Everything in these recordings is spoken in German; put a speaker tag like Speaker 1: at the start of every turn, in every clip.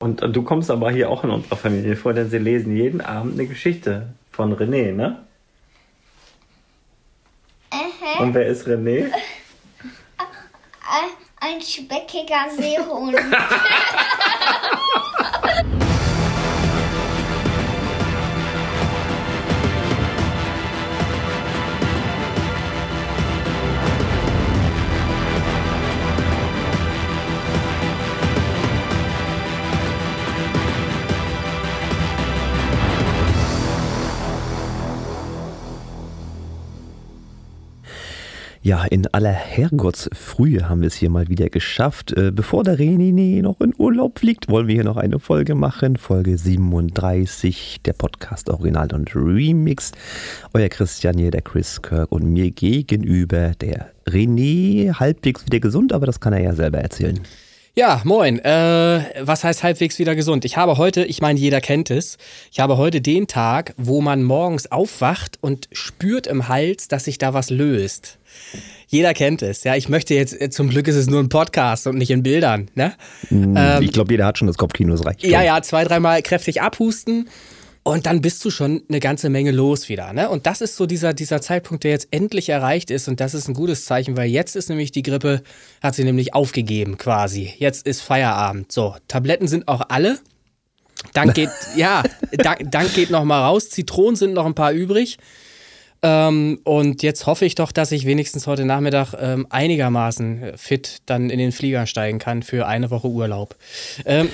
Speaker 1: Und, und du kommst aber hier auch in unserer Familie vor, denn sie lesen jeden Abend eine Geschichte von René, ne?
Speaker 2: Äh,
Speaker 1: Und wer ist René?
Speaker 2: ein, ein speckiger Seehund.
Speaker 3: Ja, in aller Herrgottsfrühe haben wir es hier mal wieder geschafft. Äh, bevor der René noch in Urlaub fliegt, wollen wir hier noch eine Folge machen. Folge 37, der Podcast Original und Remix. Euer Christian hier, der Chris Kirk und mir gegenüber der René, halbwegs wieder gesund, aber das kann er ja selber erzählen.
Speaker 4: Ja, moin. Äh, was heißt halbwegs wieder gesund? Ich habe heute, ich meine, jeder kennt es, ich habe heute den Tag, wo man morgens aufwacht und spürt im Hals, dass sich da was löst. Jeder kennt es. Ja, ich möchte jetzt, äh, zum Glück ist es nur ein Podcast und nicht in Bildern. Ne?
Speaker 3: Ähm,
Speaker 4: Ähm,
Speaker 3: ich glaube, jeder hat schon das Kopfkino, das reicht.
Speaker 4: Ja, ja, zwei, dreimal kräftig abhusten und dann bist du schon eine ganze Menge los wieder. Ne? Und das ist so dieser, dieser Zeitpunkt, der jetzt endlich erreicht ist. Und das ist ein gutes Zeichen, weil jetzt ist nämlich die Grippe, hat sie nämlich aufgegeben quasi. Jetzt ist Feierabend. So, Tabletten sind auch alle. Dank geht, ja, Dank, Dank geht noch mal raus. Zitronen sind noch ein paar übrig. Ähm, und jetzt hoffe ich doch, dass ich wenigstens heute Nachmittag ähm, einigermaßen fit dann in den Flieger steigen kann für eine Woche Urlaub. Ähm,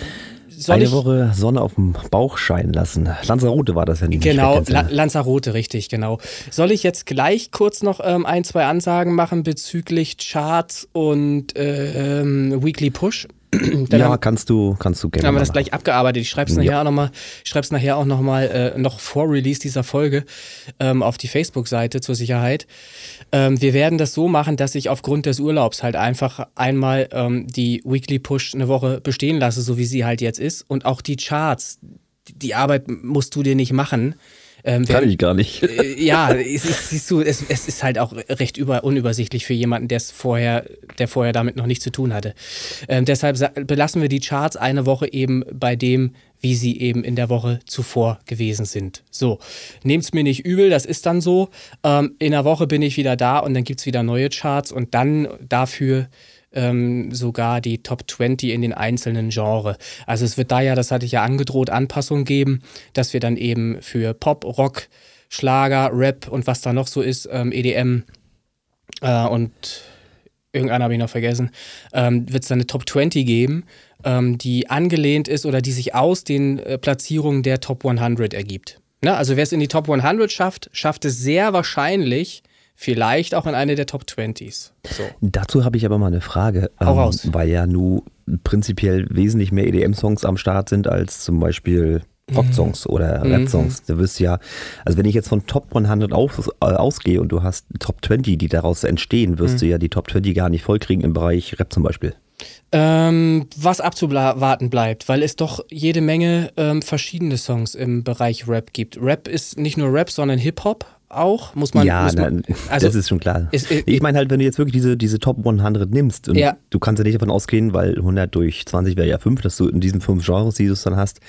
Speaker 4: soll
Speaker 3: Eine Woche Sonne auf dem Bauch scheinen lassen. Lanzarote war das ja nicht.
Speaker 4: Genau, La. Lanzarote, richtig, genau. Soll ich jetzt gleich kurz noch ähm, ein, zwei Ansagen machen bezüglich Charts und äh, ähm, Weekly Push? Dann
Speaker 3: ja,
Speaker 4: haben,
Speaker 3: kannst du, kannst du gerne.
Speaker 4: dann haben wir das
Speaker 3: machen.
Speaker 4: gleich abgearbeitet. Ich schreibe es
Speaker 3: Ja.
Speaker 4: nachher auch nochmal, ich schreibe es nachher auch nochmal, äh, noch vor Release dieser Folge ähm, auf die Facebook-Seite zur Sicherheit. Ähm, wir werden das so machen, dass ich aufgrund des Urlaubs halt einfach einmal ähm, die Weekly Push eine Woche bestehen lasse, so wie sie halt jetzt ist. Und auch die Charts, die Arbeit musst du dir nicht machen. Ähm,
Speaker 3: Kann ich gar nicht.
Speaker 4: äh, ja, es ist, siehst du, es, es ist halt auch recht über, unübersichtlich für jemanden, der es vorher, der vorher damit noch nichts zu tun hatte. Ähm, deshalb belassen wir die Charts eine Woche eben bei dem, wie sie eben in der Woche zuvor gewesen sind. So, nehmt's mir nicht übel, das ist dann so. Ähm, in der Woche bin ich wieder da und dann gibt's wieder neue Charts und dann dafür ähm, sogar die Top 20 in den einzelnen Genres. Also es wird da ja, das hatte ich ja angedroht, Anpassungen geben, dass wir dann eben für Pop, Rock, Schlager, Rap und was da noch so ist, ähm, EDM äh, und irgendeiner habe ich noch vergessen, ähm, wird es dann eine Top 20 geben, ähm, die angelehnt ist oder die sich aus den äh, Platzierungen der Top 100 ergibt. Ne? Also wer es in die Top 100 schafft, schafft es sehr wahrscheinlich vielleicht auch in eine der Top 20s. So.
Speaker 3: Dazu habe ich aber mal eine Frage. ähm,
Speaker 4: Hau raus.
Speaker 3: Weil ja nun prinzipiell wesentlich mehr EDM-Songs am Start sind als zum Beispiel Rock-Songs oder
Speaker 4: Mhm.
Speaker 3: Rap-Songs. Du wirst ja, also wenn ich jetzt von Top 100 auf, äh, ausgehe und du hast Top 20, die daraus entstehen, wirst
Speaker 4: Mhm.
Speaker 3: du ja die Top 20 gar nicht vollkriegen im Bereich Rap zum Beispiel.
Speaker 4: Ähm, was abzuwarten bleibt, weil es doch jede Menge ähm, verschiedene Songs im Bereich Rap gibt. Rap ist nicht nur Rap, sondern Hip-Hop auch, muss man.
Speaker 3: ja,
Speaker 4: muss man
Speaker 3: na,
Speaker 4: also,
Speaker 3: das ist schon klar.
Speaker 4: ist- ist-
Speaker 3: ich meine halt, wenn du jetzt wirklich diese, diese Top 100 nimmst und
Speaker 4: Ja.
Speaker 3: du kannst ja nicht davon ausgehen, weil 100 durch 20 wäre ja 5, dass du in diesen fünf Genres, die du dann hast,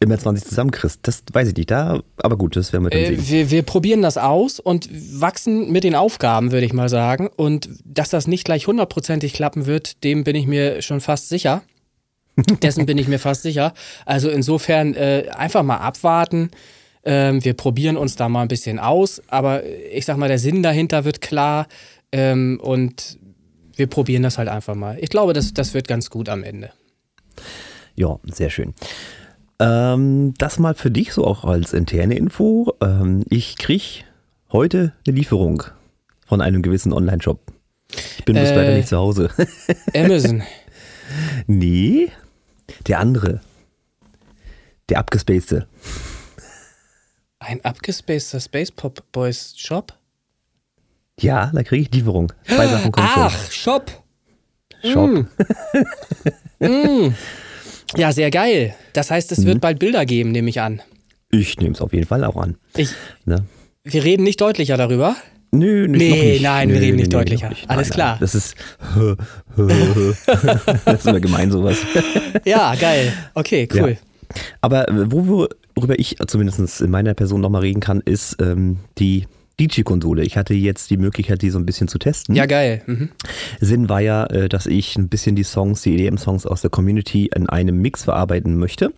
Speaker 3: immer 20 zusammenkriegst. Das weiß ich nicht, da, aber gut, das werden wir dann
Speaker 4: Äh,
Speaker 3: sehen.
Speaker 4: wir, wir probieren das aus und wachsen mit den Aufgaben, würde ich mal sagen. Und dass das nicht gleich hundertprozentig klappen wird, dem bin ich mir schon fast sicher. Dessen bin ich mir fast sicher. Also insofern äh, einfach mal abwarten. Ähm, wir probieren uns da mal ein bisschen aus, aber ich sag mal, der Sinn dahinter wird klar ähm, und wir probieren das halt einfach mal. Ich glaube, das, das wird ganz gut am Ende.
Speaker 3: Ja, sehr schön. Ähm, das mal für dich so auch als interne Info. Ähm, ich krieg heute eine Lieferung von einem gewissen Online-Shop. Ich bin
Speaker 4: Äh.
Speaker 3: leider nicht zu Hause.
Speaker 4: Amazon.
Speaker 3: nee, der andere. Der abgespacete.
Speaker 4: Ein abgespaceter Space Pop Boys Shop?
Speaker 3: Ja, da kriege ich Lieferung. Zwei Sachen kommen
Speaker 4: Ach, Shop.
Speaker 3: schon. Shop.
Speaker 4: Ja, sehr geil. Das heißt, es
Speaker 3: Mhm.
Speaker 4: wird bald Bilder geben, nehme ich an.
Speaker 3: Ich nehme es auf jeden Fall auch an.
Speaker 4: Ich,
Speaker 3: Ne?
Speaker 4: wir reden nicht deutlicher darüber.
Speaker 3: Nö, nicht,
Speaker 4: Nee,
Speaker 3: nicht.
Speaker 4: nein, wir reden nicht deutlicher.
Speaker 3: noch
Speaker 4: Alles
Speaker 3: Nein,
Speaker 4: klar.
Speaker 3: Nein. Das ist. das ist immer gemein, sowas.
Speaker 4: Ja, geil. Okay, cool.
Speaker 3: Ja. Aber wo- worüber ich zumindest in meiner Person nochmal reden kann, ist ähm, die DJ-Konsole. Ich hatte jetzt die Möglichkeit, die so ein bisschen zu testen.
Speaker 4: Ja, geil. Mhm.
Speaker 3: Sinn war ja, äh, dass ich ein bisschen die Songs, die EDM-Songs aus der Community in einem Mix verarbeiten möchte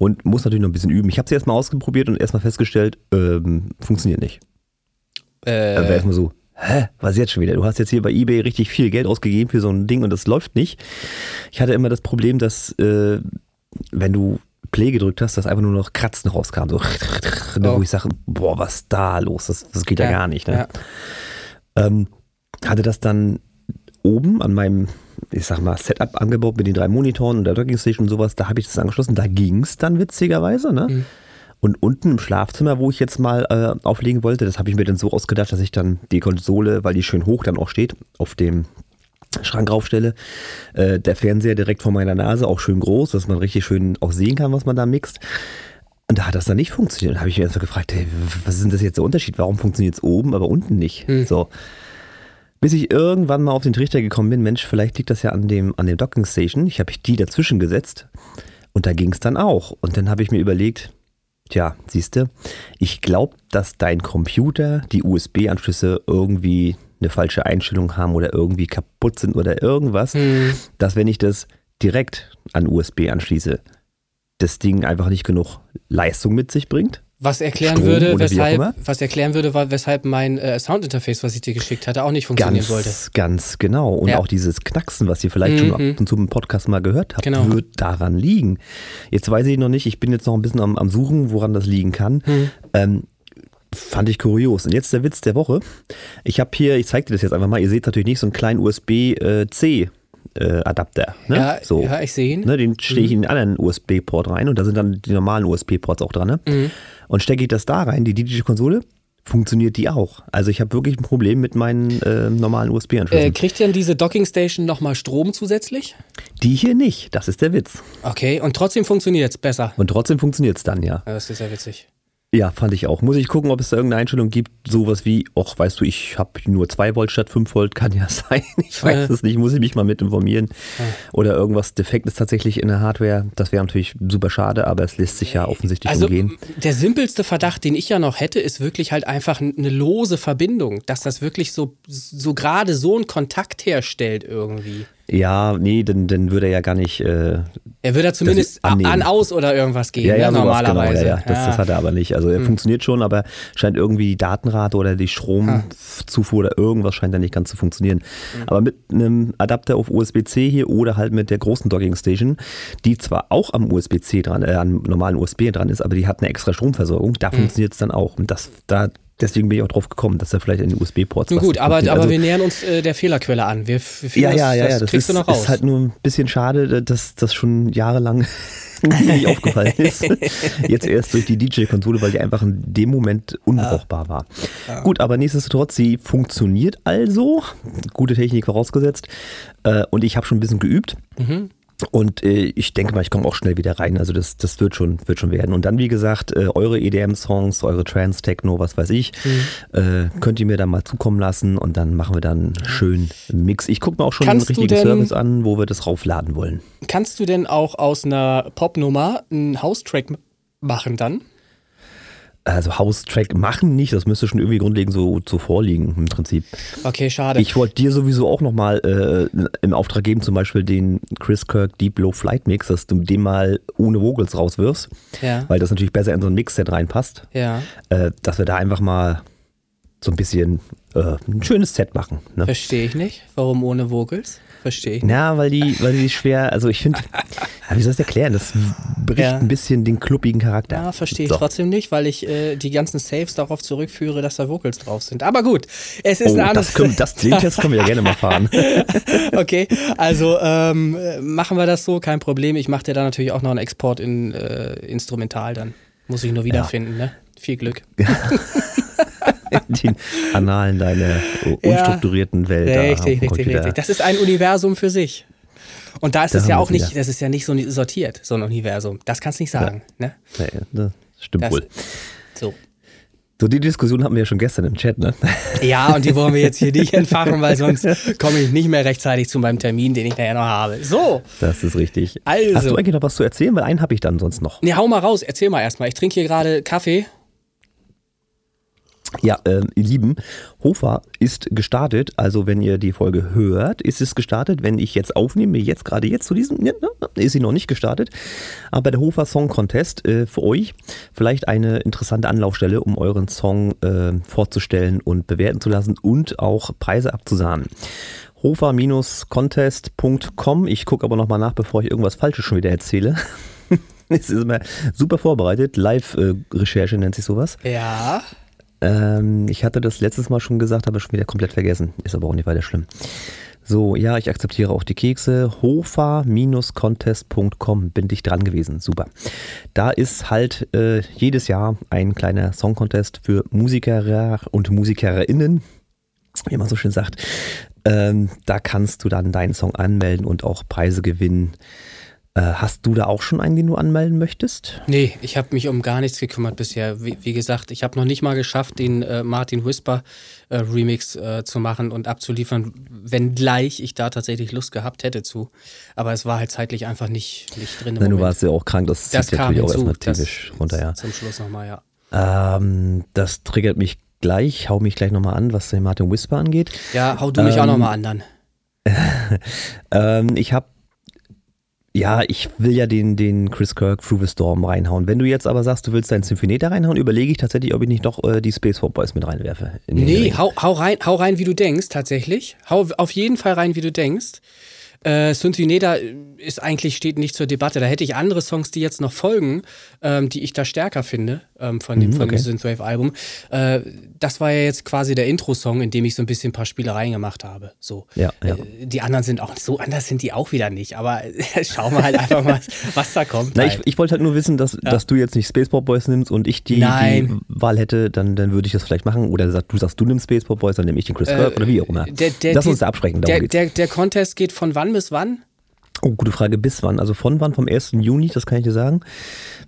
Speaker 3: und muss natürlich noch ein bisschen üben. Ich habe sie erstmal ausprobiert und erstmal festgestellt, ähm, funktioniert nicht. Äh, wäre
Speaker 4: Äh,
Speaker 3: erstmal so, hä, was jetzt schon wieder? Du hast jetzt hier bei eBay richtig viel Geld ausgegeben für so ein Ding und das läuft nicht. Ich hatte immer das Problem, dass äh, wenn du Play gedrückt hast, dass einfach nur noch Kratzen rauskam. So,
Speaker 4: Oh.
Speaker 3: wo ich sage, boah, was ist da los? Das, das geht ja, gar nicht. Ne?
Speaker 4: Ja.
Speaker 3: Ähm, hatte das dann oben an meinem, ich sag mal, Setup angebaut mit den drei Monitoren und der Docking Station und sowas. Da habe ich das angeschlossen. Da ging es dann witzigerweise. Ne?
Speaker 4: Mhm.
Speaker 3: Und unten im Schlafzimmer, wo ich jetzt mal äh, auflegen wollte, das habe ich mir dann so ausgedacht, dass ich dann die Konsole, weil die schön hoch dann auch steht, auf dem Schrank raufstelle. Äh, der Fernseher direkt vor meiner Nase, auch schön groß, dass man richtig schön auch sehen kann, was man da mixt. Und da hat das dann nicht funktioniert. Und habe ich mich erst mal gefragt, hey, was ist denn das jetzt der Unterschied? Warum funktioniert es oben, aber unten nicht? So. Bis ich irgendwann mal auf den Trichter gekommen bin, Mensch, vielleicht liegt das ja an dem, an dem Docking Station. Ich habe die dazwischen gesetzt und da ging es dann auch. Und dann habe ich mir überlegt, tja, siehste, ich glaube, dass dein Computer die USB-Anschlüsse irgendwie eine falsche Einstellung haben oder irgendwie kaputt sind oder irgendwas,
Speaker 4: Hm.
Speaker 3: dass wenn ich das direkt an USB anschließe, das Ding einfach nicht genug Leistung mit sich bringt.
Speaker 4: Was erklären
Speaker 3: Strom
Speaker 4: würde, weshalb, was erklären würde, war, weshalb mein äh, Soundinterface, was ich dir geschickt hatte, auch nicht funktionieren
Speaker 3: Ganz,
Speaker 4: sollte.
Speaker 3: ganz genau. Und
Speaker 4: Ja.
Speaker 3: auch dieses Knacksen, was ihr vielleicht schon
Speaker 4: Mhm.
Speaker 3: ab und zu im Podcast mal gehört habt,
Speaker 4: Genau.
Speaker 3: wird daran liegen. Jetzt weiß ich noch nicht, ich bin jetzt noch ein bisschen am, am Suchen, woran das liegen kann.
Speaker 4: Mhm.
Speaker 3: Ähm, fand ich kurios. Und jetzt der Witz der Woche. Ich habe hier, ich zeige dir das jetzt einfach mal, ihr seht natürlich nicht so einen kleinen USB-C. Äh, Adapter. Ne?
Speaker 4: Ja,
Speaker 3: so.
Speaker 4: ja, ich sehe ihn.
Speaker 3: Ne, den stehe ich in den anderen USB-Port rein und da sind dann die normalen USB-Ports auch dran. Ne?
Speaker 4: Mhm.
Speaker 3: Und stecke ich das da rein, die DJ-Konsole, funktioniert die auch. Also ich habe wirklich ein Problem mit meinen äh, normalen
Speaker 4: Äh,
Speaker 3: USB-Anschlüssen.
Speaker 4: kriegt denn diese Docking Station nochmal Strom zusätzlich?
Speaker 3: die hier nicht, das ist der Witz.
Speaker 4: Okay, und trotzdem funktioniert es besser.
Speaker 3: Und trotzdem funktioniert es dann, ja.
Speaker 4: Ja, Das ist ja witzig.
Speaker 3: Ja, fand ich auch. Muss ich gucken, ob es da irgendeine Einstellung gibt, sowas wie, ach, weißt du, ich habe nur 2 Volt statt 5 Volt, kann ja sein. Ich weiß
Speaker 4: Äh.
Speaker 3: es nicht, muss ich mich mal mit informieren. Oder irgendwas defekt ist tatsächlich in der Hardware. Das wäre natürlich super schade, aber es lässt sich ja offensichtlich
Speaker 4: Also
Speaker 3: umgehen.
Speaker 4: der simpelste Verdacht, den ich ja noch hätte, ist wirklich halt einfach eine lose Verbindung, dass das wirklich so, so gerade so einen Kontakt herstellt irgendwie.
Speaker 3: Ja, nee, dann, dann würde er ja gar nicht. Äh,
Speaker 4: Er würde zumindest an, aus oder irgendwas gehen,
Speaker 3: ja, ja,
Speaker 4: ne, normalerweise.
Speaker 3: Genau, ja, ja. Das, das hat er aber nicht. Also er funktioniert schon, aber scheint irgendwie die Datenrate oder die Stromzufuhr oder irgendwas scheint da nicht ganz zu funktionieren. Aber mit einem Adapter auf USB-C hier oder halt mit der großen Docking Station, die zwar auch am USB-C dran, äh, am normalen USB dran ist, aber die hat eine extra Stromversorgung, da funktioniert es dann auch. Und das, da, deswegen bin ich auch drauf gekommen, dass er vielleicht in den USB-Ports
Speaker 4: Nun
Speaker 3: was
Speaker 4: gut, aber, aber
Speaker 3: Also-
Speaker 4: wir nähern uns äh, der Fehlerquelle an. Wir, wir
Speaker 3: ja,
Speaker 4: das,
Speaker 3: ja, ja, ja,
Speaker 4: das
Speaker 3: das
Speaker 4: kriegst
Speaker 3: ist,
Speaker 4: du noch raus.
Speaker 3: ist halt nur ein bisschen schade, dass das schon jahrelang nicht aufgefallen ist. Jetzt erst durch die DJ-Konsole, weil die einfach in dem Moment unbrauchbar war. Gut, aber nichtsdestotrotz, sie funktioniert also. Gute Technik vorausgesetzt. Äh, Und ich habe schon ein bisschen geübt.
Speaker 4: Mhm.
Speaker 3: Und äh, ich denke mal, ich komme auch schnell wieder rein. Also das, das wird, schon, wird schon werden. Und dann, wie gesagt, äh, eure EDM-Songs, eure Trance-Techno, was weiß ich,
Speaker 4: Mhm.
Speaker 3: äh, könnt ihr mir dann mal zukommen lassen und dann machen wir dann schön Mix. Ich gucke mir auch schon
Speaker 4: Kannst
Speaker 3: einen richtigen
Speaker 4: denn-
Speaker 3: Service an, wo wir das raufladen wollen.
Speaker 4: Kannst du denn auch aus einer Popnummer einen House-Track machen dann?
Speaker 3: Also House-Track machen nicht, das müsste schon irgendwie grundlegend so, so vorliegen im Prinzip.
Speaker 4: Okay, schade.
Speaker 3: Ich wollte dir sowieso auch nochmal äh, im Auftrag geben, zum Beispiel den Chris Kirk Deep Low Flight Mix, dass du den mal ohne Vocals rauswirfst,
Speaker 4: ja,
Speaker 3: weil das natürlich besser in so ein Mixset reinpasst.
Speaker 4: ja.
Speaker 3: äh, dass wir da einfach mal so ein bisschen äh, ein schönes Set machen. Ne?
Speaker 4: Verstehe ich nicht. Warum ohne Vocals? Verstehe ich.
Speaker 3: Na, weil die, weil die schwer, also ich finde, ja, wie soll ich das erklären? Das bricht
Speaker 4: Ja.
Speaker 3: ein bisschen den kluppigen Charakter.
Speaker 4: Ja, verstehe ich
Speaker 3: So.
Speaker 4: trotzdem nicht, weil ich äh, die ganzen Saves darauf zurückführe, dass da Vocals drauf sind. Aber gut, es ist
Speaker 3: Oh,
Speaker 4: ein anderes.
Speaker 3: das, können, das, den Test können wir ja gerne mal fahren.
Speaker 4: okay, also ähm, äh, machen wir das so, kein Problem. Ich mache dir da natürlich auch noch einen Export in äh, Instrumental dann. Muss ich nur wiederfinden, ne? Viel Glück.
Speaker 3: Den Annalen deiner äh,
Speaker 4: Ja.
Speaker 3: unstrukturierten Welt. da
Speaker 4: Richtig, richtig, richtig. Das ist ein Universum für sich. Und da ist
Speaker 3: Da
Speaker 4: es ja auch nicht,
Speaker 3: wieder.
Speaker 4: das ist ja nicht so sortiert, so ein Universum. Das kannst du nicht sagen. Ne?
Speaker 3: Nee, das stimmt
Speaker 4: Das,
Speaker 3: wohl.
Speaker 4: So.
Speaker 3: So, die Diskussion hatten wir ja schon gestern im Chat, ne?
Speaker 4: Ja, und die wollen wir jetzt hier nicht entfachen, weil sonst komme ich nicht mehr rechtzeitig zu meinem Termin, den ich nachher noch habe. So.
Speaker 3: Das ist richtig.
Speaker 4: Also.
Speaker 3: Hast du eigentlich noch was zu erzählen? Weil einen habe ich dann sonst noch.
Speaker 4: Nee, hau mal raus, erzähl mal erstmal. Ich trinke hier gerade Kaffee.
Speaker 3: Ja, äh, ihr Lieben, Hofer ist gestartet. Also, wenn ihr die Folge hört, ist es gestartet. Wenn ich jetzt aufnehme, jetzt gerade jetzt zu diesem, ja, ist sie noch nicht gestartet. Aber der Hofer Song Contest äh, für euch vielleicht eine interessante Anlaufstelle, um euren Song äh, vorzustellen und bewerten zu lassen und auch Preise abzusahnen. Hofer-contest.com. Ich gucke aber nochmal nach, bevor ich irgendwas Falsches schon wieder erzähle. es ist immer super vorbereitet. Live-Recherche nennt sich sowas.
Speaker 4: Ja.
Speaker 3: Ähm, ich hatte das letztes Mal schon gesagt, habe schon wieder komplett vergessen. Ist aber auch nicht weiter schlimm. So, ja, ich akzeptiere auch die Kekse. Hofa-contest.com bin ich dran gewesen. Super. Da ist halt äh, jedes Jahr ein kleiner Song-Contest für Musiker und Musikerinnen, wie man so schön sagt. Ähm, da kannst du dann deinen Song anmelden und auch Preise gewinnen. Äh, hast du da auch schon einen, den du anmelden möchtest?
Speaker 4: Nee, ich habe mich um gar nichts gekümmert bisher. Wie, wie gesagt, ich habe noch nicht mal geschafft, den äh, Martin Whisper äh, Remix äh, zu machen und abzuliefern, wenngleich ich da tatsächlich Lust gehabt hätte zu. Aber es war halt zeitlich einfach nicht, nicht drin. Im
Speaker 3: Nein, du warst ja auch krank, das,
Speaker 4: das
Speaker 3: zieht
Speaker 4: kam
Speaker 3: natürlich auch
Speaker 4: hinzu.
Speaker 3: erstmal
Speaker 4: Das
Speaker 3: tierisch runter, ja.
Speaker 4: Zum Schluss nochmal, ja.
Speaker 3: Ähm, das triggert mich gleich, hau mich gleich nochmal an, was den Martin Whisper angeht.
Speaker 4: Ja, hau du mich auch
Speaker 3: Ähm,
Speaker 4: nochmal an dann.
Speaker 3: Ähm, ich habe ja, ich will ja den, den Chris Kirk Through the Storm reinhauen. Wenn du jetzt aber sagst, du willst deinen Symphonieter reinhauen, überlege ich tatsächlich, ob ich nicht noch äh, die Space Force Boys mit reinwerfe.
Speaker 4: Nee, hau, hau, rein, hau rein, wie du denkst, tatsächlich. Hau auf jeden Fall rein, wie du denkst. Äh, Synthwineda ist eigentlich, steht nicht zur Debatte. Da hätte ich andere Songs, die jetzt noch folgen, ähm, die ich da stärker finde ähm, von dem,
Speaker 3: Mhm, okay.
Speaker 4: dem Synthwave-Album. Äh, das war ja jetzt quasi der Intro-Song, in dem ich so ein bisschen ein paar Spielereien gemacht habe. So.
Speaker 3: Ja, ja.
Speaker 4: Äh, die anderen sind auch, so anders sind die auch wieder nicht. Aber schauen wir halt einfach mal, was da kommt.
Speaker 3: Na, ich, ich wollte halt nur wissen, dass, dass du jetzt nicht Spaceport Boys nimmst und ich die, die. Wahl hätte, dann, dann würde ich das vielleicht machen. Oder du sagst, du nimmst Spaceport Boys, dann nehme ich den Chris Kirk oder wie auch immer.
Speaker 4: Äh, Der, der,
Speaker 3: Lass uns da absprechen,
Speaker 4: Der, der, der Contest geht von wann bis wann?
Speaker 3: Oh, gute Frage. Bis wann? Also von wann? Vom 1. Juni, das kann ich dir sagen.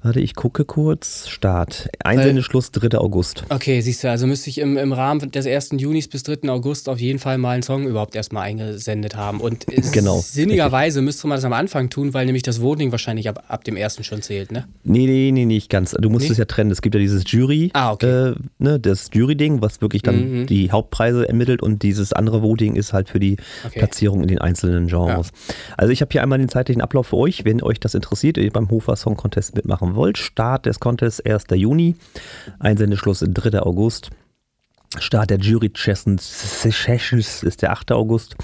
Speaker 3: Warte, ich gucke kurz. Start. Einsendeschluss 3. August.
Speaker 4: Okay, siehst du, also müsste ich im, im Rahmen des 1. Junis bis 3. August auf jeden Fall mal einen Song überhaupt erstmal eingesendet haben. Und
Speaker 3: Genau,
Speaker 4: sinnigerweise müsste man das am Anfang tun, weil nämlich das Voting wahrscheinlich ab, ab dem 1. schon zählt, ne?
Speaker 3: Nee, nee, nee, nicht ganz. Du musst
Speaker 4: Nee?
Speaker 3: es ja trennen. Es gibt ja dieses Jury,
Speaker 4: Ah, okay.
Speaker 3: äh, ne, das Jury-Ding, was wirklich dann
Speaker 4: Mhm.
Speaker 3: die Hauptpreise ermittelt und dieses andere Voting ist halt für die
Speaker 4: Okay.
Speaker 3: Platzierung in den einzelnen Genres. Also ich habe hier einmal den zeitlichen Ablauf für euch, wenn euch das interessiert, ihr beim Hofer Song Contest mitmachen wollt. Start des Contests 1. Juni, Einsendeschluss 3. August. Start der Jury Sessions ist der 8. August.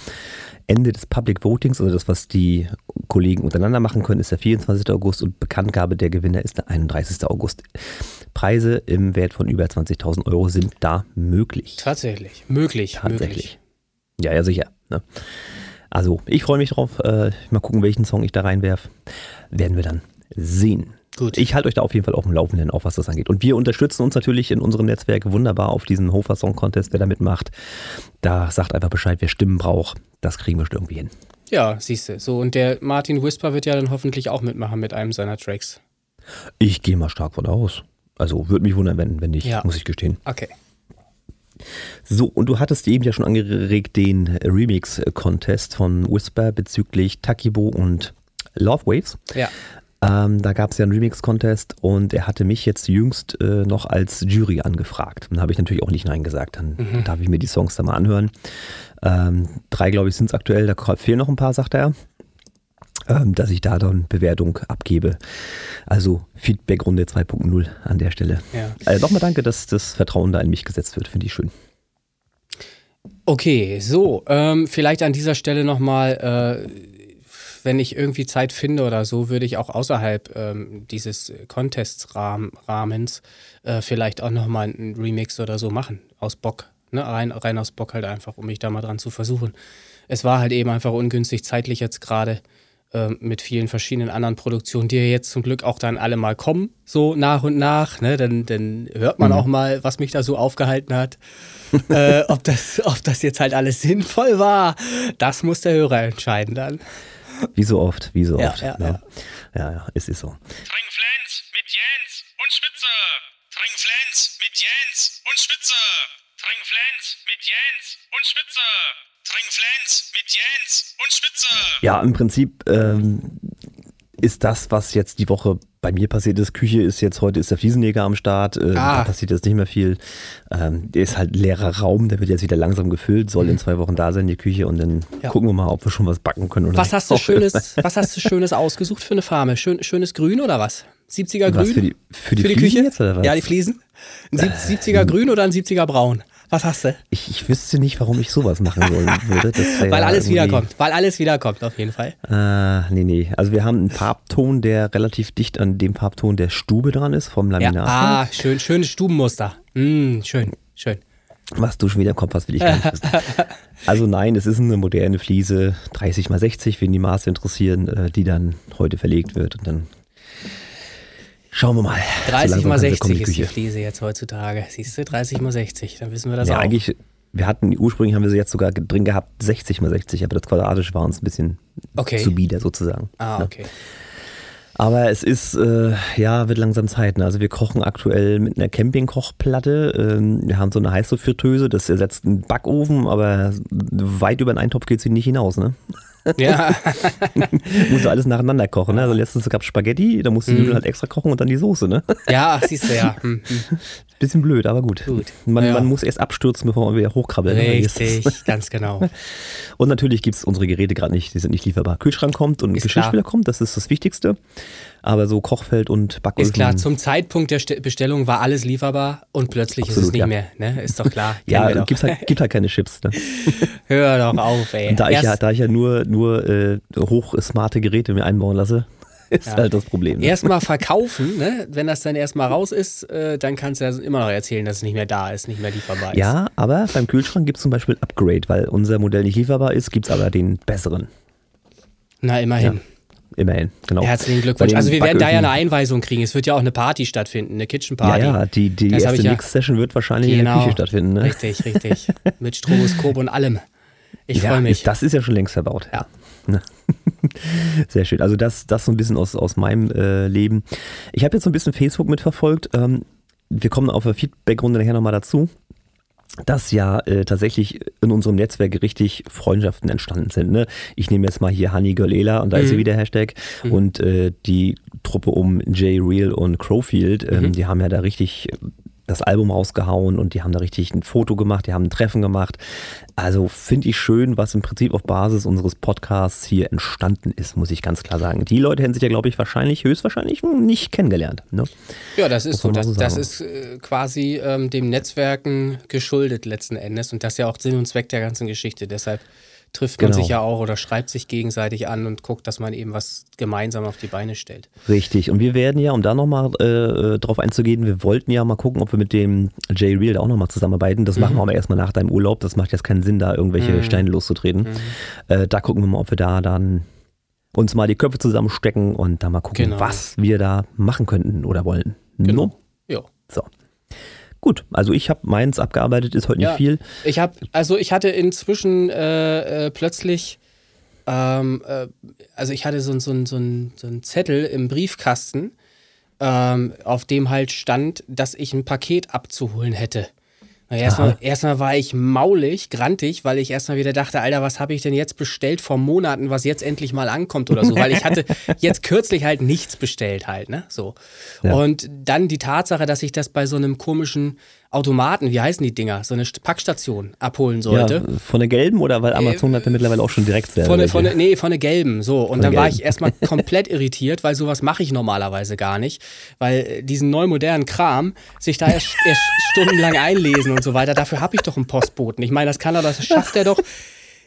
Speaker 3: Ende des Public Votings, also das, was die Kollegen untereinander machen können, ist der 24. August und Bekanntgabe der Gewinner ist der 31. August. Preise im Wert von über 20.000 Euro sind da möglich.
Speaker 4: Tatsächlich. Möglich.
Speaker 3: Tatsächlich. Ja, ja, sicher. Ne? Also, ich freue mich drauf. Äh, mal gucken, welchen Song ich da reinwerfe. Werden wir dann sehen.
Speaker 4: Gut.
Speaker 3: Ich halte euch da auf jeden Fall auf dem Laufenden, auch was das angeht. Und wir unterstützen uns natürlich in unserem Netzwerk wunderbar auf diesen Hofer Song Contest, wer da mitmacht. Da sagt einfach Bescheid, wer Stimmen braucht. Das kriegen wir schon irgendwie hin.
Speaker 4: Ja, siehst du. So, und der Martin Whisper wird ja dann hoffentlich auch mitmachen mit einem seiner Tracks.
Speaker 3: Ich gehe mal stark von aus. Also, würde mich wundern, wenn, wenn nicht,
Speaker 4: Ja.
Speaker 3: muss ich gestehen.
Speaker 4: Okay.
Speaker 3: So, und du hattest eben ja schon angeregt den Remix-Contest von Whisper bezüglich Takibo und Love Waves.
Speaker 4: Ja.
Speaker 3: Ähm, da gab es ja einen Remix-Contest und er hatte mich jetzt jüngst äh, noch als Jury angefragt. Dann habe ich natürlich auch nicht Nein gesagt. Dann
Speaker 4: Mhm.
Speaker 3: darf ich mir die Songs da mal anhören. Ähm, drei, glaube ich, sind es aktuell. Da fehlen noch ein paar, sagt er. Ähm, dass ich da dann Bewertung abgebe. Also Feedback-Runde 2.0 an der Stelle.
Speaker 4: Ja.
Speaker 3: Äh, Nochmal danke, dass das Vertrauen da in mich gesetzt wird. Finde ich schön.
Speaker 4: Okay, so, ähm, vielleicht an dieser Stelle nochmal, äh, wenn ich irgendwie Zeit finde oder so, würde ich auch außerhalb ähm, dieses Contest-Rahmens äh, vielleicht auch nochmal einen Remix oder so machen, aus Bock, ne? rein, rein aus Bock halt einfach, um mich da mal dran zu versuchen. Es war halt eben einfach ungünstig zeitlich jetzt gerade mit vielen verschiedenen anderen Produktionen, die ja jetzt zum Glück auch dann alle mal kommen, so nach und nach, ne? dann, dann hört man auch mal, was mich da so aufgehalten hat. äh, ob, das, ob das jetzt halt alles sinnvoll war, das muss der Hörer entscheiden dann.
Speaker 3: Wie so oft, wie so
Speaker 4: Ja,
Speaker 3: oft.
Speaker 4: ja,
Speaker 3: ne? ja, ja, es ist so.
Speaker 5: Trink Flens mit Jens und Spitze. Trink Flens mit Jens Spitze. Trink Flens mit Jens und Spitze. Trink Flens mit Jens und Spitze.
Speaker 3: Ja, im Prinzip ähm, ist das, was jetzt die Woche bei mir passiert ist. Küche ist jetzt, heute ist der Fliesenjäger am Start. Äh,
Speaker 4: Ah.
Speaker 3: Da passiert jetzt nicht mehr viel. Ähm, der ist halt leerer Raum, der wird jetzt wieder langsam gefüllt, soll in zwei Wochen da sein, die Küche. Und dann
Speaker 4: Mhm. Ja.
Speaker 3: gucken wir mal, ob wir schon was backen können oder
Speaker 4: Was
Speaker 3: nicht.
Speaker 4: hast du Schönes, was hast du Schönes ausgesucht für eine Farbe? Schön, schönes Grün oder was? 70er Grün?
Speaker 3: Was, für die, für die,
Speaker 4: Für die Küche?
Speaker 3: jetzt oder was?
Speaker 4: Ja, die Fliesen. Ein sieb- 70er Grün oder ein 70er Braun? Was hast du?
Speaker 3: ich, ich wüsste nicht, warum ich sowas machen sollen würde.
Speaker 4: Weil
Speaker 3: ja
Speaker 4: alles wiederkommt. Weil alles wiederkommt, auf jeden Fall.
Speaker 3: Äh, nee, nee. Also wir haben einen Farbton, der relativ dicht an dem Farbton der Stube dran ist, vom
Speaker 4: Ja.
Speaker 3: Laminat.
Speaker 4: Ah, schön, schönes Stubenmuster. Mm, schön, schön.
Speaker 3: Was du schon wieder im Kopf hast, will ich gar nicht wissen. Also nein, es ist eine moderne Fliese, 30 mal 60, wenn die Maße interessieren, äh, die dann heute verlegt wird. Und dann schauen wir mal. So
Speaker 4: 30
Speaker 3: langsam
Speaker 4: mal
Speaker 3: kann sie
Speaker 4: 60
Speaker 3: kommen, die
Speaker 4: ist die. Fliese jetzt heutzutage. Siehst du, 30 mal 60, dann wissen wir das
Speaker 3: Ja,
Speaker 4: auch.
Speaker 3: eigentlich, wir hatten, ursprünglich haben wir sie jetzt sogar drin gehabt, 60 mal 60, aber das Quadratische war uns ein bisschen
Speaker 4: Okay.
Speaker 3: zu bieder sozusagen.
Speaker 4: Ah,
Speaker 3: Ne?
Speaker 4: okay.
Speaker 3: Aber es ist, äh, ja, wird langsam Zeit. Ne? Also wir kochen aktuell mit einer Campingkochplatte. Ähm, wir haben so eine Heißluftfritteuse, das ersetzt einen Backofen, aber weit über den Eintopf geht sie nicht hinaus. Ne?
Speaker 4: Ja,
Speaker 3: Muss alles nacheinander kochen. Ne? Also letztens gab es Spaghetti, da musste die Nudeln halt extra kochen und dann die Soße. Ne?
Speaker 4: ja, siehst du ja. Hm, hm.
Speaker 3: Bisschen blöd, aber gut.
Speaker 4: Gut.
Speaker 3: Man,
Speaker 4: Ja.
Speaker 3: man muss erst abstürzen, bevor man wieder hochkrabbelt. ne?
Speaker 4: Richtig, ganz genau.
Speaker 3: Und natürlich gibt es unsere Geräte gerade nicht, die sind nicht lieferbar. Kühlschrank kommt und
Speaker 4: Ist
Speaker 3: Geschirrspüler kommt, das ist das Wichtigste. Aber so Kochfeld und Backofen.
Speaker 4: Ist klar, zum Zeitpunkt der Ste- Bestellung war alles lieferbar und plötzlich ist es
Speaker 3: Absolut,
Speaker 4: nicht
Speaker 3: ja.
Speaker 4: mehr. Ne? Ist doch klar.
Speaker 3: Ja, gibt's halt, gibt halt keine Chips. Ne?
Speaker 4: Hör doch auf, ey.
Speaker 3: Und da, ich ja, da ich ja nur, nur äh, hochsmarte Geräte mir einbauen lasse, ist
Speaker 4: Ja.
Speaker 3: halt das Problem. Ne?
Speaker 4: Erstmal verkaufen, ne? wenn das dann erstmal raus ist, äh, dann kannst du ja immer noch erzählen, dass es nicht mehr da ist, nicht mehr lieferbar ist.
Speaker 3: Ja, aber beim Kühlschrank gibt es zum Beispiel ein Upgrade, weil unser Modell nicht lieferbar ist, gibt es aber den besseren.
Speaker 4: Na, immerhin.
Speaker 3: Ja, Immerhin, genau.
Speaker 4: Herzlichen Glückwunsch. Also wir werden da ja eine Einweisung kriegen. Es wird ja auch eine Party stattfinden, eine Kitchen
Speaker 3: Ja,
Speaker 4: Party.
Speaker 3: ja, die, die
Speaker 4: hab
Speaker 3: erste
Speaker 4: ich ja-
Speaker 3: Mix-Session wird wahrscheinlich in der
Speaker 4: Genau.
Speaker 3: Küche stattfinden. Ne?
Speaker 4: Richtig, richtig. Mit Stroboskop und allem. Ich
Speaker 3: ja,
Speaker 4: freue mich.
Speaker 3: Das ist ja schon längst verbaut.
Speaker 4: Ja.
Speaker 3: Ne? Sehr schön. Also das, das so ein bisschen aus, aus meinem äh, Leben. Ich habe jetzt so ein bisschen Facebook mitverfolgt. Ähm, wir kommen auf der Feedback-Runde nachher nochmal dazu. Dass ja äh, tatsächlich in unserem Netzwerk richtig Freundschaften entstanden sind. Ne? Ich nehme jetzt mal hier Honey Girl Ela und da ist sie wieder Hashtag. Und äh, die Truppe um Jay Real und Crowfield, ähm, die haben ja da richtig das Album rausgehauen und die haben da richtig ein Foto gemacht, die haben ein Treffen gemacht. Also finde ich schön, was im Prinzip auf Basis unseres Podcasts hier entstanden ist, muss ich ganz klar sagen. Die Leute hätten sich ja, glaube ich, wahrscheinlich, höchstwahrscheinlich nicht kennengelernt. Ne?
Speaker 4: Ja, das ist so. Das,
Speaker 3: so
Speaker 4: das ist äh, quasi ähm, dem Netzwerken geschuldet letzten Endes. Und das ist ja auch Sinn und Zweck der ganzen Geschichte. Deshalb trifft man
Speaker 3: Genau.
Speaker 4: sich ja auch oder schreibt sich gegenseitig an und guckt, dass man eben was gemeinsam auf die Beine stellt.
Speaker 3: Richtig. Und wir werden ja, um da nochmal äh, drauf einzugehen, wir wollten ja mal gucken, ob wir mit dem Jay Real da auch nochmal zusammenarbeiten. Das machen wir aber erstmal nach deinem Urlaub. Das macht jetzt keinen Sinn, da irgendwelche Steine loszutreten. Äh, da gucken wir mal, ob wir da dann uns mal die Köpfe zusammenstecken und da mal gucken,
Speaker 4: Genau.
Speaker 3: was wir da machen könnten oder wollen. No?
Speaker 4: Ja.
Speaker 3: So. Gut, also ich habe meins abgearbeitet, ist heute nicht
Speaker 4: Ja,
Speaker 3: viel.
Speaker 4: Ich habe, also ich hatte inzwischen äh, äh, plötzlich, ähm, äh, also ich hatte so, ein- so, so, so einen Zettel im Briefkasten, ähm, auf dem halt stand, dass ich ein Paket abzuholen hätte. Erstmal, erstmal war ich maulig, grantig, weil ich erstmal wieder dachte, Alter, was habe ich denn jetzt bestellt vor Monaten, was jetzt endlich mal ankommt oder so, weil ich hatte jetzt kürzlich halt nichts bestellt halt, ne, so.
Speaker 3: Ja.
Speaker 4: Und dann die Tatsache, dass ich das bei so einem komischen Automaten, wie heißen die Dinger, so eine St- Packstation abholen sollte.
Speaker 3: Ja, von der gelben oder weil Amazon hat ja mittlerweile auch schon direkt selber
Speaker 4: Von, von, nee, von der gelben. So. Und dann war
Speaker 3: gelben.
Speaker 4: ich erstmal komplett irritiert, weil sowas mache ich normalerweise gar nicht. Weil äh, diesen neu modernen Kram, sich da erst, erst stundenlang einlesen und so weiter, dafür habe ich doch einen Postboten. Ich meine, das kann er, das schafft er doch.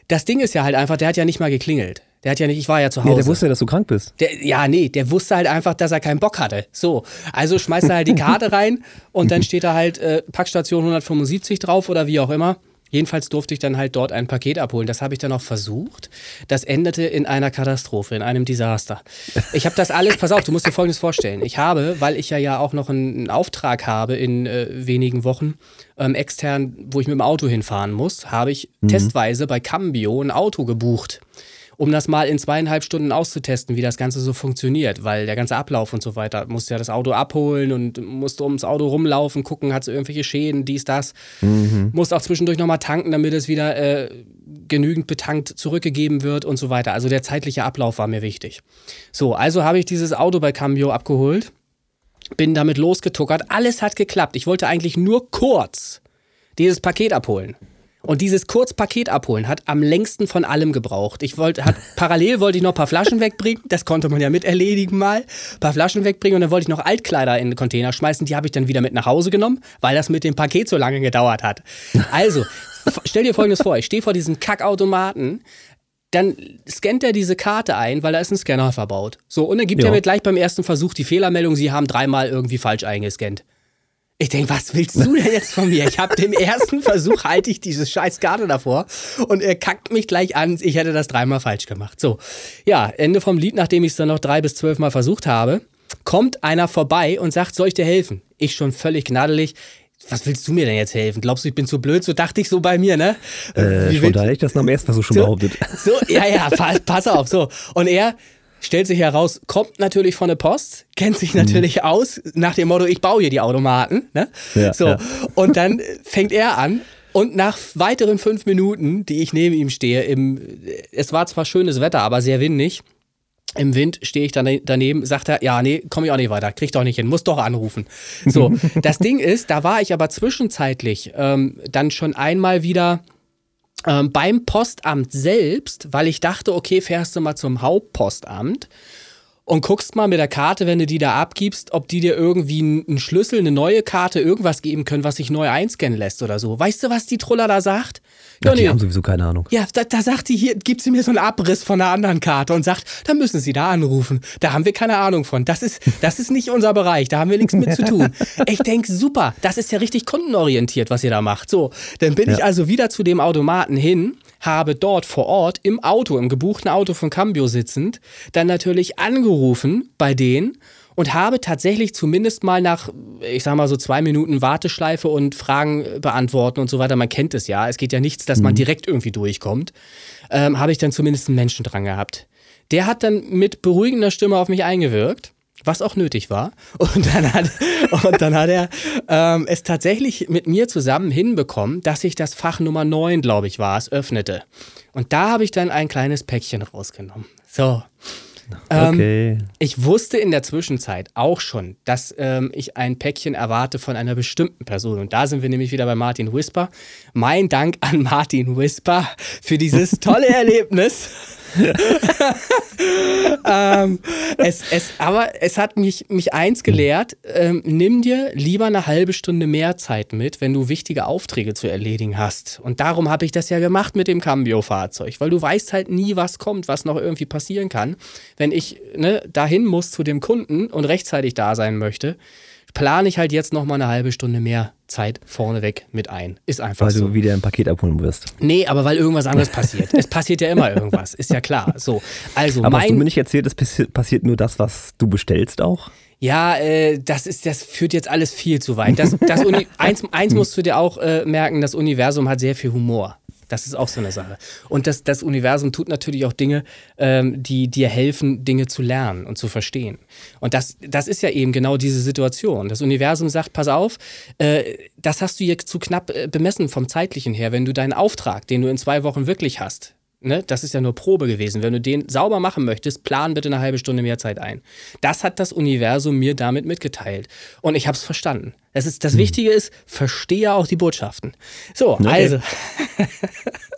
Speaker 4: Das Ding ist ja halt einfach, der hat ja nicht mal geklingelt. Der hat ja nicht, ich war ja zu Hause.
Speaker 3: Nee, der wusste ja, dass du krank bist.
Speaker 4: Der, ja, nee, der wusste halt einfach, dass er keinen Bock hatte. So, also schmeißt er halt die Karte rein und dann steht da halt äh, Packstation 175 drauf oder wie auch immer. Jedenfalls durfte ich dann halt dort ein Paket abholen. Das habe ich dann auch versucht. Das endete in einer Katastrophe, in einem Desaster. Ich habe das alles, pass auf, du musst dir Folgendes vorstellen. Ich habe, weil ich ja ja auch noch einen, Auftrag habe in äh, wenigen Wochen, ähm, extern, wo ich mit dem Auto hinfahren muss, habe ich testweise bei Cambio ein Auto gebucht. Um das mal in zweieinhalb Stunden auszutesten, wie das Ganze so funktioniert, weil der ganze Ablauf und so weiter, musste ja das Auto abholen und musste ums Auto rumlaufen, gucken, hat es irgendwelche Schäden, dies, das. Mhm. Musste auch zwischendurch nochmal tanken, damit es wieder äh, genügend betankt zurückgegeben wird und so weiter. Also der zeitliche Ablauf war mir wichtig. So, also habe ich dieses Auto bei Cambio abgeholt, bin damit losgetuckert, alles hat geklappt. Ich wollte eigentlich nur kurz dieses Paket abholen. Und dieses Kurzpaket abholen hat am längsten von allem gebraucht. Ich wollte, hat, parallel wollte ich noch ein paar Flaschen wegbringen. Das konnte man ja mit erledigen mal. Ein paar Flaschen wegbringen und dann wollte ich noch Altkleider in den Container schmeißen. Die habe ich dann wieder mit nach Hause genommen, weil das mit dem Paket so lange gedauert hat. Also, stell dir folgendes vor. Ich stehe vor diesem Kackautomaten. Dann scannt er diese Karte ein, weil da ist ein Scanner verbaut. So, und dann gibt ja. er mir gleich beim ersten Versuch die Fehlermeldung, Sie haben dreimal irgendwie falsch eingescannt. Ich denke, was willst du denn jetzt von mir? Ich habe den ersten Versuch, halte ich diese scheiß Karte davor und er kackt mich gleich an, ich hätte das dreimal falsch gemacht. So, ja, Ende vom Lied, nachdem ich es dann noch drei bis zwölf Mal versucht habe, kommt einer vorbei und sagt, soll ich dir helfen? Ich schon völlig gnadelig. Was willst du mir denn jetzt helfen? Glaubst du, ich bin zu blöd? So dachte ich so bei mir, ne?
Speaker 3: Äh, Wie spontan hätte ich das nach dem ersten Versuch schon
Speaker 4: so,
Speaker 3: behauptet.
Speaker 4: So, ja, ja, pass, pass auf, so. Und er, stellt sich heraus, kommt natürlich von der Post, kennt sich natürlich mhm. aus, nach dem Motto, ich baue hier die Automaten. Ne? Ja, so, ja. und dann fängt er an. Und nach weiteren fünf Minuten, die ich neben ihm stehe, im, es war zwar schönes Wetter, aber sehr windig, im Wind stehe ich dann daneben, sagt er, ja, nee, komme ich auch nicht weiter, krieg doch nicht hin, muss doch anrufen. So, das Ding ist, da war ich aber zwischenzeitlich ähm, dann schon einmal wieder ähm, beim Postamt selbst, weil ich dachte, okay, fährst du mal zum Hauptpostamt und guckst mal mit der Karte, wenn du die da abgibst, ob die dir irgendwie einen Schlüssel, eine neue Karte, irgendwas geben können, was sich neu einscannen lässt oder so. Weißt du, was die Truller da sagt?
Speaker 3: Ja, die nee. haben sowieso keine Ahnung.
Speaker 4: Ja, da, da sagt sie hier, gibt sie mir so einen Abriss von einer anderen Karte und sagt, da müssen Sie da anrufen. Da haben wir keine Ahnung von. Das ist, das ist nicht unser Bereich. Da haben wir nichts mit zu tun. Ich denke, super, das ist ja richtig kundenorientiert, was ihr da macht. So, dann bin ja. ich also wieder zu dem Automaten hin habe dort vor Ort im Auto, im gebuchten Auto von Cambio sitzend, dann natürlich angerufen bei denen und habe tatsächlich zumindest mal nach, ich sag mal so zwei Minuten Warteschleife und Fragen beantworten und so weiter, man kennt es ja, es geht ja nichts, dass man mhm. direkt irgendwie durchkommt, ähm, habe ich dann zumindest einen Menschen dran gehabt. Der hat dann mit beruhigender Stimme auf mich eingewirkt was auch nötig war. Und dann hat, und dann hat er ähm, es tatsächlich mit mir zusammen hinbekommen, dass ich das Fach Nummer 9, glaube ich, war, es öffnete. Und da habe ich dann ein kleines Päckchen rausgenommen. So. Ähm, okay. ich wusste in der Zwischenzeit auch schon, dass ähm, ich ein Päckchen erwarte von einer bestimmten Person. Und da sind wir nämlich wieder bei Martin Whisper. Mein Dank an Martin Whisper für dieses tolle Erlebnis. ähm, es, es, aber es hat mich, mich eins gelehrt, ähm, nimm dir lieber eine halbe Stunde mehr Zeit mit, wenn du wichtige Aufträge zu erledigen hast. Und darum habe ich das ja gemacht mit dem Cambio-Fahrzeug, weil du weißt halt nie, was kommt, was noch irgendwie passieren kann. Wenn ich ne, dahin muss zu dem Kunden und rechtzeitig da sein möchte, plane ich halt jetzt noch mal eine halbe Stunde mehr Zeit vorneweg mit ein. Ist einfach
Speaker 3: weil
Speaker 4: so.
Speaker 3: Weil du wieder ein Paket abholen wirst.
Speaker 4: Nee, aber weil irgendwas anderes passiert. es passiert ja immer irgendwas, ist ja klar. So, also
Speaker 3: aber
Speaker 4: mein,
Speaker 3: hast du mir nicht erzählt, es passiert nur das, was du bestellst auch?
Speaker 4: Ja, äh, das ist, das führt jetzt alles viel zu weit. Das, das Uni, eins, eins musst du dir auch äh, merken: Das Universum hat sehr viel Humor. Das ist auch so eine Sache. Und das, das Universum tut natürlich auch Dinge, ähm, die dir helfen, Dinge zu lernen und zu verstehen. Und das, das ist ja eben genau diese Situation. Das Universum sagt, pass auf, äh, das hast du jetzt zu knapp äh, bemessen vom zeitlichen her. Wenn du deinen Auftrag, den du in zwei Wochen wirklich hast, Ne, das ist ja nur Probe gewesen. Wenn du den sauber machen möchtest, plan bitte eine halbe Stunde mehr Zeit ein. Das hat das Universum mir damit mitgeteilt. Und ich habe es verstanden. Das, ist, das hm. Wichtige ist, verstehe auch die Botschaften. So, okay. also.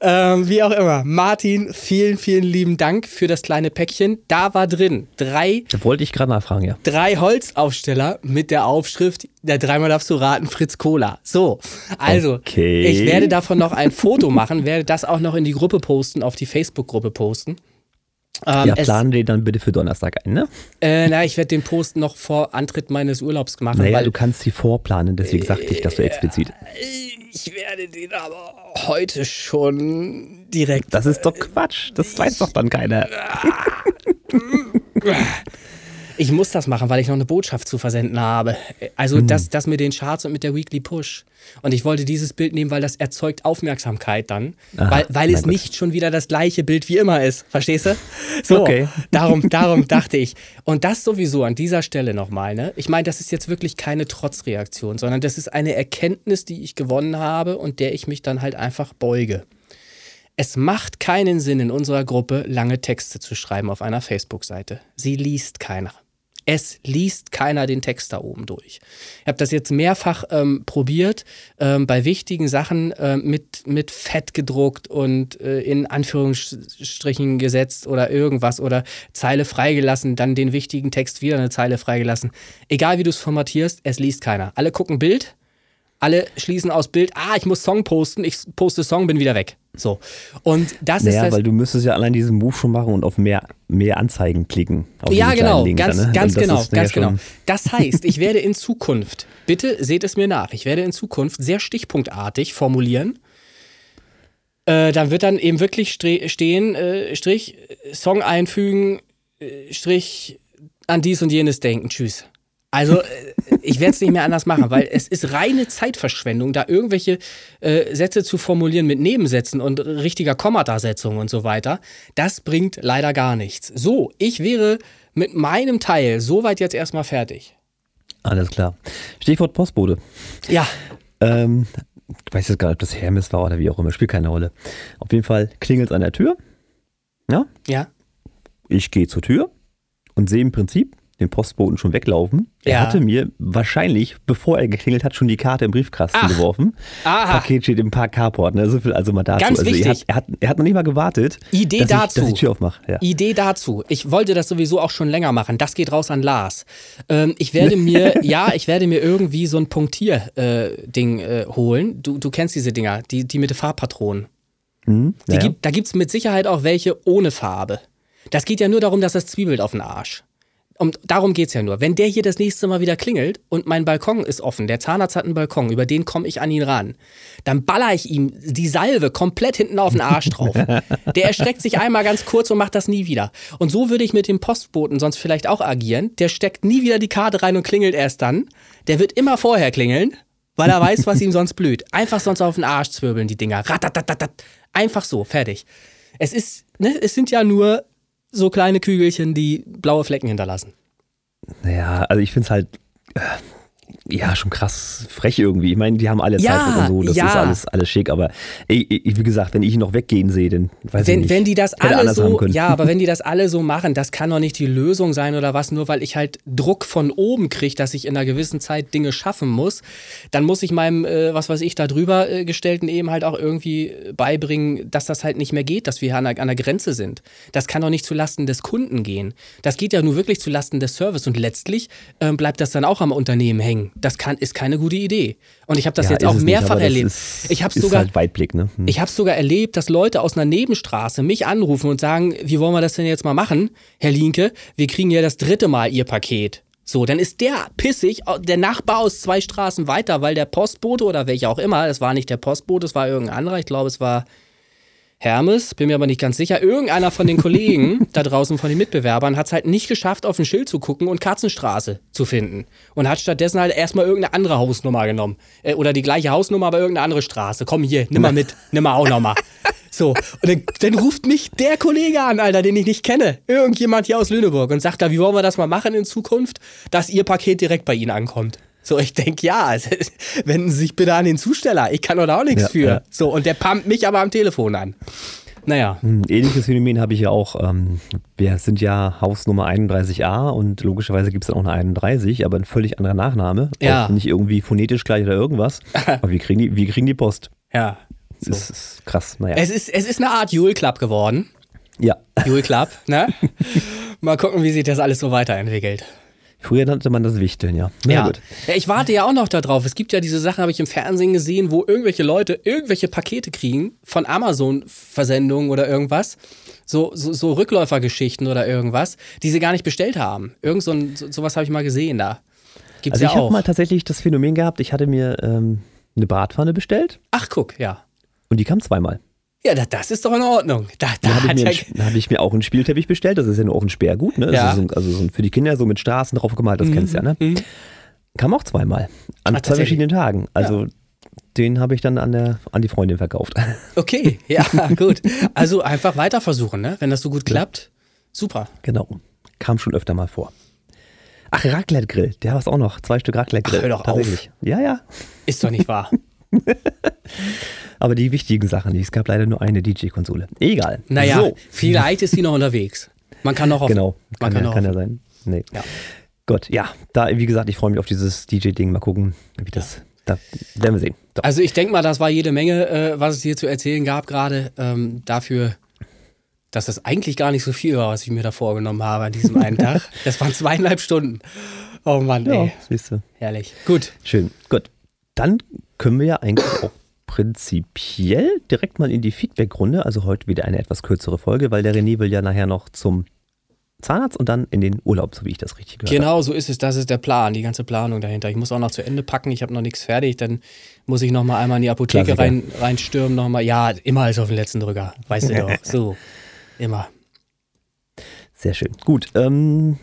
Speaker 4: ähm, wie auch immer. Martin, vielen, vielen lieben Dank für das kleine Päckchen. Da war drin drei.
Speaker 3: Wollte ich gerade nachfragen, ja.
Speaker 4: Drei Holzaufsteller mit der Aufschrift, der dreimal darfst du raten, Fritz Cola. So, also, okay. ich werde davon noch ein Foto machen, werde das auch noch in die Gruppe posten, auf die Facebook-Gruppe posten.
Speaker 3: Ähm, ja, planen den dann bitte für Donnerstag ein, ne?
Speaker 4: Äh, na, ich werde den Post noch vor Antritt meines Urlaubs machen.
Speaker 3: Naja, weil, du kannst sie vorplanen, deswegen sagte ich das so explizit.
Speaker 4: Ich werde den aber heute schon direkt.
Speaker 3: Das ist doch Quatsch, das weiß doch dann keiner.
Speaker 4: Ich muss das machen, weil ich noch eine Botschaft zu versenden habe. Also
Speaker 3: Hm.
Speaker 4: das, das mit den Charts und mit der Weekly Push. Und ich wollte dieses Bild nehmen, weil das erzeugt Aufmerksamkeit dann.
Speaker 3: Aha,
Speaker 4: weil weil es
Speaker 3: gut.
Speaker 4: nicht schon wieder das gleiche Bild wie immer ist. Verstehst du? So,
Speaker 3: Okay.
Speaker 4: darum, darum dachte ich. Und das sowieso an dieser Stelle nochmal. Ne? Ich meine, das ist jetzt wirklich keine Trotzreaktion, sondern das ist eine Erkenntnis, die ich gewonnen habe und der ich mich dann halt einfach beuge. Es macht keinen Sinn in unserer Gruppe, lange Texte zu schreiben auf einer Facebook-Seite. Sie liest keiner. Es liest keiner den Text da oben durch. Ich habe das jetzt mehrfach ähm, probiert, ähm, bei wichtigen Sachen ähm, mit, mit Fett gedruckt und äh, in Anführungsstrichen gesetzt oder irgendwas oder Zeile freigelassen, dann den wichtigen Text wieder eine Zeile freigelassen. Egal wie du es formatierst, es liest keiner. Alle gucken Bild, alle schließen aus Bild, ah, ich muss Song posten, ich poste Song, bin wieder weg. So. Und das ist
Speaker 3: Naja,
Speaker 4: das.
Speaker 3: weil du müsstest ja allein diesen Move schon machen und auf mehr, mehr Anzeigen klicken. Auf
Speaker 4: Ja, genau,
Speaker 3: Link
Speaker 4: ganz,
Speaker 3: da, ne?
Speaker 4: ganz
Speaker 3: Und das
Speaker 4: genau,
Speaker 3: ist
Speaker 4: ganz genau. Das heißt, ich werde in Zukunft, bitte seht es mir nach, ich werde in Zukunft sehr stichpunktartig formulieren. Äh, dann wird dann eben wirklich stehen, äh, Strich, äh, Song einfügen, äh, Strich, an dies und jenes denken, tschüss. Also, äh, ich werde es nicht mehr anders machen, weil es ist reine Zeitverschwendung, da irgendwelche äh, Sätze zu formulieren mit Nebensätzen und richtiger Kommatasetzung und so weiter. Das bringt leider gar nichts. So, ich wäre mit meinem Teil soweit jetzt erstmal fertig.
Speaker 3: Alles klar. Stichwort Postbote.
Speaker 4: Ja,
Speaker 3: Ähm, ich weiß jetzt gar nicht, ob das Hermes war oder wie auch immer, spielt keine Rolle. Auf jeden Fall klingelt es an der Tür. Ja,
Speaker 4: ja,
Speaker 3: ich gehe zur Tür und sehe im Prinzip den Postboten schon weglaufen. Er
Speaker 4: Ja.
Speaker 3: hatte mir wahrscheinlich, bevor er geklingelt hat, schon die Karte im Briefkasten
Speaker 4: Ach.
Speaker 3: geworfen.
Speaker 4: Aha.
Speaker 3: Paket steht im Park Carport. Ne? So viel also mal dazu.
Speaker 4: Ganz
Speaker 3: also
Speaker 4: wichtig.
Speaker 3: Er hat, er, hat, er hat noch nicht mal gewartet,
Speaker 4: Idee
Speaker 3: dass,
Speaker 4: dazu.
Speaker 3: Ich, dass ich Tür aufmache. Ja.
Speaker 4: Idee dazu. Ich wollte das sowieso auch schon länger machen. Das geht raus an Lars. Ähm, ich werde mir, ja, ich werde mir irgendwie so ein Punktier-Ding äh, holen. Du, du kennst diese Dinger, die, die mit den Farbpatronen.
Speaker 3: Hm? Ja.
Speaker 4: gibt, da gibt es mit Sicherheit auch welche ohne Farbe. Das geht ja nur darum, dass das zwiebelt auf den Arsch. Und darum geht's ja nur. Wenn der hier das nächste Mal wieder klingelt und mein Balkon ist offen, der Zahnarzt hat einen Balkon, über den komme ich an ihn ran, dann baller ich ihm die Salve komplett hinten auf den Arsch drauf. Der erstreckt sich einmal ganz kurz und macht das nie wieder. Und so würde ich mit dem Postboten sonst vielleicht auch agieren. Der steckt nie wieder die Karte rein und klingelt erst dann. Der wird immer vorher klingeln, weil er weiß, was ihm sonst blüht. Einfach sonst auf den Arsch zwirbeln, die Dinger. Ratatatatat. Einfach so, fertig. Es ist, ne, es sind ja nur so kleine Kügelchen, die blaue Flecken hinterlassen.
Speaker 3: Naja, also ich finde es halt. Äh, ja, schon krass frech irgendwie. Ich meine, die haben alle
Speaker 4: Ja,
Speaker 3: Zeit und so, das
Speaker 4: ja.
Speaker 3: ist alles, alles schick, aber ey, ich, wie gesagt, wenn ich ihn noch weggehen sehe, dann weiß ich
Speaker 4: Wenn,
Speaker 3: nicht.
Speaker 4: wenn die das
Speaker 3: Hätte
Speaker 4: alle so, ja, aber wenn die das alle so machen, das kann doch nicht die Lösung sein oder was, nur weil ich halt Druck von oben kriege, dass ich in einer gewissen Zeit Dinge schaffen muss, dann muss ich meinem, äh, was weiß ich, da drüber äh, gestellten eben halt auch irgendwie äh, beibringen, dass das halt nicht mehr geht, dass wir an der, an der Grenze sind. Das kann doch nicht zulasten des Kunden gehen. Das geht ja nur wirklich zulasten des Service und letztlich ähm, bleibt das dann auch am Unternehmen hängen. Das kann, ist keine gute Idee. Und ich habe das
Speaker 3: Ja,
Speaker 4: jetzt auch
Speaker 3: es nicht,
Speaker 4: mehrfach
Speaker 3: das
Speaker 4: erlebt.
Speaker 3: Ist,
Speaker 4: ich habe sogar
Speaker 3: halt Weitblick, ne? Hm.
Speaker 4: ich habe sogar erlebt, dass Leute aus einer Nebenstraße mich anrufen und sagen, wie wollen wir das denn jetzt mal machen, Herr Linke? Wir kriegen ja das dritte Mal Ihr Paket. So, dann ist der pissig, der Nachbar aus zwei Straßen weiter, weil der Postbote oder welcher auch immer, das war nicht der Postbote, es war irgendein anderer, ich glaube, es war Hermes, bin mir aber nicht ganz sicher. Irgendeiner von den Kollegen da draußen von den Mitbewerbern hat es halt nicht geschafft, auf ein Schild zu gucken und Katzenstraße zu finden. Und hat stattdessen halt erstmal irgendeine andere Hausnummer genommen. Äh, oder die gleiche Hausnummer, aber irgendeine andere Straße. Komm hier, nimm mal mit, nimm mal auch nochmal. So, und dann, dann ruft mich der Kollege an, Alter, den ich nicht kenne. Irgendjemand hier aus Lüneburg und sagt da, wie wollen wir das mal machen in Zukunft, dass Ihr Paket direkt bei Ihnen ankommt. So, ich denke, ja, wenden Sie sich bitte an den Zusteller. Ich kann doch da auch nichts
Speaker 3: Ja,
Speaker 4: für.
Speaker 3: ja.
Speaker 4: So, und der pumpt mich aber am Telefon an. Naja.
Speaker 3: Ein ähnliches Phänomen habe ich ja auch. Ähm, wir sind ja Hausnummer 31a und logischerweise gibt es dann auch eine 31, aber ein völlig anderer Nachname.
Speaker 4: Ja.
Speaker 3: Auch nicht irgendwie phonetisch gleich oder irgendwas. aber wir kriegen die, wir kriegen die Post.
Speaker 4: Ja.
Speaker 3: Das ist krass. Naja.
Speaker 4: Es ist, es ist eine Art Jule Club geworden.
Speaker 3: ja.
Speaker 4: Jule Club, ne? Mal gucken, wie sich das alles so weiterentwickelt.
Speaker 3: Früher nannte man das Wichteln, ja. Na
Speaker 4: Ja.
Speaker 3: gut.
Speaker 4: ja, ich warte ja auch noch darauf. Es gibt ja diese Sachen, habe ich im Fernsehen gesehen, wo irgendwelche Leute irgendwelche Pakete kriegen von Amazon-Versendungen oder irgendwas. So, so, so Rückläufergeschichten oder irgendwas, die sie gar nicht bestellt haben. Irgend so, ein, so sowas habe ich mal gesehen da. Gibt's
Speaker 3: Also
Speaker 4: ja
Speaker 3: ich habe mal tatsächlich das Phänomen gehabt, ich hatte mir ähm, eine Bratpfanne bestellt
Speaker 4: Ach, guck, ja.
Speaker 3: und die kam zweimal.
Speaker 4: Ja, da, das ist doch in Ordnung. Da, da
Speaker 3: Da habe ich, mir
Speaker 4: ja,
Speaker 3: da hab ich mir auch einen Spielteppich bestellt. Das ist ja nur auch ein Sperrgut. Ne?
Speaker 4: Ja.
Speaker 3: so, also so für die Kinder so mit Straßen drauf gemalt, das kennst du ja. Ne?
Speaker 4: Mhm.
Speaker 3: Kam auch zweimal. An
Speaker 4: Ah,
Speaker 3: zwei verschiedenen Tagen. Also den habe ich dann an, der, an die Freundin verkauft.
Speaker 4: Okay, ja, gut. Also einfach weiter versuchen, ne? Wenn das so gut klappt. Super.
Speaker 3: genau. Kam schon öfter mal vor. Ach, Raclette-Grill. Der war es auch noch. Zwei Stück Raclette-Grill.
Speaker 4: Ach, hör doch auf.
Speaker 3: Ja, ja.
Speaker 4: Ist doch nicht wahr.
Speaker 3: Aber die wichtigen Sachen, es gab leider nur eine DJ-Konsole. Egal.
Speaker 4: Naja,
Speaker 3: So.
Speaker 4: vielleicht ist die noch unterwegs. Man kann noch auf.
Speaker 3: Genau.
Speaker 4: Man
Speaker 3: Kann, ja,
Speaker 4: noch
Speaker 3: kann ja sein. Nee.
Speaker 4: Ja.
Speaker 3: Gott, ja. Da, wie gesagt, ich freue mich auf dieses DJ-Ding. Mal gucken, wie das. Da werden wir sehen. So.
Speaker 4: Also ich denke mal, das war jede Menge, äh, was es hier zu erzählen gab gerade. Ähm, dafür, dass das eigentlich gar nicht so viel war, was ich mir da vorgenommen habe an diesem einen Tag. Das waren zweieinhalb Stunden. Oh Mann,
Speaker 3: ja,
Speaker 4: ey.
Speaker 3: siehst du.
Speaker 4: Herrlich. Gut.
Speaker 3: Schön. Gut. Dann können wir ja eigentlich auch prinzipiell direkt mal in die Feedback-Runde. Also heute wieder eine etwas kürzere Folge, weil der René will ja nachher noch zum Zahnarzt und dann in den Urlaub, so wie ich das richtig gehört habe.
Speaker 4: Genau, so ist es. Das ist der Plan, die ganze Planung dahinter. Ich muss auch noch zu Ende packen. Ich habe noch nichts fertig. Dann muss ich noch mal einmal in die Apotheke
Speaker 3: Klassiker.
Speaker 4: rein, reinstürmen. Noch mal. Ja, immer alles auf den letzten Drücker. Weißt du doch. So. Immer.
Speaker 3: Sehr schön. Gut. Ähm,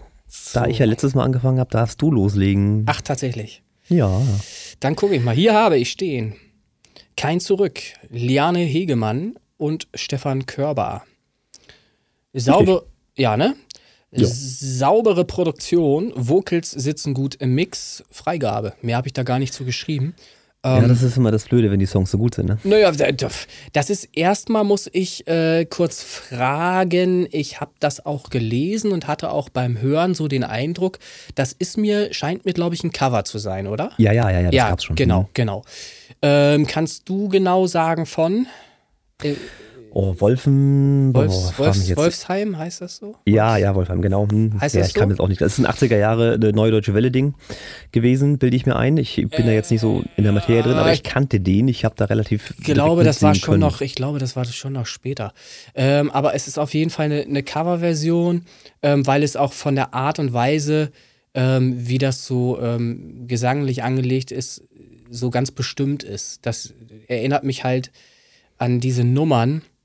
Speaker 3: Da ich ja letztes Mal angefangen habe, darfst du loslegen.
Speaker 4: Ach, tatsächlich.
Speaker 3: Ja.
Speaker 4: Dann gucke ich mal. Hier habe ich stehen. Kein Zurück. Liane Hegemann und Stefan Körber. Sauber. Ja, ne?
Speaker 3: Ja.
Speaker 4: Saubere Produktion. Vocals sitzen gut im Mix. Freigabe. Mehr habe ich da gar nicht zu geschrieben.
Speaker 3: Ja, das ist immer das Blöde, wenn die Songs so gut sind, ne?
Speaker 4: Naja, das ist erstmal muss ich äh, kurz fragen. Ich habe das auch gelesen und hatte auch beim Hören so den Eindruck, das ist mir, scheint mir, glaube ich, ein Cover zu sein, oder?
Speaker 3: Ja, ja, ja, ja, das
Speaker 4: ja,
Speaker 3: gab's schon.
Speaker 4: genau,
Speaker 3: Mhm.
Speaker 4: genau. Ähm, kannst du genau sagen von äh,
Speaker 3: Oh, Wolfen.
Speaker 4: Wolfs,
Speaker 3: oh,
Speaker 4: Wolfs. Wolfsheim, heißt das so?
Speaker 3: Ja, ja, Wolfram, genau. Hm.
Speaker 4: Heißt
Speaker 3: ja,
Speaker 4: das
Speaker 3: ich kann
Speaker 4: so?
Speaker 3: jetzt auch nicht. Das ist ein 80er Jahre eine neue deutsche Welle-Ding gewesen, bilde ich mir ein. Ich bin da jetzt nicht so in der Materie drin, aber
Speaker 4: Äh,
Speaker 3: ich kannte den. Ich habe da relativ.
Speaker 4: Ich glaube, das war schon
Speaker 3: können.
Speaker 4: noch, ich glaube, das war schon noch später. Ähm, aber es ist auf jeden Fall eine, eine Coverversion, ähm, weil es auch von der Art und Weise, ähm, wie das so ähm, gesanglich angelegt ist, so ganz bestimmt ist. Das erinnert mich halt an diese Nummern, äh,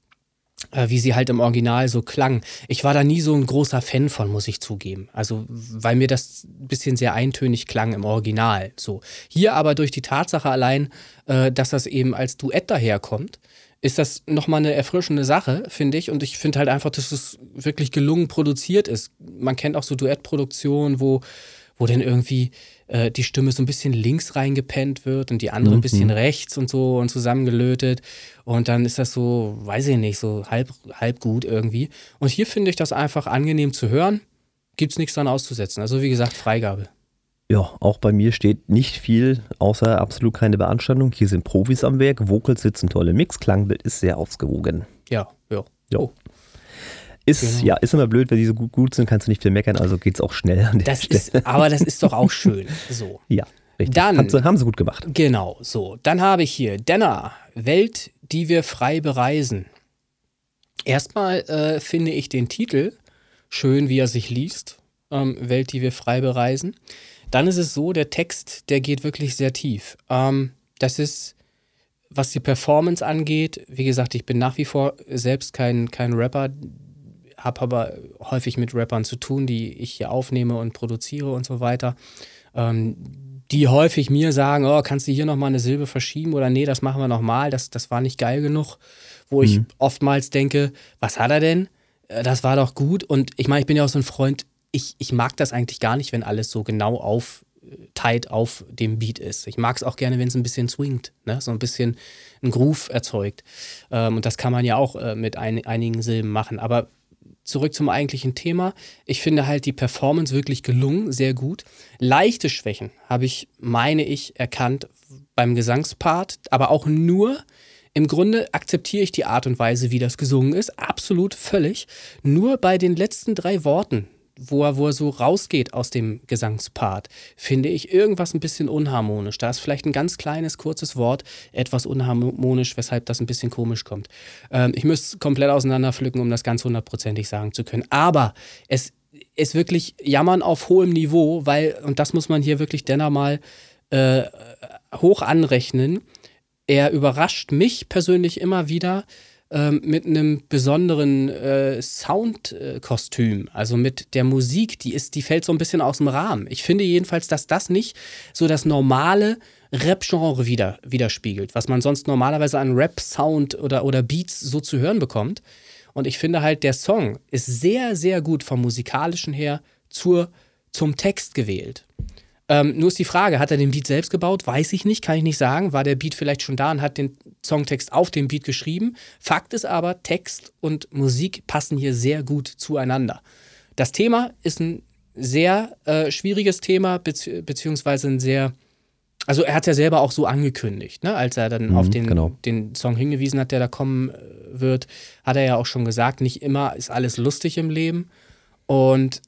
Speaker 4: wie sie halt im Original so klangen. Ich war da nie so ein großer Fan von, muss ich zugeben. Also, weil mir das ein bisschen sehr eintönig klang im Original. So. Hier aber durch die Tatsache allein, äh, dass das eben als Duett daherkommt, ist das nochmal eine erfrischende Sache, finde ich. Und ich finde halt einfach, dass es wirklich gelungen produziert ist. Man kennt auch so Duettproduktionen, wo, wo dann irgendwie äh, die Stimme so ein bisschen links reingepennt wird und die andere ein bisschen rechts und so und zusammengelötet. Und dann ist das so, weiß ich nicht, so halb, halb gut irgendwie. Und hier finde ich das einfach angenehm zu hören. Gibt es nichts dran auszusetzen. Also wie gesagt, Freigabe.
Speaker 3: Ja, auch bei mir steht nicht viel, außer absolut keine Beanstandung. Hier sind Profis am Werk, Vocals sitzen tolle Mix, Klangbild ist sehr ausgewogen.
Speaker 4: Ja, ja.
Speaker 3: Ja.
Speaker 4: Oh.
Speaker 3: Ist,
Speaker 4: Genau.
Speaker 3: ja, ist immer blöd, wenn die so gut, gut sind, kannst du nicht viel meckern, also geht's auch schnell an der
Speaker 4: Das
Speaker 3: Stelle.
Speaker 4: ist, aber das ist doch auch schön. So.
Speaker 3: ja, richtig.
Speaker 4: Dann-
Speaker 3: haben, sie, haben sie gut gemacht.
Speaker 4: Genau, so. Dann habe ich hier Denner, Welt, die wir frei bereisen. Erstmal äh, finde ich den Titel schön, wie er sich liest. Ähm, Welt, die wir frei bereisen. Dann ist es so, der Text, der geht wirklich sehr tief. Ähm, das ist, was die Performance angeht, wie gesagt, ich bin nach wie vor selbst kein, kein Rapper, habe aber häufig mit Rappern zu tun, die ich hier aufnehme und produziere und so weiter. Ähm, die häufig mir sagen, oh, kannst du hier nochmal eine Silbe verschieben oder nee, das machen wir nochmal, das, das war nicht geil genug. Wo ich oftmals denke, was hat er denn? Äh, Das war doch gut. Und ich meine, ich bin ja auch so ein Freund, ich, ich mag das eigentlich gar nicht, wenn alles so genau auf tight auf dem Beat ist. Ich mag es auch gerne, wenn es ein bisschen swingt, ne? so ein bisschen einen Groove erzeugt. Ähm, und das kann man ja auch äh, mit ein, einigen Silben machen. Aber zurück zum eigentlichen Thema. Ich finde halt die Performance wirklich gelungen, sehr gut. Leichte Schwächen habe ich, meine ich, erkannt beim Gesangspart, aber auch nur. Im Grunde akzeptiere ich die Art und Weise, wie das gesungen ist, absolut völlig. Nur bei den letzten drei Worten, wo er, wo er so rausgeht aus dem Gesangspart, finde ich irgendwas ein bisschen unharmonisch. Da ist vielleicht ein ganz kleines, kurzes Wort etwas unharmonisch, weshalb das ein bisschen komisch kommt. Ähm, ich müsste es komplett auseinanderpflücken, um das ganz hundertprozentig sagen zu können. Aber es ist wirklich Jammern auf hohem Niveau, weil, und das muss man hier wirklich dennoch mal äh, hoch anrechnen, er überrascht mich persönlich immer wieder mit einem besonderen äh, Soundkostüm, also mit der Musik, die ist, die fällt so ein bisschen aus dem Rahmen. Ich finde jedenfalls, dass das nicht so das normale Rap-Genre wieder, widerspiegelt, was man sonst normalerweise an Rap-Sound oder, oder Beats so zu hören bekommt. Und ich finde halt, der Song ist sehr, sehr gut vom musikalischen her zur, zum Text gewählt. Ähm, nur ist die Frage, hat er den Beat selbst gebaut? Weiß ich nicht, kann ich nicht sagen. War der Beat vielleicht schon da und hat den Songtext auf dem Beat geschrieben? Fakt ist aber, Text und Musik passen hier sehr gut zueinander. Das Thema ist ein sehr äh, schwieriges Thema, bezieh beziehungsweise ein sehr also er hat ja selber auch so angekündigt, ne? als er dann
Speaker 3: Mhm,
Speaker 4: auf den,
Speaker 3: genau.
Speaker 4: den Song hingewiesen hat, der da kommen äh, wird, hat er ja auch schon gesagt, nicht immer ist alles lustig im Leben. Und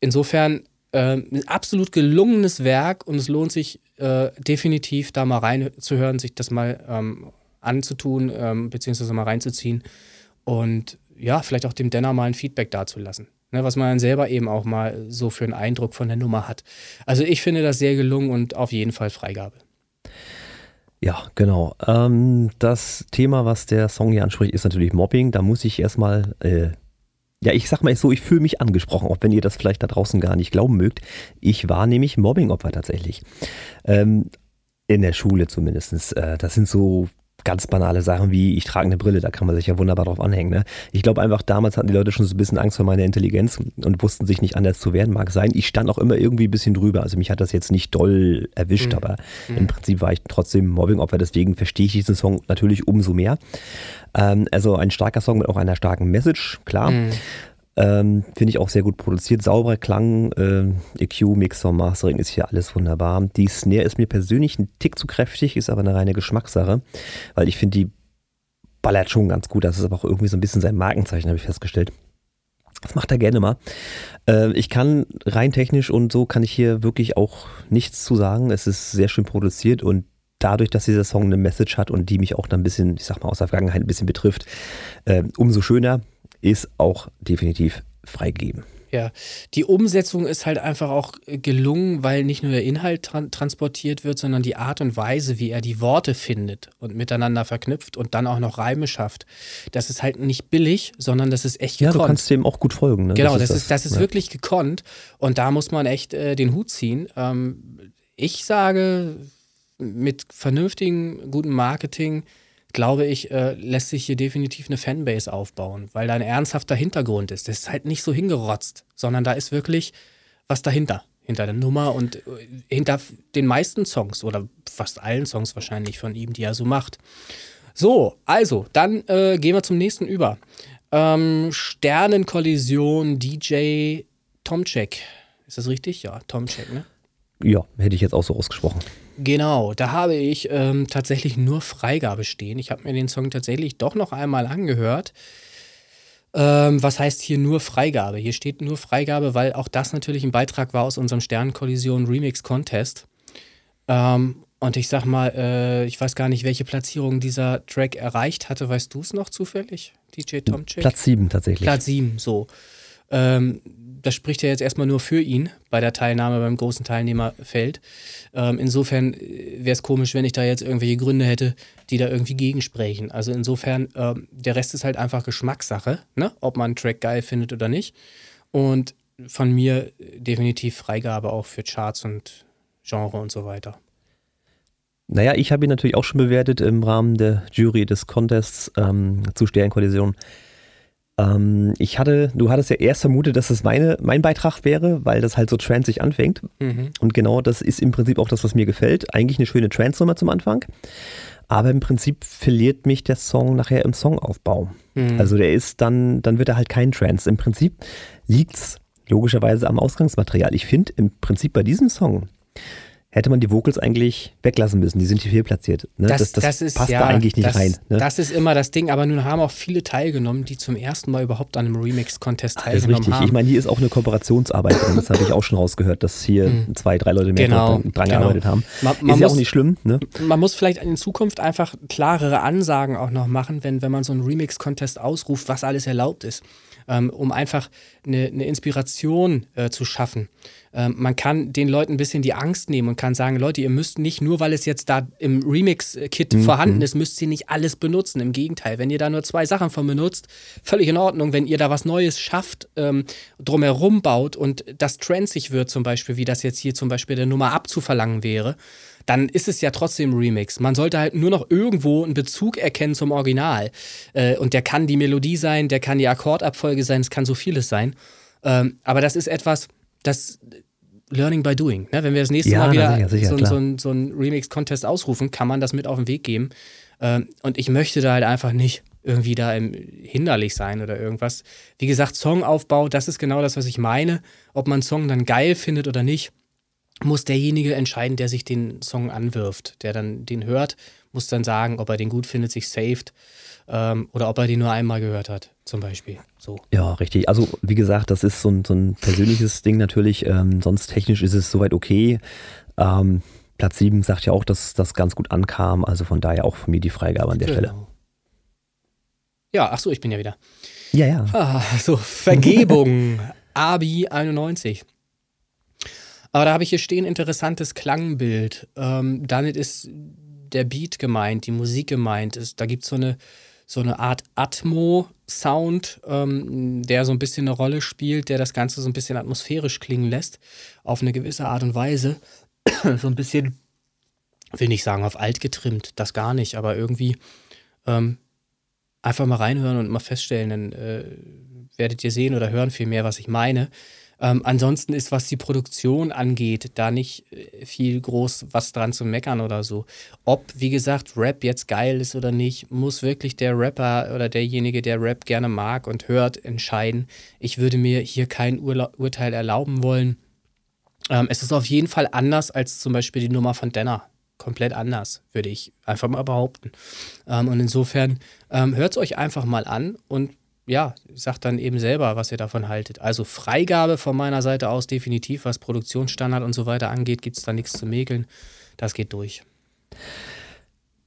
Speaker 4: insofern ähm, ein absolut gelungenes Werk und es lohnt sich äh, definitiv da mal reinzuhören, sich das mal ähm, anzutun, ähm, beziehungsweise mal reinzuziehen und ja, vielleicht auch dem Denner mal ein Feedback dazulassen. Ne, was man dann selber eben auch mal so für einen Eindruck von der Nummer hat. Also ich finde das sehr gelungen und auf jeden Fall Freigabe.
Speaker 3: Ja, genau. Ähm, das Thema, was der Song hier anspricht, ist natürlich Mobbing. Da muss ich erstmal, äh, ja, ich sag mal so, ich fühle mich angesprochen, auch wenn ihr das vielleicht da draußen gar nicht glauben mögt. Ich war nämlich Mobbing-Opfer tatsächlich. Ähm, in der Schule zumindest. Äh, das sind so ganz banale Sachen wie, ich trage eine Brille, da kann man sich ja wunderbar drauf anhängen. Ne? Ich glaube einfach, damals hatten die Leute schon so ein bisschen Angst vor meiner Intelligenz und wussten sich nicht anders zu wehren, mag sein. Ich stand auch immer irgendwie ein bisschen drüber, also mich hat das jetzt nicht doll erwischt,
Speaker 4: Mhm.
Speaker 3: aber im Prinzip war ich trotzdem Mobbing-Opfer, deswegen verstehe ich diesen Song natürlich umso mehr. Ähm, also ein starker Song mit auch einer starken Message, klar.
Speaker 4: Mhm.
Speaker 3: Ähm, Finde ich auch sehr gut produziert. Sauberer Klang, äh, EQ, Mixer, Mastering ist hier alles wunderbar. Die Snare ist mir persönlich ein Tick zu kräftig, ist aber eine reine Geschmackssache, weil ich finde, die ballert schon ganz gut. Das ist aber auch irgendwie so ein bisschen sein Markenzeichen, habe ich festgestellt. Das macht er gerne mal. Äh, ich kann rein technisch und so kann ich hier wirklich auch nichts zu sagen. Es ist sehr schön produziert und dadurch, dass dieser Song eine Message hat und die mich auch dann ein bisschen, ich sag mal, aus der Vergangenheit ein bisschen betrifft, äh, umso schöner ist auch definitiv freigegeben.
Speaker 4: Ja, die Umsetzung ist halt einfach auch gelungen, weil nicht nur der Inhalt tran transportiert wird, sondern die Art und Weise, wie er die Worte findet und miteinander verknüpft und dann auch noch Reime schafft. Das ist halt nicht billig, sondern das ist echt
Speaker 3: Ja,
Speaker 4: gekonnt.
Speaker 3: du kannst dem auch gut folgen. Ne?
Speaker 4: Genau, das, ist, das ist
Speaker 3: ja.
Speaker 4: wirklich gekonnt und da muss man echt äh, den Hut ziehen. Ähm, ich sage, mit vernünftigem, gutem Marketing, glaube ich, äh, lässt sich hier definitiv eine Fanbase aufbauen, weil da ein ernsthafter Hintergrund ist. Das ist halt nicht so hingerotzt, sondern da ist wirklich was dahinter, hinter der Nummer und äh, hinter den meisten Songs oder fast allen Songs wahrscheinlich von ihm, die er so macht. So, also, dann äh, gehen wir zum nächsten über. Ähm, Sternenkollision DJ Tomczek. Ist das richtig? Ja, Tomczek, ne?
Speaker 3: Ja, hätte ich jetzt auch so ausgesprochen.
Speaker 4: Genau, da habe ich ähm, tatsächlich nur Freigabe stehen. Ich habe mir den Song tatsächlich doch noch einmal angehört. Ähm, was heißt hier nur Freigabe? Hier steht nur Freigabe, weil auch das natürlich ein Beitrag war aus unserem Sternenkollision Remix Contest. Ähm, und ich sag mal, äh, ich weiß gar nicht, welche Platzierung dieser Track erreicht hatte. Weißt du es noch zufällig, DJ Tomczyk?
Speaker 3: Platz 7 tatsächlich.
Speaker 4: Platz 7, so. Ähm, das spricht ja jetzt erstmal nur für ihn bei der Teilnahme beim großen Teilnehmerfeld. Ähm, insofern wäre es komisch, wenn ich da jetzt irgendwelche Gründe hätte, die da irgendwie gegensprechen. Also insofern, ähm, der Rest ist halt einfach Geschmackssache, ne? ob man einen Track geil findet oder nicht. Und von mir definitiv Freigabe auch für Charts und Genre und so weiter.
Speaker 3: Naja, ich habe ihn natürlich auch schon bewertet im Rahmen der Jury des Contests ähm, zu Sternkollision. Ähm, ich hatte, du hattest ja erst vermutet, dass es meine, mein Beitrag wäre, weil das halt so transig anfängt.
Speaker 4: Mhm.
Speaker 3: Und genau das ist im Prinzip auch das, was mir gefällt. Eigentlich eine schöne Trance-Nummer zum Anfang. Aber im Prinzip verliert mich der Song nachher im Songaufbau.
Speaker 4: Mhm.
Speaker 3: Also der ist dann, dann wird er halt kein Trance. Im Prinzip liegt's logischerweise am Ausgangsmaterial. Ich finde im Prinzip bei diesem Song hätte man die Vocals eigentlich weglassen müssen. Die sind hier fehlplatziert. Ne?
Speaker 4: Das, das, ist,
Speaker 3: passt
Speaker 4: ja,
Speaker 3: da eigentlich nicht
Speaker 4: das,
Speaker 3: rein. Ne?
Speaker 4: Das ist immer das Ding, aber nun haben auch viele teilgenommen, die zum ersten Mal überhaupt an einem Remix-Contest
Speaker 3: das ist
Speaker 4: teilgenommen
Speaker 3: richtig.
Speaker 4: haben.
Speaker 3: Ich meine, hier ist auch eine Kooperationsarbeit drin. Das habe ich auch schon rausgehört, dass hier zwei, drei Leute mehr
Speaker 4: Genau,
Speaker 3: dran, dran
Speaker 4: genau.
Speaker 3: gearbeitet haben.
Speaker 4: Man- man
Speaker 3: ist ja
Speaker 4: muss-
Speaker 3: auch nicht schlimm. Ne?
Speaker 4: man muss vielleicht in Zukunft einfach klarere Ansagen auch noch machen, wenn, wenn man so einen Remix-Contest ausruft, was alles erlaubt ist. Ähm, um einfach eine, eine Inspiration äh, zu schaffen. Ähm, man kann den Leuten ein bisschen die Angst nehmen und kann sagen, Leute, ihr müsst nicht, nur weil es jetzt da im Remix-Kit
Speaker 3: Mhm.
Speaker 4: vorhanden ist, müsst ihr nicht alles benutzen. Im Gegenteil, wenn ihr da nur zwei Sachen von benutzt, völlig in Ordnung. Wenn ihr da was Neues schafft, ähm, drumherum baut und das trendsig wird zum Beispiel, wie das jetzt hier zum Beispiel der Nummer abzuverlangen wäre, dann ist es ja trotzdem Remix. Man sollte halt nur noch irgendwo einen Bezug erkennen zum Original. Äh, und der kann die Melodie sein, der kann die Akkordabfolge sein, es kann so vieles sein. Ähm, aber das ist etwas, das Learning by Doing. Ne? Wenn wir das nächste
Speaker 3: Ja,
Speaker 4: Mal wieder
Speaker 3: sicher, sicher,
Speaker 4: so, so, ein- so einen Remix-Contest ausrufen, kann man das mit auf den Weg geben. Ähm, und ich möchte da halt einfach nicht irgendwie da im, hinderlich sein oder irgendwas. Wie gesagt, Songaufbau, das ist genau das, was ich meine. Ob man einen Song dann geil findet oder nicht, muss derjenige entscheiden, der sich den Song anwirft, der dann den hört, muss dann sagen, ob er den gut findet, sich saved ähm, oder ob er den nur einmal gehört hat, zum Beispiel. So.
Speaker 3: Ja, richtig. Also wie gesagt, das ist so ein, so ein persönliches Ding natürlich. Ähm, sonst technisch ist es soweit okay. Ähm, Platz 7 sagt ja auch, dass das ganz gut ankam. Also von daher auch von mir die Freigabe an der Stelle.
Speaker 4: Genau. Ja, ach so, ich bin ja wieder.
Speaker 3: Ja, ja.
Speaker 4: Ah, so, Vergebung. Abi 91. Aber da habe ich hier stehen, interessantes Klangbild. Ähm, damit ist der Beat gemeint, die Musik gemeint. Ist, da gibt so eine, so eine Art Atmo-Sound, ähm, der so ein bisschen eine Rolle spielt, der das Ganze so ein bisschen atmosphärisch klingen lässt, auf eine gewisse Art und Weise. so ein bisschen, will nicht sagen auf alt getrimmt, das gar nicht, aber irgendwie ähm, einfach mal reinhören und mal feststellen, dann äh, werdet ihr sehen oder hören viel mehr, was ich meine. Ähm, ansonsten ist, was die Produktion angeht, da nicht äh, viel groß was dran zu meckern oder so. Ob, wie gesagt, Rap jetzt geil ist oder nicht, muss wirklich der Rapper oder derjenige, der Rap gerne mag und hört, entscheiden. Ich würde mir hier kein Urla Urteil erlauben wollen. Ähm, es ist auf jeden Fall anders als zum Beispiel die Nummer von Denner. Komplett anders, würde ich einfach mal behaupten. Ähm, und insofern ähm, hört es euch einfach mal an und ja, sagt dann eben selber, was ihr davon haltet. Also Freigabe von meiner Seite aus definitiv, was Produktionsstandard und so weiter angeht, gibt es da nichts zu mäkeln. Das geht durch.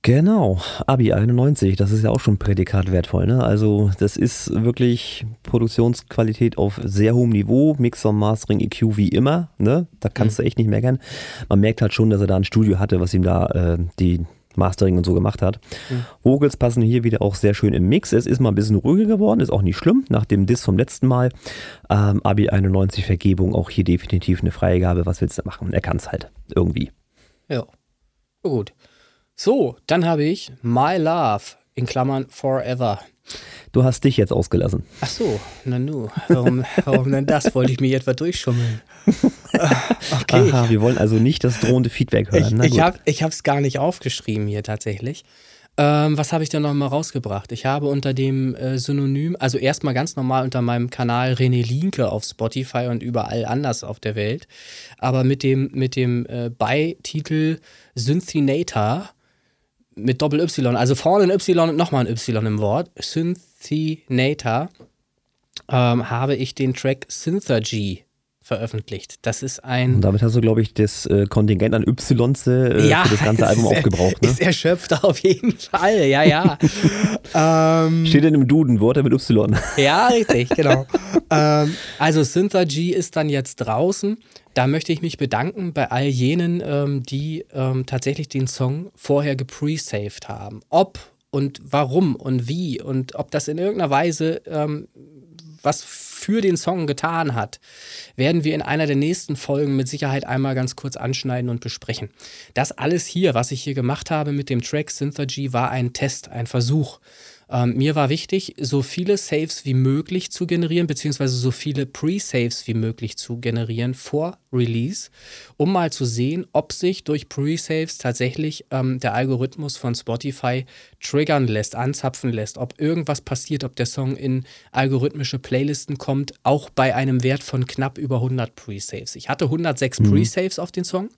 Speaker 3: Genau, Abi 91, das ist ja auch schon Prädikat wertvoll. Ne? Also das ist wirklich Produktionsqualität auf sehr hohem Niveau, Mixer, Mastering, EQ wie immer. Ne? Da kannst du echt nicht meckern. Man merkt halt schon, dass er da ein Studio hatte, was ihm da äh, die Mastering und so gemacht hat. Vocals passen hier wieder auch sehr schön im Mix. Es ist mal ein bisschen ruhiger geworden, ist auch nicht schlimm, nach dem Diss vom letzten Mal. Ähm, Abi 91 Vergebung, auch hier definitiv eine Freigabe. Was willst du machen? Er kann es halt irgendwie.
Speaker 4: Ja. Gut. So, dann habe ich My Love in Klammern Forever.
Speaker 3: Du hast dich jetzt ausgelassen.
Speaker 4: Ach so, na nu. Warum, warum denn das? Wollte ich mich etwa durchschummeln? Okay.
Speaker 3: Aha, wir wollen also nicht das drohende Feedback hören.
Speaker 4: Ich, ich habe es gar nicht aufgeschrieben hier tatsächlich. Ähm, was habe ich denn nochmal rausgebracht? Ich habe unter dem äh, Synonym, also erstmal ganz normal unter meinem Kanal René Linke auf Spotify und überall anders auf der Welt, aber mit dem, mit dem äh, Beititel Synthinator mit Doppel-Y, also vorne ein Y und nochmal ein Y im Wort, Synthinator, ähm, habe ich den Track Synthergy veröffentlicht. Das ist ein
Speaker 3: Und damit hast du, glaube ich, das äh, Kontingent an Ys äh, für das ganze Album
Speaker 4: ist,
Speaker 3: aufgebraucht. Ne?
Speaker 4: Ist erschöpft auf jeden Fall, ja, ja. ähm,
Speaker 3: Steht denn im Duden Worte mit Y?
Speaker 4: ja, richtig, genau. ähm, also Synthergy ist dann jetzt draußen. Da möchte ich mich bedanken bei all jenen, ähm, die ähm, tatsächlich den Song vorher gepresaved haben. Ob und warum und wie und ob das in irgendeiner Weise ähm, was für den Song getan hat, werden wir in einer der nächsten Folgen mit Sicherheit einmal ganz kurz anschneiden und besprechen. Das alles hier, was ich hier gemacht habe mit dem Track Synthergy, war ein Test, ein Versuch. Ähm, mir war wichtig, so viele Saves wie möglich zu generieren, beziehungsweise so viele Pre-Saves wie möglich zu generieren vor Release, um mal zu sehen, ob sich durch Pre-Saves tatsächlich ähm, der Algorithmus von Spotify triggern lässt, anzapfen lässt, ob irgendwas passiert, ob der Song in algorithmische Playlisten kommt, auch bei einem Wert von knapp über 100 Pre-Saves. Ich hatte 106 Pre-Saves auf den Song.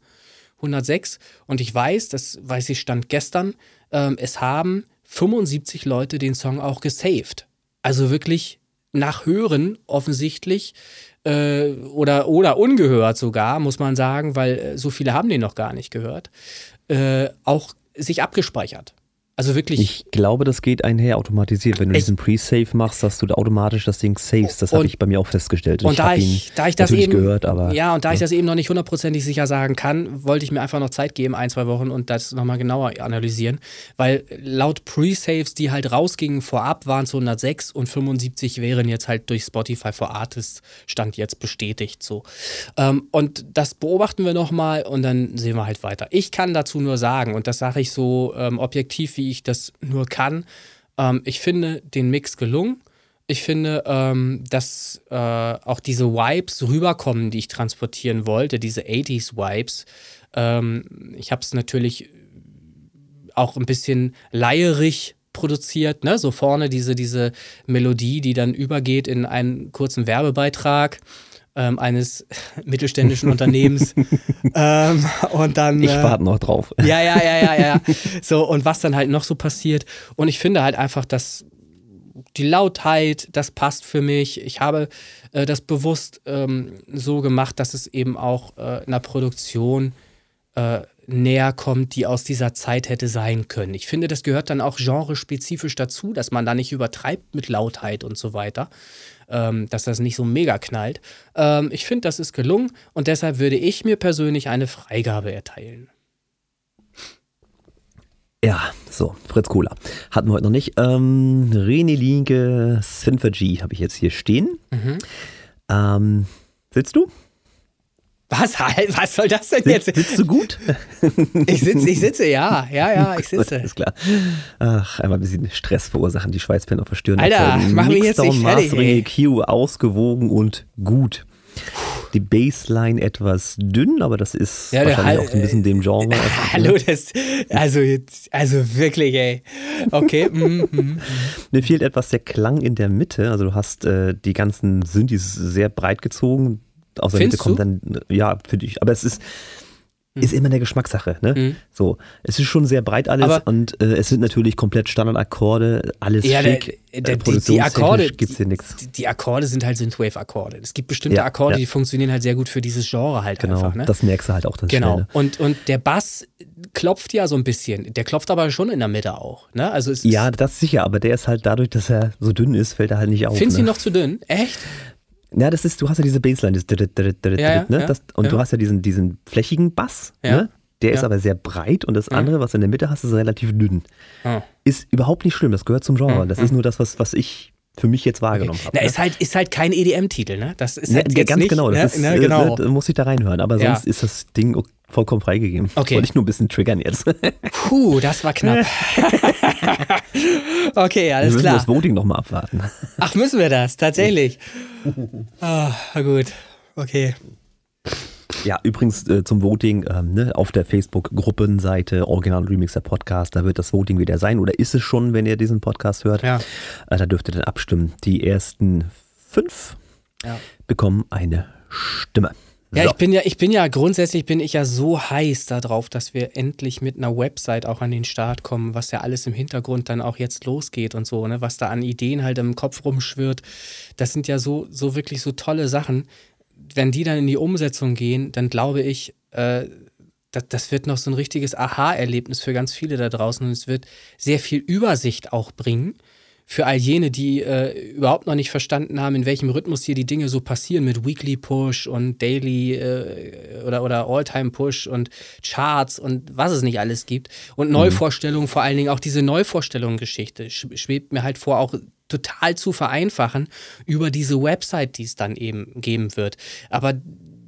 Speaker 4: 106 und ich weiß, das weiß ich stand gestern, ähm, es haben 75 Leute den Song auch gesaved. Also wirklich nach Hören offensichtlich äh, oder, oder ungehört sogar, muss man sagen, weil äh, so viele haben den noch gar nicht gehört, äh, auch sich abgespeichert. Also wirklich.
Speaker 3: Ich glaube, das geht einher automatisiert. Wenn du diesen Pre-Save machst, dass du da automatisch das Ding savest. Das habe ich bei mir auch festgestellt.
Speaker 4: und
Speaker 3: ich
Speaker 4: da ich, da ich das eben,
Speaker 3: gehört, aber
Speaker 4: ja, und da ich das eben noch nicht hundertprozentig sicher sagen kann, wollte ich mir einfach noch Zeit geben, ein, zwei Wochen und das nochmal genauer analysieren. Weil laut Pre-Saves, die halt rausgingen vorab, waren es 106 und 75 wären jetzt halt durch Spotify for Artists Stand jetzt bestätigt so. Ähm, und das beobachten wir nochmal und dann sehen wir halt weiter. Ich kann dazu nur sagen, und das sage ich so ähm, objektiv, wie ich das nur kann, ähm, ich finde den Mix gelungen. Ich finde, ähm, dass äh, auch diese Vibes rüberkommen, die ich transportieren wollte, diese 80s-Vibes. Ähm, ich habe es natürlich auch ein bisschen leierig produziert, ne? So vorne diese, diese Melodie, die dann übergeht in einen kurzen Werbebeitrag ähm, eines mittelständischen Unternehmens. ähm, und dann.
Speaker 3: ich
Speaker 4: äh,
Speaker 3: warte noch drauf.
Speaker 4: ja, ja, ja, ja, ja. So, und was dann halt noch so passiert. Und ich finde halt einfach, dass die Lautheit, das passt für mich. Ich habe äh, das bewusst ähm, so gemacht, dass es eben auch äh, einer Produktion äh, näher kommt, die aus dieser Zeit hätte sein können. Ich finde, das gehört dann auch genrespezifisch dazu, dass man da nicht übertreibt mit Lautheit und so weiter, ähm, dass das nicht so mega knallt. Ähm, ich finde, das ist gelungen und deshalb würde ich mir persönlich eine Freigabe erteilen.
Speaker 3: Ja, so, Fritz Kohler. Hatten wir heute noch nicht. Ähm, René Linke Synthergy habe ich jetzt hier stehen.
Speaker 4: Mhm.
Speaker 3: Ähm, sitzt du?
Speaker 4: Was, halt, was soll das denn jetzt?
Speaker 3: sitzt du gut?
Speaker 4: Ich sitze, ich sitze, ja, ja, ja, ich
Speaker 3: Gut,
Speaker 4: sitze.
Speaker 3: ist klar. Ach, einmal ein bisschen Stress verursachen, die Schweißperlen auf der Stirn.
Speaker 4: Alter,
Speaker 3: erzeugen.
Speaker 4: mach mich jetzt nicht fertig, ey.
Speaker 3: EQ, ausgewogen und gut. Die Bassline etwas dünn, aber das ist
Speaker 4: Ja,
Speaker 3: wahrscheinlich
Speaker 4: Hall-
Speaker 3: auch ein bisschen dem Genre.
Speaker 4: Hallo, das, also jetzt, also wirklich, ey. Okay, mm, mm.
Speaker 3: Mir fehlt etwas der Klang in der Mitte. Also du hast äh, die ganzen Synthes sehr breit gezogen. Aus der
Speaker 4: Findest
Speaker 3: Mitte kommt dann, ja, finde ich. Aber es ist, ist immer eine Geschmackssache. Ne?
Speaker 4: Mhm.
Speaker 3: So, es ist schon sehr breit alles
Speaker 4: Aber-
Speaker 3: und äh, es sind natürlich komplett Standardakkorde, alles
Speaker 4: Ja, der,
Speaker 3: schick.
Speaker 4: der,
Speaker 3: äh,
Speaker 4: die, die Akkorde,
Speaker 3: gibt's hier nichts.
Speaker 4: die, die Akkorde sind halt Synthwave-Akkorde. Es gibt bestimmte
Speaker 3: Ja,
Speaker 4: Akkorde,
Speaker 3: ja.
Speaker 4: die funktionieren halt sehr gut für dieses Genre halt
Speaker 3: Genau,
Speaker 4: einfach. Ne?
Speaker 3: das merkst du halt auch dann
Speaker 4: Genau.
Speaker 3: schnell. Ne?
Speaker 4: Und, und der Bass klopft ja so ein bisschen. Der klopft aber schon in der Mitte auch. Ne? Also
Speaker 3: Ja,
Speaker 4: ist,
Speaker 3: das sicher, aber der ist halt dadurch, dass er so dünn ist, fällt er halt nicht auf.
Speaker 4: findest du
Speaker 3: ne?
Speaker 4: ihn noch zu dünn? Echt?
Speaker 3: Ja, das ist, du hast ja diese Bassline, das
Speaker 4: Ja, ja,
Speaker 3: ne?
Speaker 4: ja,
Speaker 3: das, und
Speaker 4: ja.
Speaker 3: du hast ja diesen, diesen flächigen Bass,
Speaker 4: Ja.
Speaker 3: ne? Der ist
Speaker 4: Ja.
Speaker 3: aber sehr breit und das andere, was du in der Mitte hast, ist relativ dünn.
Speaker 4: Ah.
Speaker 3: Ist überhaupt nicht schlimm, das gehört zum Genre. Das ist nur das, was, was ich für mich jetzt wahrgenommen habe.
Speaker 4: Na,
Speaker 3: ne?
Speaker 4: ist halt, ist halt kein EDM-Titel, ne? Das ist
Speaker 3: Ja,
Speaker 4: halt
Speaker 3: ja,
Speaker 4: jetzt
Speaker 3: ganz
Speaker 4: nicht,
Speaker 3: genau, das
Speaker 4: ne?
Speaker 3: ist,
Speaker 4: ne,
Speaker 3: äh,
Speaker 4: genau.
Speaker 3: ne, da muss ich da reinhören. Aber
Speaker 4: Ja.
Speaker 3: sonst ist das Ding ok- vollkommen freigegeben.
Speaker 4: Okay.
Speaker 3: Wollte ich nur ein bisschen triggern jetzt.
Speaker 4: Puh, das war knapp. okay,
Speaker 3: Wir
Speaker 4: alles
Speaker 3: müssen
Speaker 4: klar.
Speaker 3: das Voting nochmal abwarten.
Speaker 4: Ach, müssen wir das? Tatsächlich. Ah, na gut. Okay.
Speaker 3: Ja, übrigens äh, zum Voting ähm, ne, auf der Facebook-Gruppenseite Original Remixer Podcast, da wird das Voting wieder sein oder ist es schon, wenn ihr diesen Podcast hört?
Speaker 4: Ja.
Speaker 3: Äh, da dürft ihr dann abstimmen. Die ersten fünf
Speaker 4: Ja.
Speaker 3: bekommen eine Stimme.
Speaker 4: Ja, ich bin ja, ich bin ja grundsätzlich bin ich ja so heiß darauf, dass wir endlich mit einer Website auch an den Start kommen, was ja alles im Hintergrund dann auch jetzt losgeht und so, ne, was da an Ideen halt im Kopf rumschwirrt. Das sind ja so, so wirklich so tolle Sachen. Wenn die dann in die Umsetzung gehen, dann glaube ich, äh, das, das wird noch so ein richtiges Aha-Erlebnis für ganz viele da draußen und es wird sehr viel Übersicht auch bringen für all jene, die äh, überhaupt noch nicht verstanden haben, in welchem Rhythmus hier die Dinge so passieren mit Weekly Push und Daily äh, oder, oder All-Time Push und Charts und was es nicht alles gibt. Und Neuvorstellungen, vor allen Dingen auch diese Neuvorstellungen-Geschichte sch- schwebt mir halt vor, auch total zu vereinfachen über diese Website, die es dann eben geben wird. Aber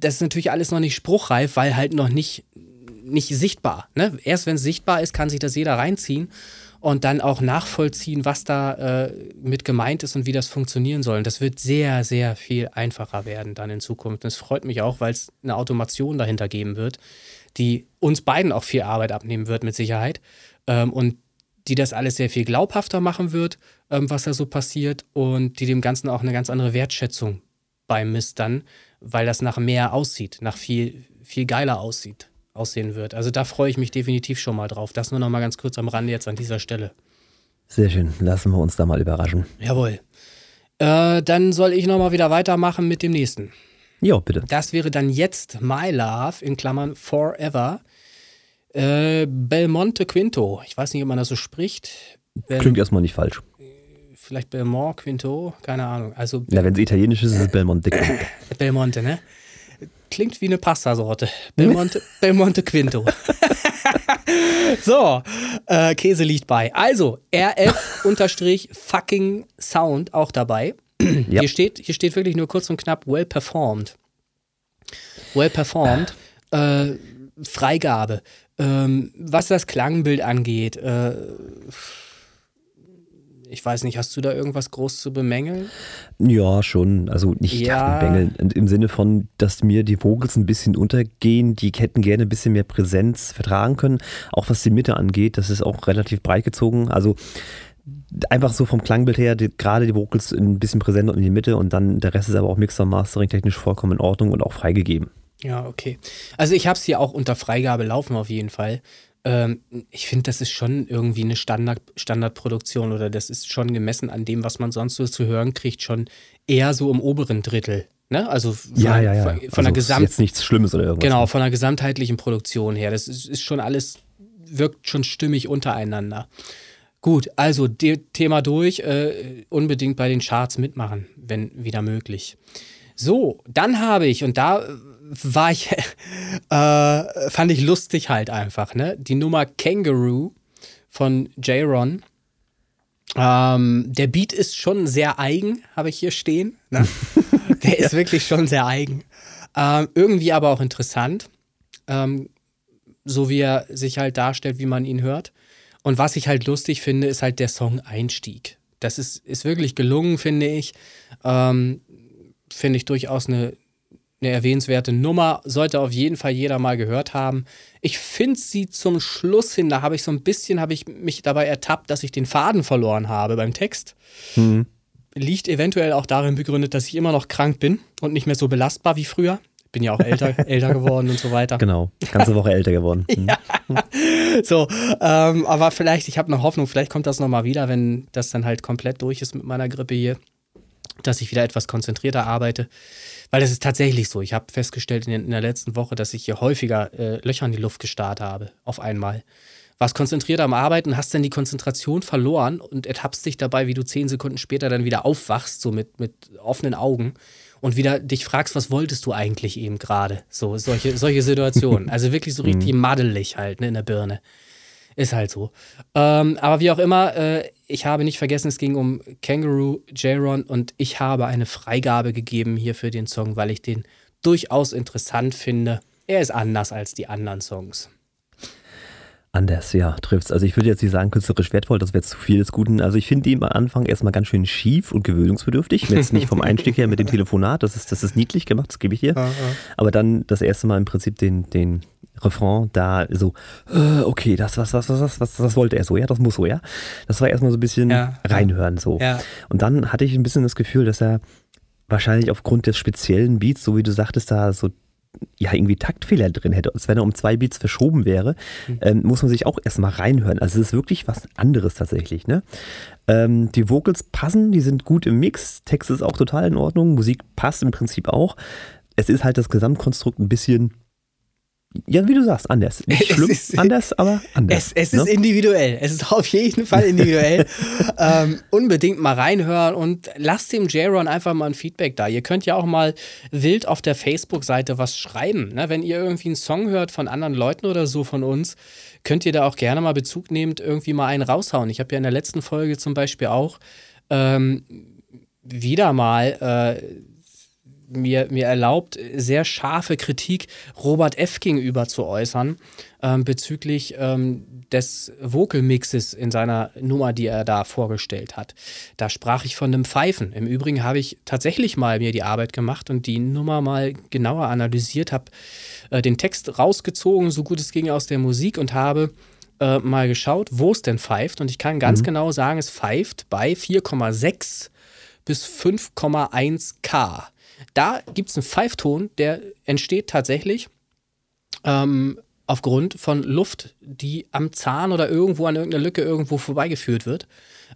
Speaker 4: das ist natürlich alles noch nicht spruchreif, weil halt noch nicht nicht sichtbar. Ne? Erst wenn es sichtbar ist, kann sich das jeder reinziehen und dann auch nachvollziehen, was da äh, mit gemeint ist und wie das funktionieren soll. Und das wird sehr, sehr viel einfacher werden dann in Zukunft. Und es freut mich auch, weil es eine Automation dahinter geben wird, die uns beiden auch viel Arbeit abnehmen wird, mit Sicherheit. Ähm, und die das alles sehr viel glaubhafter machen wird, ähm, was da so passiert und die dem Ganzen auch eine ganz andere Wertschätzung beimisst dann, weil das nach mehr aussieht, nach viel, viel geiler aussieht, aussehen wird. Also da freue ich mich definitiv schon mal drauf. Das nur noch mal ganz kurz am Rande jetzt an dieser Stelle.
Speaker 3: Sehr schön, lassen wir uns da mal überraschen.
Speaker 4: Jawohl. Äh, dann soll ich noch mal wieder weitermachen mit dem nächsten.
Speaker 3: Ja, bitte.
Speaker 4: Das wäre dann jetzt My Love in Klammern Forever. Äh, Belmonte Quinto. Ich weiß nicht, ob man das so spricht. Bel
Speaker 3: Klingt erstmal nicht falsch.
Speaker 4: vielleicht Belmont Quinto, keine Ahnung. Also
Speaker 3: Ja, wenn es italienisch ist, ist es Belmonte.
Speaker 4: Belmonte, ne? Klingt wie eine Pastasorte. Belmonte, Belmonte Quinto. so, äh, Käse liegt bei. Also, RF unterstrich fucking Sound auch dabei.
Speaker 3: Ja.
Speaker 4: Hier, steht, hier steht wirklich nur kurz und knapp well performed. Well performed. Äh, Freigabe. Ähm, was das Klangbild angeht, äh, ich weiß nicht, hast du da irgendwas groß zu bemängeln?
Speaker 3: Ja, schon. Also nicht
Speaker 4: Ja.
Speaker 3: bängeln. Im Sinne von, dass mir die Vocals ein bisschen untergehen. Die hätten gerne ein bisschen mehr Präsenz vertragen können. Auch was die Mitte angeht, das ist auch relativ breit gezogen. Also einfach so vom Klangbild her, die, gerade die Vocals ein bisschen präsenter in die Mitte und dann der Rest ist aber auch Mixer Mastering technisch vollkommen in Ordnung und auch freigegeben.
Speaker 4: Ja, okay. Also ich habe es hier auch unter Freigabe laufen auf jeden Fall. Ähm, ich finde, das ist schon irgendwie eine Standard, Standardproduktion oder das ist schon gemessen an dem, was man sonst so zu hören kriegt, schon eher so im oberen Drittel. Ne? Also von, von, von
Speaker 3: also
Speaker 4: der
Speaker 3: ist
Speaker 4: Gesamt
Speaker 3: jetzt nichts Schlimmes oder irgendwas.
Speaker 4: genau, von der gesamtheitlichen Produktion her. Das ist, ist schon alles, wirkt schon stimmig untereinander. Gut, also Thema durch. Äh, unbedingt bei den Charts mitmachen, wenn wieder möglich. So, dann habe ich, und da äh, war ich, äh, fand ich lustig halt einfach, ne? Die Nummer Kangaroo von J-Ron. Ähm, der Beat ist schon sehr eigen, habe ich hier stehen. Ne? Der ist wirklich schon sehr eigen. Ähm, irgendwie aber auch interessant. Ähm, so wie er sich halt darstellt, wie man ihn hört. Und was ich halt lustig finde, ist halt der Song Einstieg. Das ist, ist wirklich gelungen, finde ich. Ähm, finde ich durchaus eine, eine erwähnenswerte Nummer. Sollte auf jeden Fall jeder mal gehört haben. Ich finde sie zum Schluss hin, da habe ich so ein bisschen, habe ich mich dabei ertappt, dass ich den Faden verloren habe beim Text.
Speaker 3: Mhm.
Speaker 4: Liegt eventuell auch darin begründet, dass ich immer noch krank bin und nicht mehr so belastbar wie früher. Bin ja auch älter, älter geworden und so weiter.
Speaker 3: Genau. Ganze Woche älter geworden. Mhm.
Speaker 4: So, ähm, aber vielleicht, ich habe noch Hoffnung, vielleicht kommt das nochmal wieder, wenn das dann halt komplett durch ist mit meiner Grippe hier, dass ich wieder etwas konzentrierter arbeite. Weil das ist tatsächlich so. Ich habe festgestellt in, der letzten Woche, dass ich hier häufiger äh, Löcher in die Luft gestarrt habe, auf einmal. Warst konzentriert am Arbeiten, hast dann die Konzentration verloren und ertappst dich dabei, wie du zehn Sekunden später dann wieder aufwachst, so mit, mit offenen Augen und wieder dich fragst, was wolltest du eigentlich eben gerade? So, solche, solche Situationen. Also wirklich so richtig maddelig halt ne, in der Birne. Ist halt so. Ähm, aber wie auch immer, äh, ich habe nicht vergessen, es ging um Kangaroo, J-Ron und ich habe eine Freigabe gegeben hier für den Song, weil ich den durchaus interessant finde. Er ist anders als die anderen Songs.
Speaker 3: Anders, ja, trifft's. Also ich würde jetzt nicht sagen, künstlerisch wertvoll, das wäre zu viel des Guten. Also ich finde ihn am Anfang erstmal ganz schön schief und gewöhnungsbedürftig. Jetzt nicht vom Einstieg her mit dem Telefonat, das ist, das ist niedlich gemacht, das gebe ich dir. Aber dann das erste Mal im Prinzip den, den Refrain da so, äh, okay, das, was, was, was, was, was, was wollte er so, ja, das muss so, ja. Das war erstmal so ein bisschen
Speaker 4: Ja.
Speaker 3: reinhören so.
Speaker 4: Ja.
Speaker 3: Und dann hatte ich ein bisschen das Gefühl, dass er wahrscheinlich aufgrund des speziellen Beats, so wie du sagtest, da so ja irgendwie Taktfehler drin hätte, als wenn er um zwei Beats verschoben wäre, ähm, muss man sich auch erstmal reinhören. Also es ist wirklich was anderes tatsächlich. Ne? Ähm, die Vocals passen, die sind gut im Mix, Text ist auch total in Ordnung, Musik passt im Prinzip auch. Es ist halt das Gesamtkonstrukt ein bisschen, ja, wie du sagst, anders. Nicht
Speaker 4: Es
Speaker 3: schlimm,
Speaker 4: ist-
Speaker 3: anders, aber anders.
Speaker 4: Es, es ist
Speaker 3: ne?
Speaker 4: individuell. Es ist auf jeden Fall individuell. ähm, unbedingt mal reinhören und lasst dem J-Ron einfach mal ein Feedback da. Ihr könnt ja auch mal wild auf der Facebook-Seite was schreiben. Ne? Wenn ihr irgendwie einen Song hört von anderen Leuten oder so von uns, könnt ihr da auch gerne mal Bezug nehmend irgendwie mal einen raushauen. Ich habe ja in der letzten Folge zum Beispiel auch ähm, wieder mal äh, mir, mir erlaubt, sehr scharfe Kritik Robert F. gegenüber zu äußern ähm, bezüglich ähm, des Vocal-Mixes in seiner Nummer, die er da vorgestellt hat. Da sprach ich von einem Pfeifen. Im Übrigen habe ich tatsächlich mal mir die Arbeit gemacht und die Nummer mal genauer analysiert, habe äh, den Text rausgezogen, so gut es ging aus der Musik und habe äh, mal geschaut, wo es denn pfeift. Und ich kann ganz genau sagen, es pfeift bei 4,6 bis 5,1 K. Da gibt es einen Pfeifton, der entsteht tatsächlich ähm, aufgrund von Luft, die am Zahn oder irgendwo an irgendeiner Lücke irgendwo vorbeigeführt wird.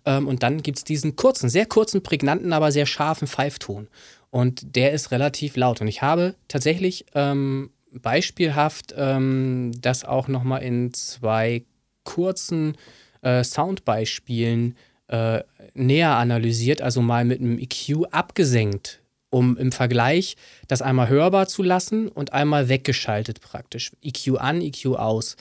Speaker 4: Ähm, und dann gibt es diesen kurzen, sehr kurzen, prägnanten, aber sehr scharfen Pfeifton. Und der ist relativ laut. Und ich habe tatsächlich ähm, beispielhaft ähm, das auch nochmal in zwei kurzen äh, Soundbeispielen äh, näher analysiert, also mal mit einem EQ abgesenkt, um im Vergleich das einmal hörbar zu lassen und einmal weggeschaltet praktisch. EQ an, EQ aus.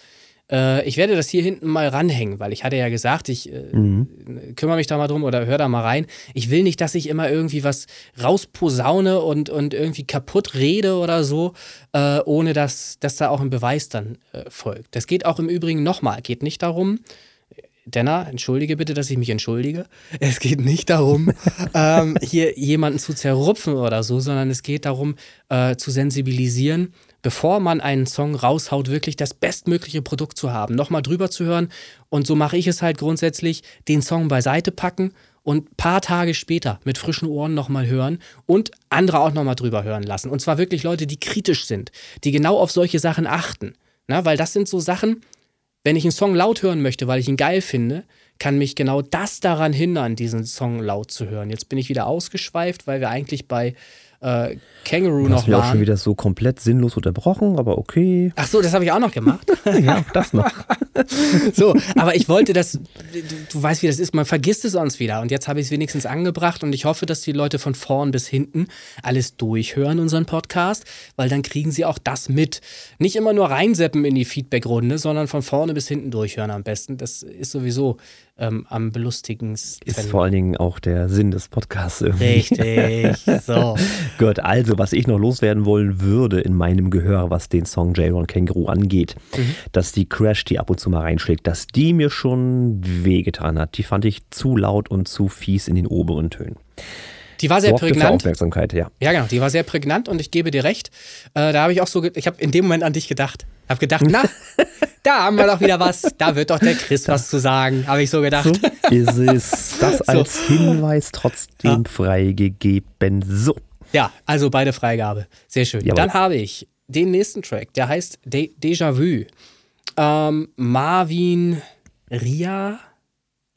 Speaker 4: Äh, ich werde das hier hinten mal ranhängen, weil ich hatte ja gesagt, ich äh,
Speaker 3: Mhm.
Speaker 4: kümmere mich da mal drum oder hör da mal rein. Ich will nicht, dass ich immer irgendwie was rausposaune und, und irgendwie kaputt rede oder so, äh, ohne dass, dass da auch ein Beweis dann äh, folgt. Das geht auch im Übrigen nochmal. Geht nicht darum, Denner, entschuldige bitte, dass ich mich entschuldige. Es geht nicht darum, ähm, hier jemanden zu zerrupfen oder so, sondern es geht darum, äh, zu sensibilisieren, bevor man einen Song raushaut, wirklich das bestmögliche Produkt zu haben, nochmal drüber zu hören. Und so mache ich es halt grundsätzlich, den Song beiseite packen und ein paar Tage später mit frischen Ohren nochmal hören und andere auch nochmal drüber hören lassen. Und zwar wirklich Leute, die kritisch sind, die genau auf solche Sachen achten. Na, weil das sind so Sachen, wenn ich einen Song laut hören möchte, weil ich ihn geil finde, kann mich genau das daran hindern, diesen Song laut zu hören. Jetzt bin ich wieder ausgeschweift, weil wir eigentlich bei äh, Kangaroo noch
Speaker 3: hast mir auch schon
Speaker 4: waren.
Speaker 3: wieder so komplett sinnlos unterbrochen, aber okay.
Speaker 4: Ach so, das habe ich auch noch gemacht.
Speaker 3: Ja, das noch.
Speaker 4: So, aber ich wollte das, du, du weißt, wie das ist, man vergisst es sonst wieder. Und jetzt habe ich es wenigstens angebracht und ich hoffe, dass die Leute von vorn bis hinten alles durchhören, unseren Podcast, weil dann kriegen sie auch das mit. Nicht immer nur reinseppen in die Feedback-Runde, sondern von vorne bis hinten durchhören am besten. Das ist sowieso ähm, am belustigendsten.
Speaker 3: Ist vor allen Dingen auch der Sinn des Podcasts irgendwie.
Speaker 4: Richtig, so.
Speaker 3: Gut, also was ich noch loswerden wollen würde in meinem Gehör, was den Song J-Ron Känguru angeht,
Speaker 4: Mhm.
Speaker 3: dass die Crash, die ab und zu mal reinschlägt, dass die mir schon wehgetan hat. Die fand ich zu laut und zu fies in den oberen Tönen.
Speaker 4: Die war sehr
Speaker 3: Sorgte für
Speaker 4: prägnant.
Speaker 3: Aufmerksamkeit, ja.
Speaker 4: Ja, genau, die war sehr prägnant und ich gebe dir recht. Äh, da habe ich auch so, ich habe in dem Moment an dich gedacht. Habe gedacht, na, da haben wir doch wieder was. Da wird doch der Chris was zu sagen, habe ich so gedacht.
Speaker 3: Ist es das als Hinweis trotzdem freigegeben? So.
Speaker 4: Ja, also beide Freigabe. Sehr schön.
Speaker 3: Jawohl.
Speaker 4: Dann habe ich den nächsten Track, der heißt De Déjà Vu. Ähm, Marvin Ria.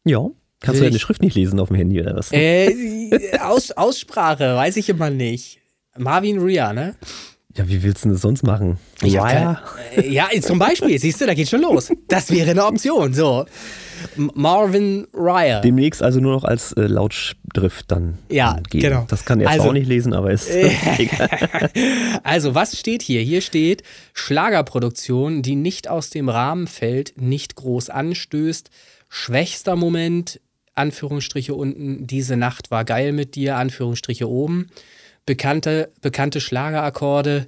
Speaker 3: Ja. Kannst du deine Schrift nicht lesen auf dem Handy oder was?
Speaker 4: Äh, Aus, Aussprache, weiß ich immer nicht. Marvin Ria, ne?
Speaker 3: Ja, wie willst du denn das sonst machen? Wire?
Speaker 4: keine- äh, Ja, zum Beispiel, siehst du, da geht schon los. Das wäre eine Option. So. Marvin Rya.
Speaker 3: Demnächst also nur noch als äh, Lautschrift dann
Speaker 4: Ja,
Speaker 3: geben.
Speaker 4: genau.
Speaker 3: Das kann er
Speaker 4: Also-
Speaker 3: auch nicht lesen, aber ist egal.
Speaker 4: Also, was steht hier? Hier steht Schlagerproduktion, die nicht aus dem Rahmen fällt, nicht groß anstößt. Schwächster Moment, Anführungsstriche unten, diese Nacht war geil mit dir, Anführungsstriche oben. Bekannte, bekannte Schlagerakkorde,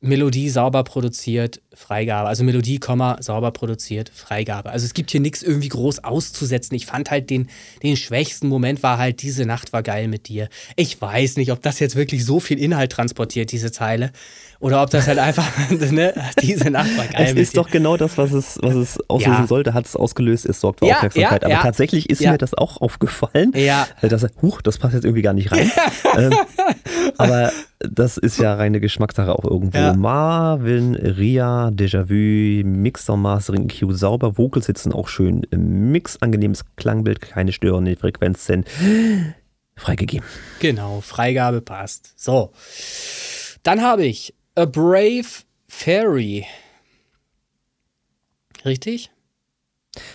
Speaker 4: Melodie sauber produziert, Freigabe. Also Melodie, Komma, sauber produziert, Freigabe. Also es gibt hier nichts irgendwie groß auszusetzen. Ich fand halt den, den schwächsten Moment war halt, diese Nacht war geil mit dir. Ich weiß nicht, ob das jetzt wirklich so viel Inhalt transportiert, diese Zeile. Oder ob das halt einfach, ne, diese Nacht war geil
Speaker 3: Es ist
Speaker 4: dir.
Speaker 3: doch genau das, was es, was es auslösen
Speaker 4: Ja.
Speaker 3: sollte, hat es ausgelöst, es sorgt für
Speaker 4: Ja,
Speaker 3: Aufmerksamkeit.
Speaker 4: ja,
Speaker 3: aber tatsächlich ist mir das auch aufgefallen.
Speaker 4: Ja.
Speaker 3: Dass, huch, das passt jetzt irgendwie gar nicht rein. ähm, aber das ist ja reine Geschmackssache auch irgendwo.
Speaker 4: Ja.
Speaker 3: Marvin, Ria, Déjà-vu, Mixer, Mastering, EQ sauber, Vocals sitzen auch schön im Mix, angenehmes Klangbild, keine störenden Frequenzen. Freigegeben.
Speaker 4: Genau, Freigabe passt. So. Dann habe ich A Brave Fairy. Richtig?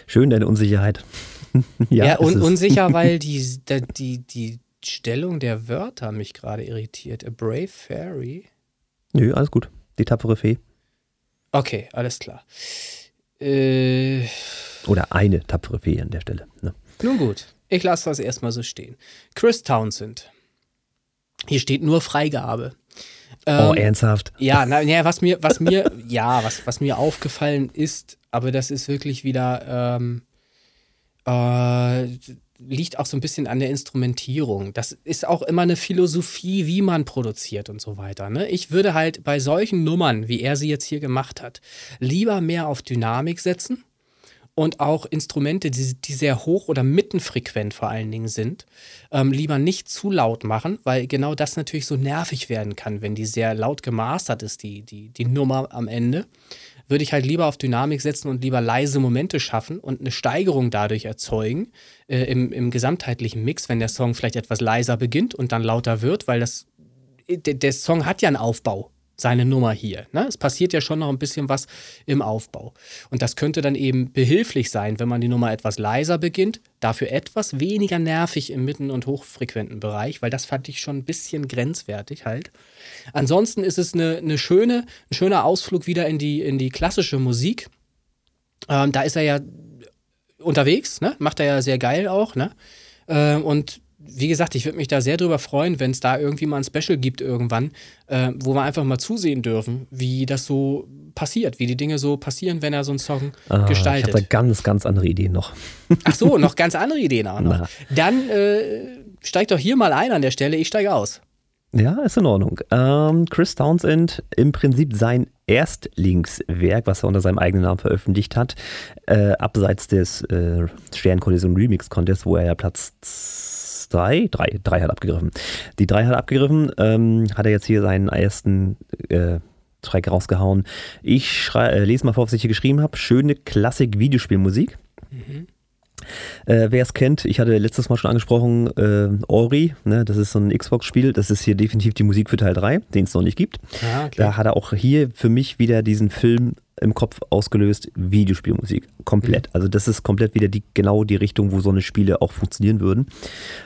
Speaker 3: Schön deine Unsicherheit. ja,
Speaker 4: Ja, un unsicher, weil die, die, die, die Stellung der Wörter mich gerade irritiert. A Brave Fairy.
Speaker 3: Nö, alles gut. Die tapfere Fee.
Speaker 4: Okay, alles klar. Äh,
Speaker 3: Oder eine tapfere Fee an der Stelle. Ne?
Speaker 4: nun gut, ich lasse das erstmal so stehen. Chris Townsend. Hier steht nur Freigabe.
Speaker 3: Oh,
Speaker 4: Ähm,
Speaker 3: ernsthaft?
Speaker 4: Ja, na, ja, was mir, was mir, ja, was, was mir aufgefallen ist, aber das ist wirklich wieder, ähm, äh, liegt auch so ein bisschen an der Instrumentierung. Das ist auch immer eine Philosophie, wie man produziert und so weiter. Ne? Ich würde halt bei solchen Nummern, wie er sie jetzt hier gemacht hat, lieber mehr auf Dynamik setzen und auch Instrumente, die, die sehr hoch oder mittenfrequent vor allen Dingen sind, ähm, lieber nicht zu laut machen, weil genau das natürlich so nervig werden kann, wenn die sehr laut gemastert ist, die, die, die Nummer am Ende. Würde ich halt lieber auf Dynamik setzen und lieber leise Momente schaffen und eine Steigerung dadurch erzeugen äh, im, im gesamtheitlichen Mix, wenn der Song vielleicht etwas leiser beginnt und dann lauter wird, weil das der, der Song hat ja einen Aufbau. Seine Nummer hier. Ne? Es passiert ja schon noch ein bisschen was im Aufbau. Und das könnte dann eben behilflich sein, wenn man die Nummer etwas leiser beginnt, dafür etwas weniger nervig im mitten- und hochfrequenten Bereich, weil das fand ich schon ein bisschen grenzwertig halt. Ansonsten ist es eine, eine schöne, ein schöner Ausflug wieder in die, in die klassische Musik. Ähm, da ist er ja unterwegs, ne? macht er ja sehr geil auch. Ne? Ähm, und wie gesagt, ich würde mich da sehr drüber freuen, wenn es da irgendwie mal ein Special gibt irgendwann, äh, wo wir einfach mal zusehen dürfen, wie das so passiert, wie die Dinge so passieren, wenn er so einen Song
Speaker 3: Ah,
Speaker 4: gestaltet.
Speaker 3: Ich habe da ganz, ganz andere Ideen noch.
Speaker 4: Ach so, noch ganz andere Ideen auch noch.
Speaker 3: Na.
Speaker 4: Dann äh, steig doch hier mal ein an der Stelle, ich steige aus.
Speaker 3: Ja, ist in Ordnung. Ähm, Chris Townsend, im Prinzip sein Erstlingswerk, was er unter seinem eigenen Namen veröffentlicht hat, äh, abseits des äh, Sternkollision Remix Contest, wo er ja Platz drei, drei, drei hat abgegriffen. Die drei hat abgegriffen, ähm, hat er jetzt hier seinen ersten äh, Track rausgehauen. Ich schrei, äh, lese mal vor, was ich hier geschrieben habe. Schöne Klassik-Videospielmusik. Äh, Wer es kennt, ich hatte letztes Mal schon angesprochen, äh, Ori, ne, das ist so ein Xbox-Spiel, das ist hier definitiv die Musik für Teil 3, den es noch nicht gibt.
Speaker 4: Ah, okay.
Speaker 3: Da hat er auch hier für mich wieder diesen Film im Kopf ausgelöst, Videospielmusik. Komplett.
Speaker 4: Mhm.
Speaker 3: Also das ist komplett wieder die, genau die Richtung, wo so eine Spiele auch funktionieren würden.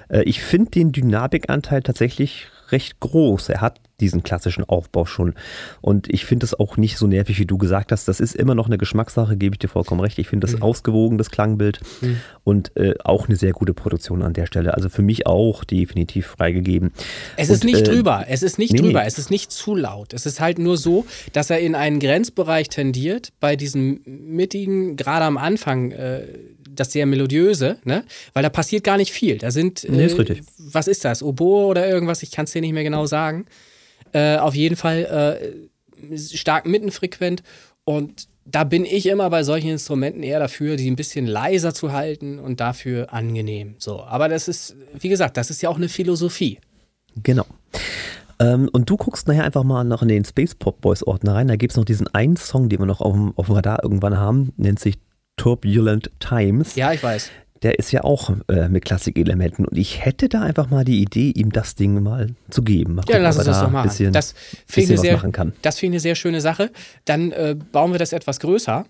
Speaker 3: Äh, ich finde den Dynamikanteil tatsächlich recht groß. Er hat diesen klassischen Aufbau schon. Und ich finde es auch nicht so nervig, wie du gesagt hast. Das ist immer noch eine Geschmackssache, gebe ich dir vollkommen recht. Ich
Speaker 4: Mhm.
Speaker 3: finde das ausgewogen, das Klangbild. Und äh, auch eine sehr gute Produktion an der Stelle. Also für mich auch definitiv freigegeben.
Speaker 4: Es
Speaker 3: Und,
Speaker 4: ist nicht
Speaker 3: äh,
Speaker 4: drüber, es ist nicht
Speaker 3: nee,
Speaker 4: drüber,
Speaker 3: nee.
Speaker 4: es ist nicht zu laut. Es ist halt nur so, dass er in einen Grenzbereich tendiert, bei diesem mittigen, gerade am Anfang, äh, das sehr melodiöse, ne? Weil da passiert gar nicht viel. Da sind, äh,
Speaker 3: Nee, ist richtig.
Speaker 4: was ist das, Oboe oder irgendwas, ich kann es dir nicht mehr genau sagen. Äh, auf jeden Fall äh, stark mittenfrequent und da bin ich immer bei solchen Instrumenten eher dafür, die ein bisschen leiser zu halten und dafür angenehm. So, aber das ist, wie gesagt, das ist ja auch eine Philosophie.
Speaker 3: Genau. Ähm, und du guckst nachher einfach mal noch in den Space Pop Boys Ordner rein. Da gibt es noch diesen einen Song, den wir noch auf dem, auf dem Radar irgendwann haben, nennt sich Turbulent Times.
Speaker 4: Ja, ich weiß.
Speaker 3: Der ist ja auch äh, mit Klassikelementen. Und ich hätte da einfach mal die Idee, ihm das Ding mal zu geben. Mal
Speaker 4: Ja,
Speaker 3: gucken,
Speaker 4: lass uns das
Speaker 3: da
Speaker 4: doch.
Speaker 3: Bisschen,
Speaker 4: das finde ich,
Speaker 3: bisschen
Speaker 4: eine
Speaker 3: was
Speaker 4: sehr-
Speaker 3: machen kann.
Speaker 4: das finde ich eine sehr schöne Sache. Dann äh, bauen wir das etwas größer.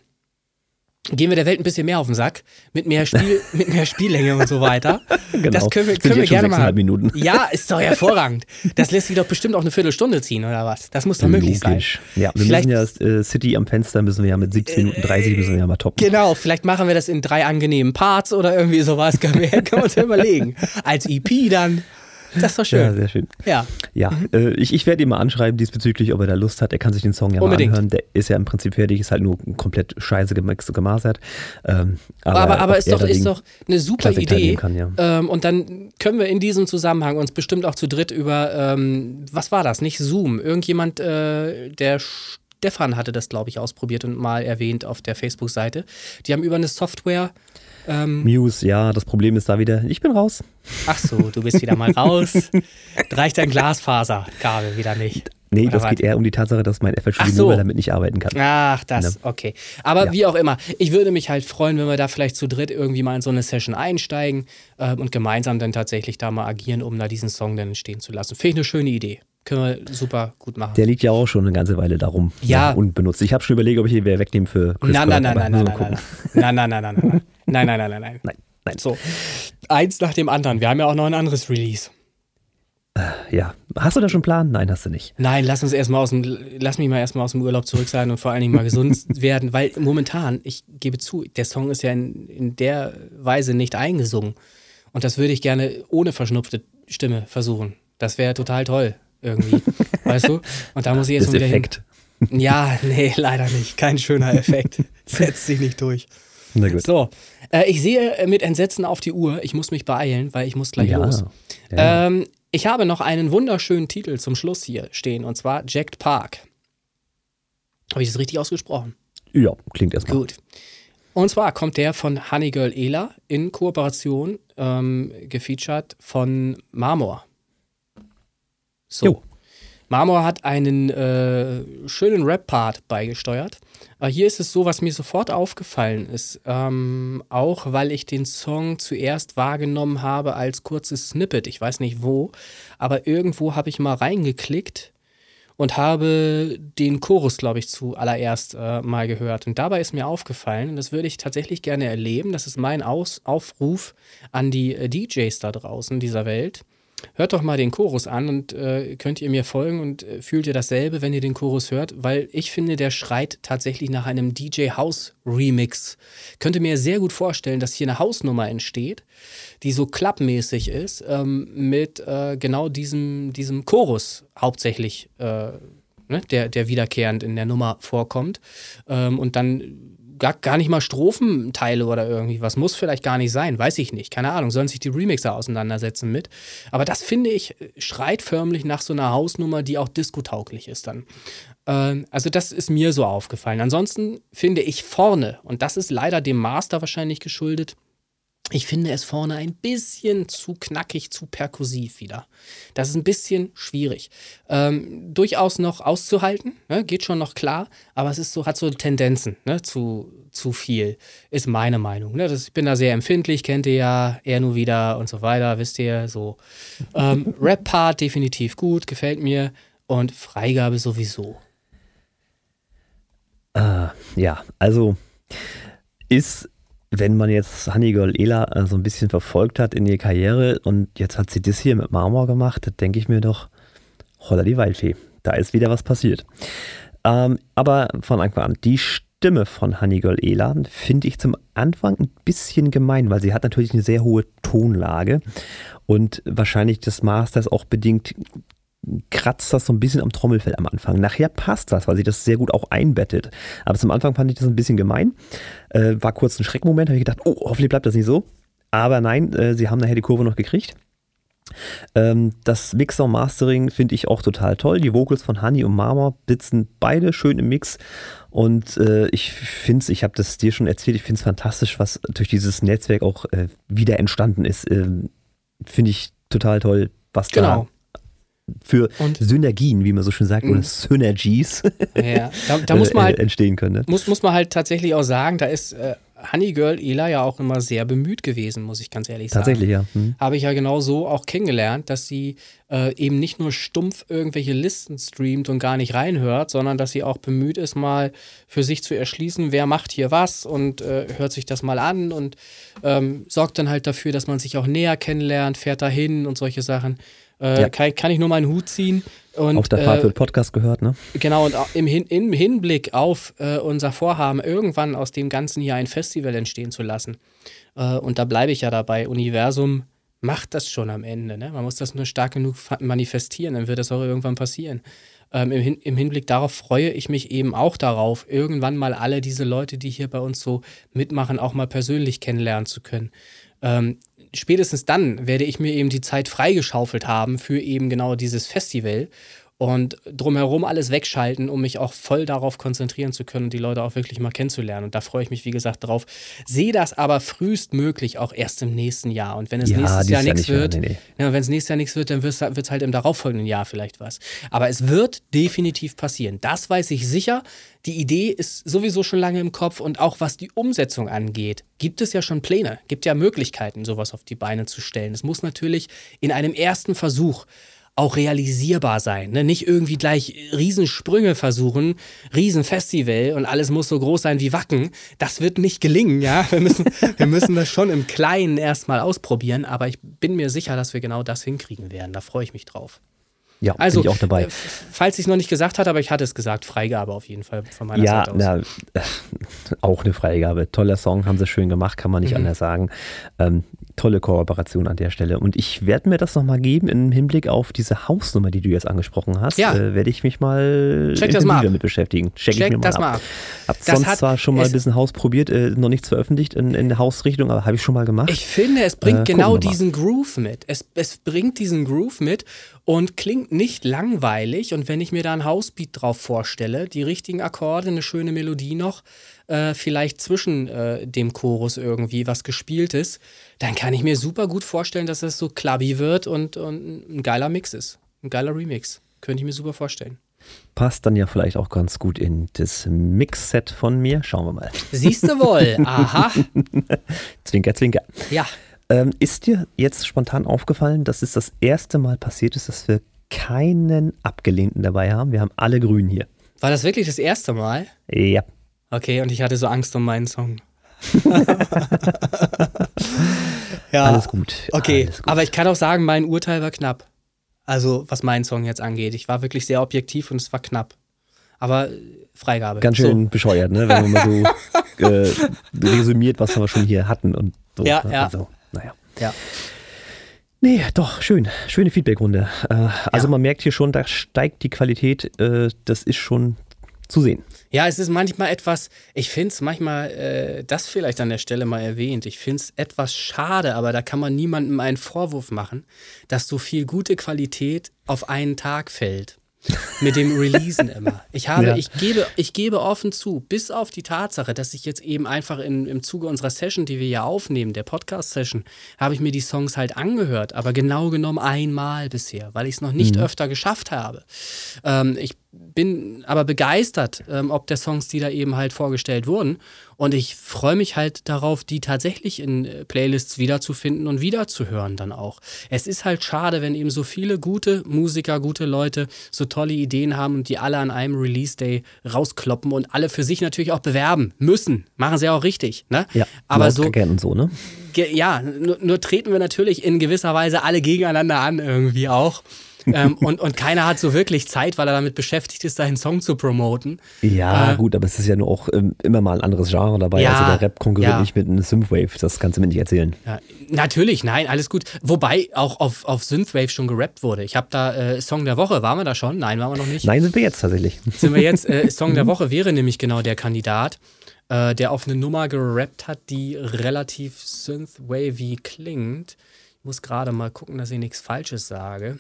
Speaker 4: Gehen wir der Welt ein bisschen mehr auf den Sack, mit mehr, Spiel, mit mehr Spiellänge und so weiter.
Speaker 3: Genau.
Speaker 4: Das können wir, können wir gerne machen.
Speaker 3: Minuten.
Speaker 4: Ja, ist doch hervorragend. Das lässt sich doch bestimmt auch eine Viertelstunde ziehen, oder was? Das muss doch möglich sein.
Speaker 3: Logisch. Ja, wir
Speaker 4: Vielleicht-
Speaker 3: müssen ja äh, City am Fenster müssen wir ja mit 17 Minuten 30 müssen wir ja mal toppen.
Speaker 4: Genau, vielleicht machen wir das in drei angenehmen Parts oder irgendwie sowas. Können wir, können wir uns ja überlegen. Als EP dann. Das ist doch
Speaker 3: Ja,
Speaker 4: schön.
Speaker 3: sehr schön.
Speaker 4: Ja.
Speaker 3: Ja, äh, ich, ich werde ihn mal anschreiben diesbezüglich, ob er da Lust hat. Er kann sich den Song ja
Speaker 4: Unbedingt.
Speaker 3: mal anhören. Der ist ja im Prinzip fertig, ist halt nur komplett scheiße gemixt und gemastert. Ähm, aber
Speaker 4: Aber, aber ist, doch, ist doch eine super
Speaker 3: Klassik
Speaker 4: Idee.
Speaker 3: Kann, ja.
Speaker 4: ähm, und dann können wir in diesem Zusammenhang uns bestimmt auch zu dritt über, ähm, was war das? Nicht Zoom. Irgendjemand, äh, der Stefan hatte das, glaube ich, ausprobiert und mal erwähnt auf der Facebook-Seite. Die haben über eine Software. Ähm,
Speaker 3: Muse, ja, das Problem ist da wieder, ich bin raus.
Speaker 4: ach so, du bist wieder mal raus. Reicht dein Glasfaserkabel wieder nicht.
Speaker 3: Nee, das geht eher um die Tatsache, dass mein FLCD
Speaker 4: Ach so.
Speaker 3: Damit nicht arbeiten kann.
Speaker 4: Ach, das, okay. Aber
Speaker 3: Ja.
Speaker 4: wie auch immer, ich würde mich halt freuen, wenn wir da vielleicht zu dritt irgendwie mal in so eine Session einsteigen ähm, und gemeinsam dann tatsächlich da mal agieren, um da diesen Song dann entstehen zu lassen. Finde ich eine schöne Idee. Können wir super gut machen.
Speaker 3: Der liegt ja auch schon eine ganze Weile darum.
Speaker 4: Ja.
Speaker 3: unbenutzt. Ich habe schon überlegt, ob ich ihn wieder wegnehme für Chris
Speaker 4: Nein, nein, nein,
Speaker 3: Clark,
Speaker 4: nein,
Speaker 3: aber
Speaker 4: nein,
Speaker 3: müssen
Speaker 4: nein,
Speaker 3: wir
Speaker 4: nein,
Speaker 3: mal
Speaker 4: nein, nein, nein, nein, nein, nein, nein, nein, nein, nein.
Speaker 3: Nein, nein.
Speaker 4: So, eins nach dem anderen. Wir haben ja auch noch ein anderes Release.
Speaker 3: Ja. Hast du da schon einen Plan? Nein, hast du nicht.
Speaker 4: Nein, lass uns erstmal aus dem, lass mich mal erstmal aus dem Urlaub zurück sein und vor allen Dingen mal gesund werden, weil momentan, ich gebe zu, der Song ist ja in, in der Weise nicht eingesungen. Und das würde ich gerne ohne verschnupfte Stimme versuchen. Das wäre total toll, irgendwie. weißt du? Und da muss ich jetzt
Speaker 3: Das
Speaker 4: mal wieder
Speaker 3: Effekt.
Speaker 4: hin. Ja, nee, leider nicht. Kein schöner Effekt. Setzt sich nicht durch.
Speaker 3: Na gut.
Speaker 4: So, äh, ich sehe äh, mit Entsetzen auf die Uhr. Ich muss mich beeilen, weil ich muss gleich
Speaker 3: ja.
Speaker 4: los.
Speaker 3: Ja.
Speaker 4: Ähm, ich habe noch einen wunderschönen Titel zum Schluss hier stehen und zwar Jacked Park. Habe ich das richtig ausgesprochen?
Speaker 3: ja, klingt erstmal.
Speaker 4: Gut. Und zwar kommt der von Honeygirl Ela in Kooperation ähm, gefeatured von Marmor. So.
Speaker 3: Jo.
Speaker 4: Marmor hat einen äh, schönen Rap-Part beigesteuert. Aber hier ist es so, was mir sofort aufgefallen ist, ähm, auch weil ich den Song zuerst wahrgenommen habe als kurzes Snippet. Ich weiß nicht wo, aber irgendwo habe ich mal reingeklickt und habe den Chorus, glaube ich, zuallererst äh, mal gehört. Und dabei ist mir aufgefallen, und das würde ich tatsächlich gerne erleben, das ist mein Aus Aufruf an die äh, DJs da draußen dieser Welt. Hört doch mal den Chorus an und äh, könnt ihr mir folgen und äh, fühlt ihr dasselbe, wenn ihr den Chorus hört, weil ich finde, der schreit tatsächlich nach einem DJ House Remix. Könnte mir sehr gut vorstellen, dass hier eine Hausnummer entsteht, die so klappmäßig ist, ähm, mit äh, genau diesem, diesem Chorus hauptsächlich, äh, ne, der, der wiederkehrend in der Nummer vorkommt. Ähm, und dann gar, gar nicht mal Strophenteile oder irgendwie was. Muss vielleicht gar nicht sein, weiß ich nicht. Keine Ahnung, sollen sich die Remixer auseinandersetzen mit. Aber das finde ich, schreit förmlich nach so einer Hausnummer, die auch diskotauglich ist dann. Ähm, also das ist mir so aufgefallen. Ansonsten finde ich vorne, und das ist leider dem Master wahrscheinlich geschuldet, ich finde es vorne ein bisschen zu knackig, zu perkussiv wieder. Das ist ein bisschen schwierig. Ähm, durchaus noch auszuhalten, ne? geht schon noch klar, aber es ist so, hat so Tendenzen ne? zu, zu viel, ist meine Meinung. Ne? Das, ich bin da sehr empfindlich, kennt ihr ja, er nur wieder und so weiter, wisst ihr, so. Ähm, Rap-Part definitiv gut, gefällt mir und Freigabe sowieso.
Speaker 3: Äh, ja, also ist wenn man jetzt Honeygirl Ela äh, so ein bisschen verfolgt hat in ihrer Karriere und jetzt hat sie das hier mit Marmor gemacht, da denke ich mir doch, holla die Waldfee, da ist wieder was passiert. Ähm, aber von Anfang an, die Stimme von Honeygirl Ela finde ich zum Anfang ein bisschen gemein, weil sie hat natürlich eine sehr hohe Tonlage und wahrscheinlich des Masters auch bedingt kratzt das so ein bisschen am Trommelfell am Anfang. Nachher passt das, weil sie das sehr gut auch einbettet. Aber zum Anfang fand ich das ein bisschen gemein. Äh, war kurz ein Schreckmoment, habe ich gedacht, oh, hoffentlich bleibt das nicht so. Aber nein, äh, sie haben nachher die Kurve noch gekriegt. Ähm, das Mixer Mastering finde ich auch total toll. Die Vocals von Honey und Marmor sitzen beide schön im Mix. Und äh, ich finde es, ich habe das dir schon erzählt, ich finde es fantastisch, was durch dieses Netzwerk auch äh, wieder entstanden ist. Ähm, finde ich total toll, was genau. da für und? Synergien, wie man so schön sagt, oder mhm. Synergies
Speaker 4: ja, da, da muss man
Speaker 3: äh,
Speaker 4: halt,
Speaker 3: entstehen können. Ne?
Speaker 4: Muss, muss man halt tatsächlich auch sagen, da ist äh, Honey Girl Ela ja auch immer sehr bemüht gewesen, muss ich ganz ehrlich
Speaker 3: sagen. Tatsächlich, ja.
Speaker 4: Mhm. Habe ich ja genau so auch kennengelernt, dass sie äh, eben nicht nur stumpf irgendwelche Listen streamt und gar nicht reinhört, sondern dass sie auch bemüht ist, mal für sich zu erschließen, wer macht hier was und äh, hört sich das mal an und ähm, sorgt dann halt dafür, dass man sich auch näher kennenlernt, fährt dahin und solche Sachen. Äh, ja. kann, kann, ich nur meinen Hut ziehen. Und,
Speaker 3: auf der Fahrt äh, Podcast gehört, ne?
Speaker 4: Genau, und im, Hin im Hinblick auf äh, unser Vorhaben, irgendwann aus dem Ganzen hier ein Festival entstehen zu lassen. Äh, und da bleibe ich ja dabei. Universum macht das schon am Ende. Ne? Man muss das nur stark genug manifestieren, dann wird das auch irgendwann passieren. Ähm, im, Hin im Hinblick darauf freue ich mich eben auch darauf, irgendwann mal alle diese Leute, die hier bei uns so mitmachen, auch mal persönlich kennenlernen zu können. Ähm, spätestens dann werde ich mir eben die Zeit freigeschaufelt haben für eben genau dieses Festival und drumherum alles wegschalten, um mich auch voll darauf konzentrieren zu können und die Leute auch wirklich mal kennenzulernen. Und da freue ich mich, wie gesagt, drauf. Sehe das aber frühestmöglich auch erst im nächsten Jahr. Und wenn es ja, nächstes Jahr nichts wird, nee, nee. ja, wenn es nächstes Jahr nichts wird, dann wird es halt im darauffolgenden Jahr vielleicht was. Aber es wird definitiv passieren. Das weiß ich sicher. Die Idee ist sowieso schon lange im Kopf und auch was die Umsetzung angeht, gibt es ja schon Pläne, gibt ja Möglichkeiten, sowas auf die Beine zu stellen. Es muss natürlich in einem ersten Versuch auch realisierbar sein. Ne? Nicht irgendwie gleich Riesensprünge versuchen, Riesenfestival und alles muss so groß sein wie Wacken. Das wird nicht gelingen, ja. Wir müssen, wir müssen das schon im Kleinen erstmal ausprobieren, aber ich bin mir sicher, dass wir genau das hinkriegen werden. Da freue ich mich drauf.
Speaker 3: Ja, also, bin ich auch dabei. Äh,
Speaker 4: falls ich es noch nicht gesagt hatte, aber ich hatte es gesagt, Freigabe auf jeden Fall von meiner
Speaker 3: ja,
Speaker 4: Seite aus. Ja,
Speaker 3: äh, auch eine Freigabe. Toller Song, haben sie schön gemacht, kann man nicht mhm. anders sagen. Ähm, tolle Kooperation an der Stelle. Und ich werde mir das nochmal geben im Hinblick auf diese Hausnummer, die du jetzt angesprochen hast. Ja. Äh, werde ich mich mal
Speaker 4: Check das mal
Speaker 3: damit beschäftigen.
Speaker 4: Check, Check ich mir mal das ab. mal ab.
Speaker 3: Hab das sonst zwar schon mal ein bisschen Haus probiert, äh, noch nichts veröffentlicht in, in der Hausrichtung, aber habe ich schon mal gemacht.
Speaker 4: Ich finde, es bringt äh, genau diesen Groove mit. Es, es bringt diesen Groove mit und klingt nicht langweilig. Und wenn ich mir da ein Housebeat drauf vorstelle, die richtigen Akkorde, eine schöne Melodie noch, äh, vielleicht zwischen äh, dem Chorus irgendwie was gespielt ist, dann kann ich mir super gut vorstellen, dass das so clubby wird und, und ein geiler Mix ist. Ein geiler Remix. Könnte ich mir super vorstellen.
Speaker 3: Passt dann ja vielleicht auch ganz gut in das Mix-Set von mir. Schauen wir mal.
Speaker 4: Siehst du wohl. Aha.
Speaker 3: zwinker, zwinker.
Speaker 4: Ja.
Speaker 3: Ähm, ist dir jetzt spontan aufgefallen, dass es das erste Mal passiert ist, dass wir keinen Abgelehnten dabei haben. Wir haben alle Grün hier.
Speaker 4: War das wirklich das erste Mal?
Speaker 3: Ja.
Speaker 4: Okay, und ich hatte so Angst um meinen Song. ja,
Speaker 3: Alles gut.
Speaker 4: Okay,
Speaker 3: Alles gut.
Speaker 4: aber ich kann auch sagen, mein Urteil war knapp. Also, was meinen Song jetzt angeht. Ich war wirklich sehr objektiv und es war knapp. Aber äh, Freigabe.
Speaker 3: Ganz schön bescheuert, ne? wenn man mal so äh, resümiert, was wir schon hier hatten und so.
Speaker 4: Ja,
Speaker 3: ne?
Speaker 4: ja.
Speaker 3: Also, naja.
Speaker 4: So, ja.
Speaker 3: Nee, doch, schön. Schöne Feedbackrunde. Äh, also man merkt hier schon, da steigt die Qualität. Äh, das ist schon zu sehen.
Speaker 4: Ja, es ist manchmal etwas, ich finde es manchmal, äh, das vielleicht an der Stelle mal erwähnt, ich finde es etwas schade, aber da kann man niemandem einen Vorwurf machen, dass so viel gute Qualität auf einen Tag fällt. Mit dem Releasen immer. Ich habe,
Speaker 3: Ja.
Speaker 4: ich gebe, ich gebe offen zu, bis auf die Tatsache, dass ich jetzt eben einfach in, im Zuge unserer Session, die wir ja aufnehmen, der Podcast-Session, habe ich mir die Songs halt angehört, aber genau genommen einmal bisher, weil ich es noch nicht öfter geschafft habe. Ähm, ich bin aber begeistert, ähm, ob der Songs, die da eben halt vorgestellt wurden. Und ich freue mich halt darauf, die tatsächlich in äh, Playlists wiederzufinden und wiederzuhören dann auch. Es ist halt schade, wenn eben so viele gute Musiker, gute Leute so tolle Ideen haben und die alle an einem Release-Day rauskloppen und alle für sich natürlich auch bewerben müssen. Machen sie auch richtig, ne?
Speaker 3: Ja,
Speaker 4: aber so,
Speaker 3: so, ne?
Speaker 4: Ja, nur, nur treten wir natürlich in gewisser Weise alle gegeneinander an, irgendwie auch. Ähm, und, und keiner hat so wirklich Zeit, weil er damit beschäftigt ist, seinen Song zu promoten.
Speaker 3: Ja,
Speaker 4: Äh,
Speaker 3: gut, aber es ist ja nur auch ähm, immer mal ein anderes Genre dabei.
Speaker 4: Ja,
Speaker 3: also der Rap konkurriert
Speaker 4: ja.
Speaker 3: nicht mit einem Synthwave. Das kannst du mir nicht erzählen.
Speaker 4: Ja, natürlich, nein, alles gut. Wobei auch auf, auf Synthwave schon gerappt wurde. Ich habe da äh, Song der Woche, waren wir da schon? Nein, waren wir noch nicht.
Speaker 3: Nein, sind wir jetzt tatsächlich.
Speaker 4: Sind wir jetzt, äh, Song der Woche wäre nämlich genau der Kandidat, äh, der auf eine Nummer gerappt hat, die relativ Synthwavy klingt. Ich muss gerade mal gucken, dass ich nichts Falsches sage.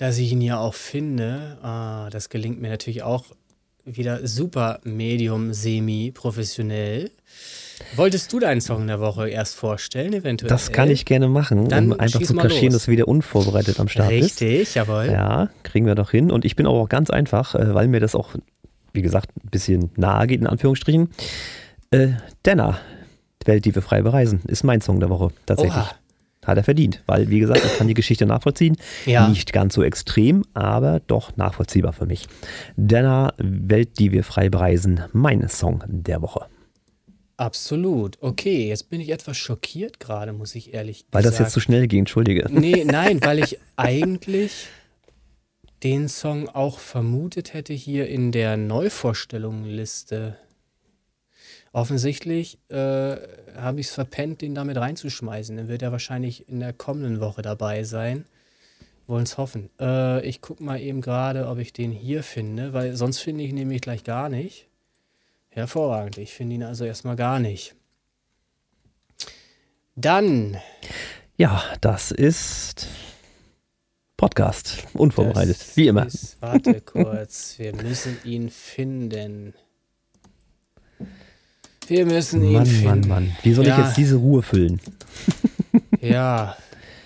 Speaker 4: Dass ich ihn ja auch finde. Ah, das gelingt mir natürlich auch wieder super medium, semi-professionell. Wolltest du deinen Song der Woche erst vorstellen, eventuell?
Speaker 3: Das kann ich gerne machen,
Speaker 4: Dann
Speaker 3: um einfach zu kaschieren, dass wieder unvorbereitet am Start bist.
Speaker 4: Richtig, jawohl.
Speaker 3: Ja, kriegen wir doch hin. Und ich bin aber auch ganz einfach, äh, weil mir das auch, wie gesagt, ein bisschen nahe geht, in Anführungsstrichen. Äh, Denner, Welt, die wir frei bereisen, ist mein Song der Woche tatsächlich.
Speaker 4: Oha.
Speaker 3: Hat er verdient, weil, wie gesagt, ich kann die Geschichte nachvollziehen.
Speaker 4: Ja.
Speaker 3: Nicht ganz so extrem, aber doch nachvollziehbar für mich. Denner, Welt, die wir frei bereisen, mein Song der Woche.
Speaker 4: Absolut. Okay, jetzt bin ich etwas schockiert gerade, muss ich ehrlich
Speaker 3: Weil das jetzt zu schnell ging, entschuldige.
Speaker 4: Nee, nein, weil ich eigentlich den Song auch vermutet hätte hier in der Neuvorstellungenliste. Offensichtlich äh, habe ich es verpennt, den damit reinzuschmeißen. Dann wird er wahrscheinlich in der kommenden Woche dabei sein. Wollen es hoffen. Äh, ich gucke mal eben gerade, ob ich den hier finde, weil sonst finde ich ihn nämlich gleich gar nicht. Hervorragend. Ich finde ihn also erstmal gar nicht. Dann
Speaker 3: Ja, das ist Podcast. Unvorbereitet, wie immer.
Speaker 4: Ist, warte kurz, wir müssen ihn finden. Wir müssen ihn
Speaker 3: Mann,
Speaker 4: finden.
Speaker 3: Mann, Mann. Wie soll ich
Speaker 4: Ja.
Speaker 3: jetzt diese Ruhe füllen?
Speaker 4: Ja.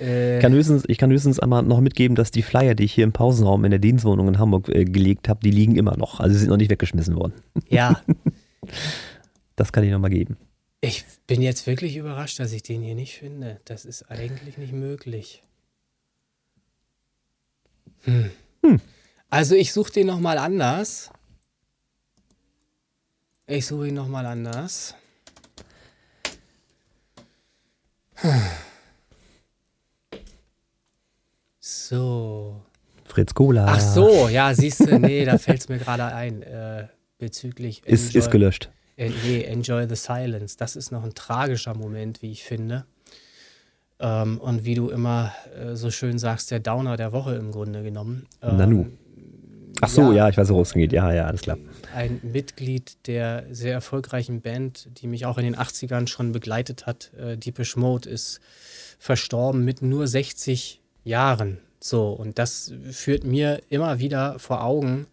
Speaker 4: Äh,
Speaker 3: Ich kann, höchstens, ich kann höchstens einmal noch mitgeben, dass die Flyer, die ich hier im Pausenraum in der Dienstwohnung in Hamburg äh, gelegt habe, die liegen immer noch. Also sie sind noch nicht weggeschmissen worden.
Speaker 4: ja.
Speaker 3: Das kann ich noch mal geben.
Speaker 4: Ich bin jetzt wirklich überrascht, dass ich den hier nicht finde. Das ist eigentlich nicht möglich. Hm. Also ich suche den nochmal anders. Ich suche ihn nochmal anders. So.
Speaker 3: Fritz Cola.
Speaker 4: Ach so, ja, siehst du, nee, da fällt es mir gerade ein. Äh, bezüglich.
Speaker 3: Ist,
Speaker 4: Enjoy-
Speaker 3: ist gelöscht.
Speaker 4: äh, nee, Enjoy the Silence. Das ist noch ein tragischer Moment, wie ich finde. Ähm, und wie du immer äh, so schön sagst, der Downer der Woche im Grunde genommen. Ähm,
Speaker 3: Nanu. Ach so,
Speaker 4: ja.
Speaker 3: ja, ich weiß, worum es geht. Ja, ja, alles klar.
Speaker 4: Ein Mitglied der sehr erfolgreichen Band, die mich auch in den 80ern schon begleitet hat, äh, Deepish Mode, ist verstorben mit nur 60 Jahren. So, und das führt mir immer wieder vor Augen,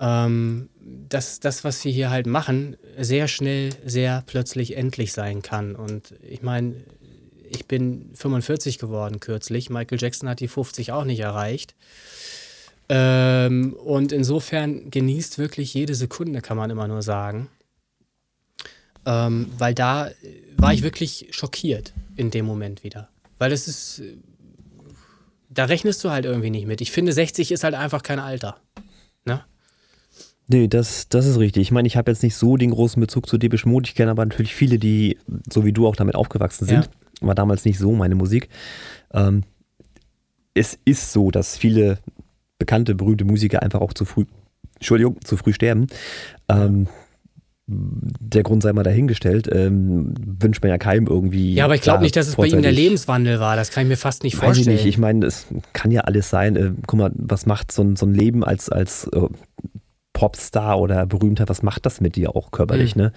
Speaker 4: ähm, dass das, was wir hier halt machen, sehr schnell, sehr plötzlich endlich sein kann. Und ich meine, ich bin 45 geworden kürzlich. Michael Jackson hat die 50 auch nicht erreicht. Ähm, und insofern genießt wirklich jede Sekunde, kann man immer nur sagen. Ähm, weil da äh, war ich wirklich schockiert in dem Moment wieder. Weil es ist, äh, da rechnest du halt irgendwie nicht mit. Ich finde, 60 ist halt einfach kein Alter. Ne?
Speaker 3: Nee, das, das ist richtig. Ich meine, ich habe jetzt nicht so den großen Bezug zu Depeche Mode. Ich kenne aber natürlich viele, die, so wie du, auch damit aufgewachsen sind. War damals nicht so meine Musik. Ähm, es ist so, dass viele bekannte, berühmte Musiker einfach auch zu früh, Entschuldigung, zu früh sterben. Ähm, der Grund sei mal dahingestellt, ähm, wünscht man ja keinem irgendwie.
Speaker 4: Ja, aber ich glaube nicht, dass es bei ihm der Lebenswandel war. Das kann ich mir fast nicht
Speaker 3: Weiß ich
Speaker 4: vorstellen.
Speaker 3: nicht. Ich meine, es kann ja alles sein. Äh, guck mal, was macht so ein, so ein Leben als, als äh, Popstar oder Berühmter, was macht das mit dir auch körperlich?
Speaker 4: Hm.
Speaker 3: Ne?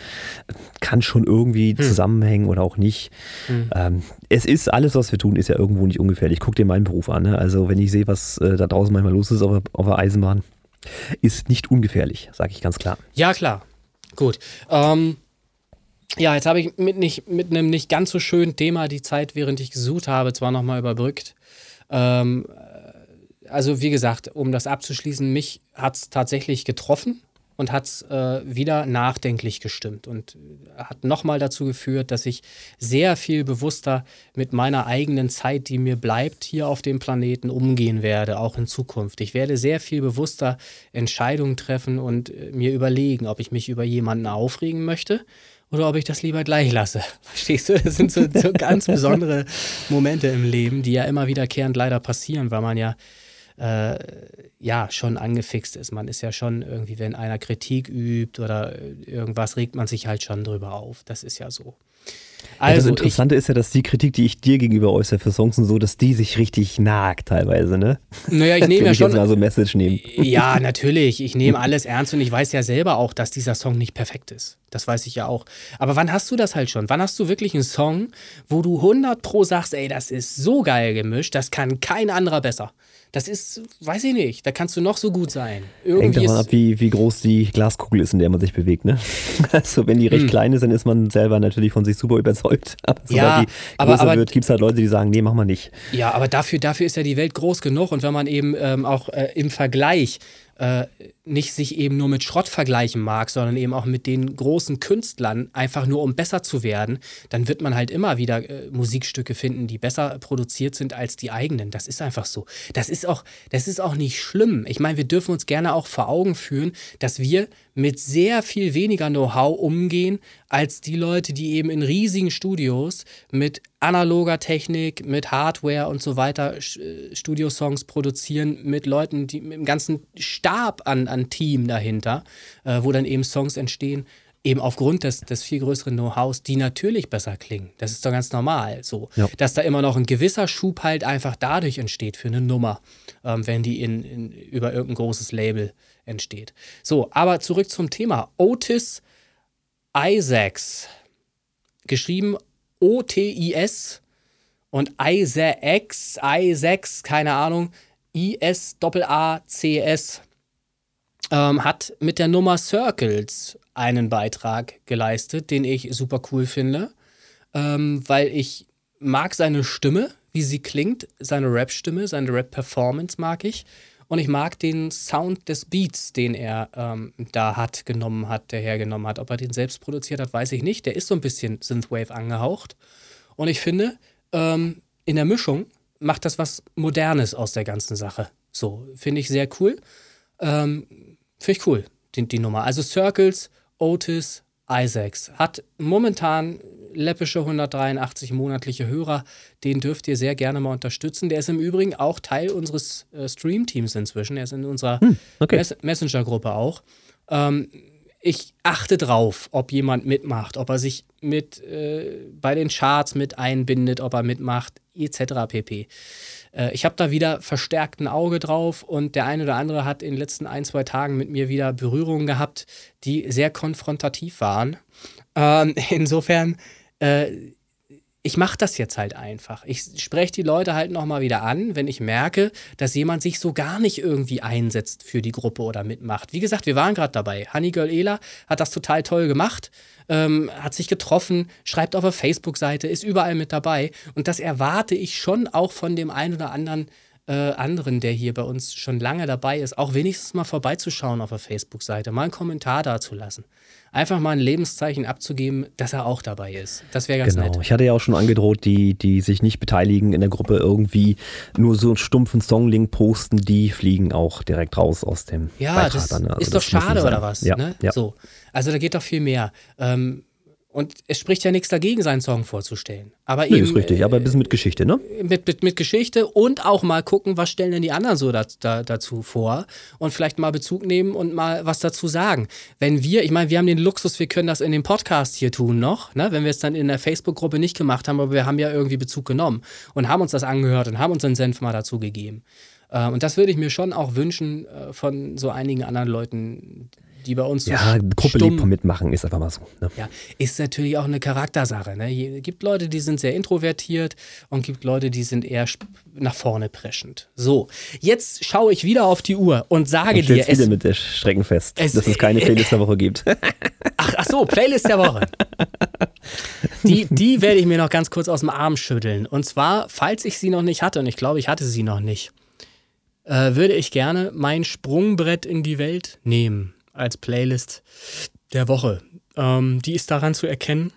Speaker 3: Kann schon irgendwie zusammenhängen oder auch nicht.
Speaker 4: Hm.
Speaker 3: Ähm, es ist alles, was wir tun, ist ja irgendwo nicht ungefährlich. Guck dir meinen Beruf an. Ne? Also, wenn ich sehe, was äh, da draußen manchmal los ist auf, der- auf der Eisenbahn, ist nicht ungefährlich, sage ich ganz klar.
Speaker 4: Ja, klar. Gut. Ähm, ja, jetzt habe ich mit, nicht, mit einem nicht ganz so schönen Thema die Zeit, während ich gesucht habe, zwar nochmal überbrückt. Ähm, äh, also, wie gesagt, um das abzuschließen, mich hat es tatsächlich getroffen und hat es äh, wieder nachdenklich gestimmt und äh, hat nochmal dazu geführt, dass ich sehr viel bewusster mit meiner eigenen Zeit, die mir bleibt, hier auf dem Planeten umgehen werde, auch in Zukunft. Ich werde sehr viel bewusster Entscheidungen treffen und äh, mir überlegen, ob ich mich über jemanden aufregen möchte oder ob ich das lieber gleich lasse. Verstehst du? Das sind so, so ganz besondere Momente im Leben, die ja immer wiederkehrend leider passieren, weil man ja äh, ja schon angefixt ist. Man ist ja schon irgendwie, wenn einer Kritik übt oder irgendwas, regt man sich halt schon drüber auf. Das ist ja so.
Speaker 3: ja, das
Speaker 4: Also, ich,
Speaker 3: Interessante ist ja, dass die Kritik, die ich dir gegenüber äußere für Songs und so, dass die sich richtig nagt teilweise, ne?
Speaker 4: naja, ich nehme ja
Speaker 3: ich jetzt
Speaker 4: schon.
Speaker 3: mal so Message nehmen.
Speaker 4: Ja, natürlich. Ich nehme alles ernst und ich weiß ja selber auch, dass dieser Song nicht perfekt ist. Das weiß ich ja auch. Aber wann hast du das halt schon? Wann hast du wirklich einen Song, wo du 100 pro sagst, ey, das ist so geil gemischt, das kann kein anderer besser. Das ist, weiß ich nicht, da kannst du noch so gut sein.
Speaker 3: Hängt
Speaker 4: Irgendwie
Speaker 3: davon
Speaker 4: ist,
Speaker 3: ab, wie, wie groß die Glaskugel ist, in der man sich bewegt, ne? Also wenn die
Speaker 4: Hm.
Speaker 3: recht klein ist, dann ist man selber natürlich von sich super überzeugt. Aber
Speaker 4: Ja,
Speaker 3: die
Speaker 4: aber- aber-
Speaker 3: wird, gibt es halt Leute, die sagen, nee, mach mal nicht.
Speaker 4: Ja, aber dafür, dafür ist ja die Welt groß genug und wenn man eben ähm, auch äh, im Vergleich äh, nicht sich eben nur mit Schrott vergleichen mag, sondern eben auch mit den großen Künstlern, einfach nur um besser zu werden, dann wird man halt immer wieder äh, Musikstücke finden, die besser produziert sind als die eigenen. Das ist einfach so. Das ist auch, das ist auch nicht schlimm. Ich meine, wir dürfen uns gerne auch vor Augen führen, dass wir mit sehr viel weniger Know-how umgehen als die Leute, die eben in riesigen Studios mit analoger Technik, mit Hardware und so weiter äh, Studiosongs produzieren, mit Leuten, die mit dem ganzen Stab an, an Team dahinter, äh, wo dann eben Songs entstehen, eben aufgrund des, des viel größeren Know-hows, die natürlich besser klingen. Das ist doch ganz normal so.
Speaker 3: Ja.
Speaker 4: Dass da immer noch ein gewisser Schub halt einfach dadurch entsteht für eine Nummer, ähm, wenn die in, in, über irgendein großes Label entsteht. So, aber zurück zum Thema. Otis Isaacs. Geschrieben O-T-I-S und Isaacs, Isaacs, keine Ahnung, I-S-A-A-C-S, ähm, hat mit der Nummer Circles einen Beitrag geleistet, den ich super cool finde, ähm, weil ich mag seine Stimme, wie sie klingt, seine Rap-Stimme, seine Rap-Performance mag ich. Und ich mag den Sound des Beats, den er ähm, da hat, genommen hat, der hergenommen hat. Ob er den selbst produziert hat, weiß ich nicht. Der ist so ein bisschen Synthwave angehaucht. Und ich finde, ähm, in der Mischung macht das was Modernes aus der ganzen Sache. So, finde ich sehr cool. Ähm, finde ich cool, die, die Nummer. Also Circles, Otis, Isaacs. Hat momentan läppische 183 monatliche Hörer. Den dürft ihr sehr gerne mal unterstützen. Der ist im Übrigen auch Teil unseres äh, Stream-Teams inzwischen. Er ist in unserer
Speaker 3: okay.
Speaker 4: Mess Messenger-Gruppe auch. Ähm, ich achte drauf, ob jemand mitmacht, ob er sich mit äh, bei den Charts mit einbindet, ob er mitmacht, etc. pp. Äh, ich habe da wieder verstärkt ein Auge drauf und der eine oder andere hat in den letzten ein, zwei Tagen mit mir wieder Berührungen gehabt, die sehr konfrontativ waren. Ähm, insofern, äh, ich mache das jetzt halt einfach. Ich spreche die Leute halt nochmal wieder an, wenn ich merke, dass jemand sich so gar nicht irgendwie einsetzt für die Gruppe oder mitmacht. Wie gesagt, wir waren gerade dabei. Honeygirl Ela hat das total toll gemacht, ähm, hat sich getroffen, schreibt auf der Facebook-Seite, ist überall mit dabei. Und das erwarte ich schon auch von dem einen oder anderen äh, anderen, der hier bei uns schon lange dabei ist, auch wenigstens mal vorbeizuschauen auf der Facebook-Seite, mal einen Kommentar dazulassen. Einfach mal ein Lebenszeichen abzugeben, dass er auch dabei ist. Das wäre ganz
Speaker 3: Genau.
Speaker 4: nett.
Speaker 3: Ich hatte ja auch schon angedroht, die, die sich nicht beteiligen in der Gruppe irgendwie nur so einen stumpfen Songlink posten, die fliegen auch direkt raus aus dem
Speaker 4: Ja,
Speaker 3: Beitrag
Speaker 4: das
Speaker 3: dann? Also
Speaker 4: ist doch
Speaker 3: das nicht
Speaker 4: schade oder was?
Speaker 3: Ja,
Speaker 4: ne?
Speaker 3: ja.
Speaker 4: So. Also da geht doch viel mehr. Ähm, und es spricht ja nichts dagegen, seinen Song vorzustellen. Aber
Speaker 3: Nee,
Speaker 4: eben
Speaker 3: ist richtig, aber ein bisschen mit Geschichte, ne?
Speaker 4: mit, mit, mit Geschichte und auch mal gucken, was stellen denn die anderen so da, da, dazu vor und vielleicht mal Bezug nehmen und mal was dazu sagen. Wenn wir, ich meine, wir haben den Luxus, wir können das in dem Podcast hier tun noch, ne? wenn wir es dann in der Facebook-Gruppe nicht gemacht haben, aber wir haben ja irgendwie Bezug genommen und haben uns das angehört und haben unseren Senf mal dazu gegeben. Äh, und das würde ich mir schon auch wünschen äh, von so einigen anderen Leuten, die bei uns so
Speaker 3: Ja, Gruppe
Speaker 4: stumm-
Speaker 3: Mitmachen, ist einfach mal so. Ne?
Speaker 4: ja, ist natürlich auch eine Charaktersache. Ne? Es gibt Leute, die sind sehr introvertiert und gibt Leute, die sind eher nach vorne preschend. So, jetzt schaue ich wieder auf die Uhr und sage
Speaker 3: Und
Speaker 4: dir,
Speaker 3: stellst wieder
Speaker 4: es,
Speaker 3: mit der Strecken fest,
Speaker 4: es-
Speaker 3: dass es keine Playlist der Woche gibt.
Speaker 4: ach, ach so, Playlist der Woche. Die, die werde ich mir noch ganz kurz aus dem Arm schütteln. Und zwar, falls ich sie noch nicht hatte, und ich glaube, ich hatte sie noch nicht, äh, würde ich gerne mein Sprungbrett in die Welt nehmen als Playlist der Woche. Ähm, die ist daran zu erkennen,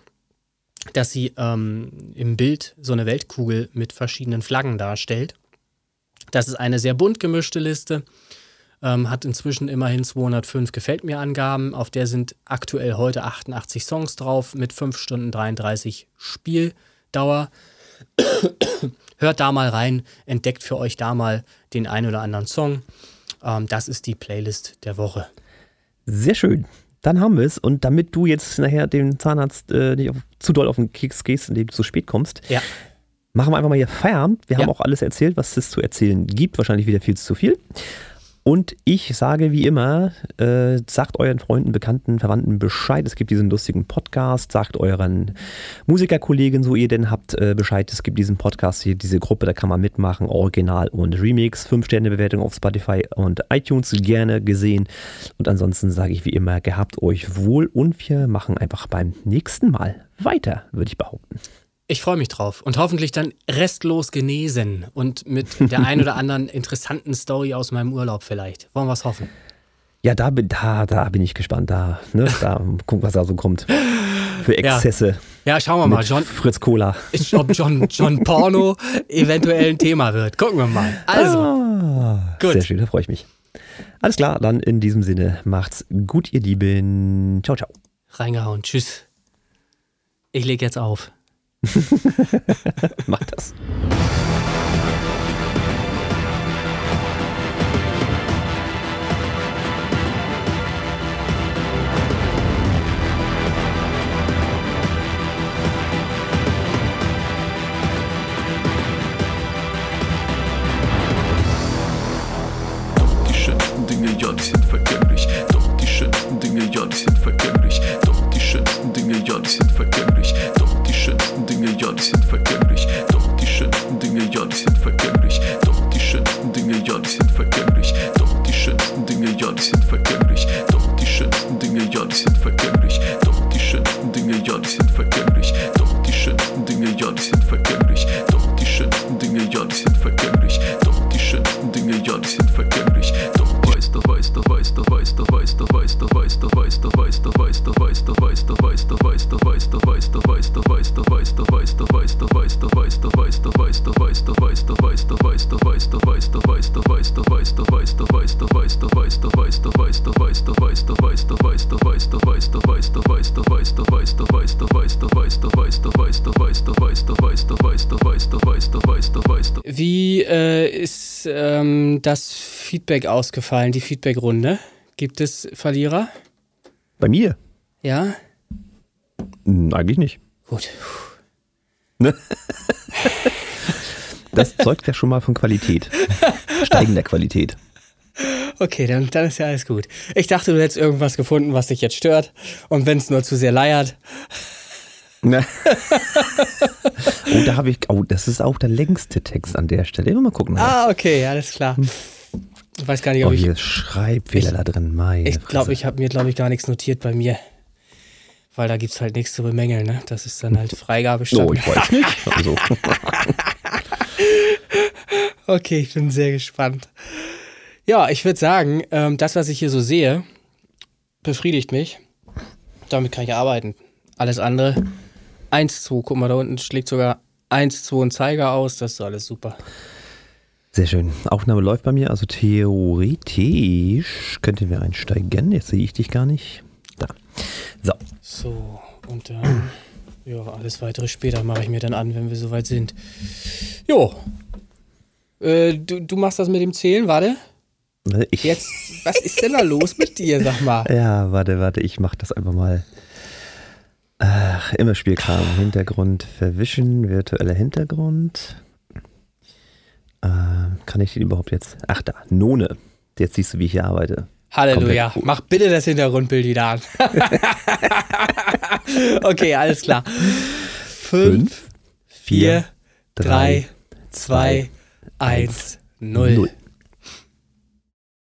Speaker 4: dass sie ähm, im Bild so eine Weltkugel mit verschiedenen Flaggen darstellt. Das ist eine sehr bunt gemischte Liste, ähm, hat inzwischen immerhin 205 Gefällt mir Angaben. Auf der sind aktuell heute 88 Songs drauf mit 5 Stunden 33 Spieldauer. Hört da mal rein, entdeckt für euch da mal den ein oder anderen Song. Ähm, das ist die Playlist der Woche.
Speaker 3: Sehr schön. Dann haben wir es. Und damit du jetzt nachher dem Zahnarzt äh, nicht auf, zu doll auf den Keks gehst, indem du zu spät kommst,
Speaker 4: Ja.
Speaker 3: machen wir einfach mal hier Feierabend. Wir
Speaker 4: Ja.
Speaker 3: haben auch alles erzählt, was es zu erzählen gibt. Wahrscheinlich wieder viel zu viel. Und ich sage wie immer, äh, sagt euren Freunden, Bekannten, Verwandten Bescheid. Es gibt diesen lustigen Podcast. Sagt euren Musikerkollegen, so ihr denn habt, äh, Bescheid. Es gibt diesen Podcast hier, diese Gruppe, da kann man mitmachen. Original und Remix. Fünf Sterne Bewertung auf Spotify und iTunes gerne gesehen. Und ansonsten sage ich wie immer, gehabt euch wohl und wir machen einfach beim nächsten Mal weiter, würde ich behaupten.
Speaker 4: Ich freue mich drauf und hoffentlich dann restlos genesen und mit der ein oder anderen interessanten Story aus meinem Urlaub vielleicht. Wollen wir es hoffen?
Speaker 3: Ja, da bin, da, da bin ich gespannt. Da, ne, da gucken, was da so kommt. Für
Speaker 4: Ja.
Speaker 3: Exzesse
Speaker 4: Ja, schauen wir mal, John,
Speaker 3: Fritz Cola.
Speaker 4: ob John, John Porno eventuell ein Thema wird. Gucken wir mal. Also,
Speaker 3: Ah,
Speaker 4: Gut.
Speaker 3: Sehr schön, da freue ich mich. Alles klar, dann in diesem Sinne, macht's gut, ihr Lieben. Ciao, ciao.
Speaker 4: reingehauen. Tschüss. Ich leg jetzt auf.
Speaker 3: Mach das.
Speaker 6: Doch die schönsten Dinge, ja, die sind vergänglich. Doch die schönsten Dinge, ja, die sind vergänglich.
Speaker 4: Feedback ausgefallen, die Feedbackrunde? Gibt es Verlierer?
Speaker 3: Bei mir?
Speaker 4: Ja?
Speaker 3: Hm, eigentlich nicht.
Speaker 4: Gut.
Speaker 3: Das zeugt ja schon mal von Qualität. Steigender Qualität.
Speaker 4: Okay, dann, dann ist ja alles gut. Ich dachte, du hättest irgendwas gefunden, was dich jetzt stört. Und wenn es nur zu sehr leiert.
Speaker 3: Ne? oh, da habe ich. Oh, das ist auch der längste Text an der Stelle. Mal gucken.
Speaker 4: Ah, okay, alles klar. Ich weiß gar nicht,
Speaker 3: oh,
Speaker 4: ob ich.
Speaker 3: hier ist Schreibfehler da drin. Meine
Speaker 4: Ich glaube, ich habe mir, glaube ich, gar nichts notiert bei mir. Weil da gibt es halt nichts zu bemängeln, ne? Das ist dann halt Freigabestand.
Speaker 3: Oh, ich weiß nicht. Also,
Speaker 4: Okay, ich bin sehr gespannt. Ja, ich würde sagen, ähm, das, was ich hier so sehe, befriedigt mich. Damit kann ich arbeiten. Alles andere 1, 2. Guck mal, da unten schlägt sogar 1, 2 ein Zeiger aus. Das ist alles super.
Speaker 3: Sehr schön. Aufnahme läuft bei mir, also theoretisch könnten wir einsteigen. Jetzt sehe ich dich gar nicht. Da. So.
Speaker 4: So, und dann, ja, alles weitere später mache ich mir dann an, wenn wir soweit sind. Jo. Äh, du, du machst das mit dem Zählen, warte.
Speaker 3: Ich,
Speaker 4: Jetzt, was ist denn da los mit dir, sag mal?
Speaker 3: Ja, warte, warte, ich mach das einfach mal. Ach, immer Spielkram. Hintergrund verwischen, virtueller Hintergrund. Äh, kann ich den überhaupt jetzt? Ach da, None. Jetzt siehst du, wie ich hier arbeite.
Speaker 4: Halleluja. Mach bitte das Hintergrundbild wieder an. okay, alles klar. Fünf, vier, drei, zwei, eins,
Speaker 3: null.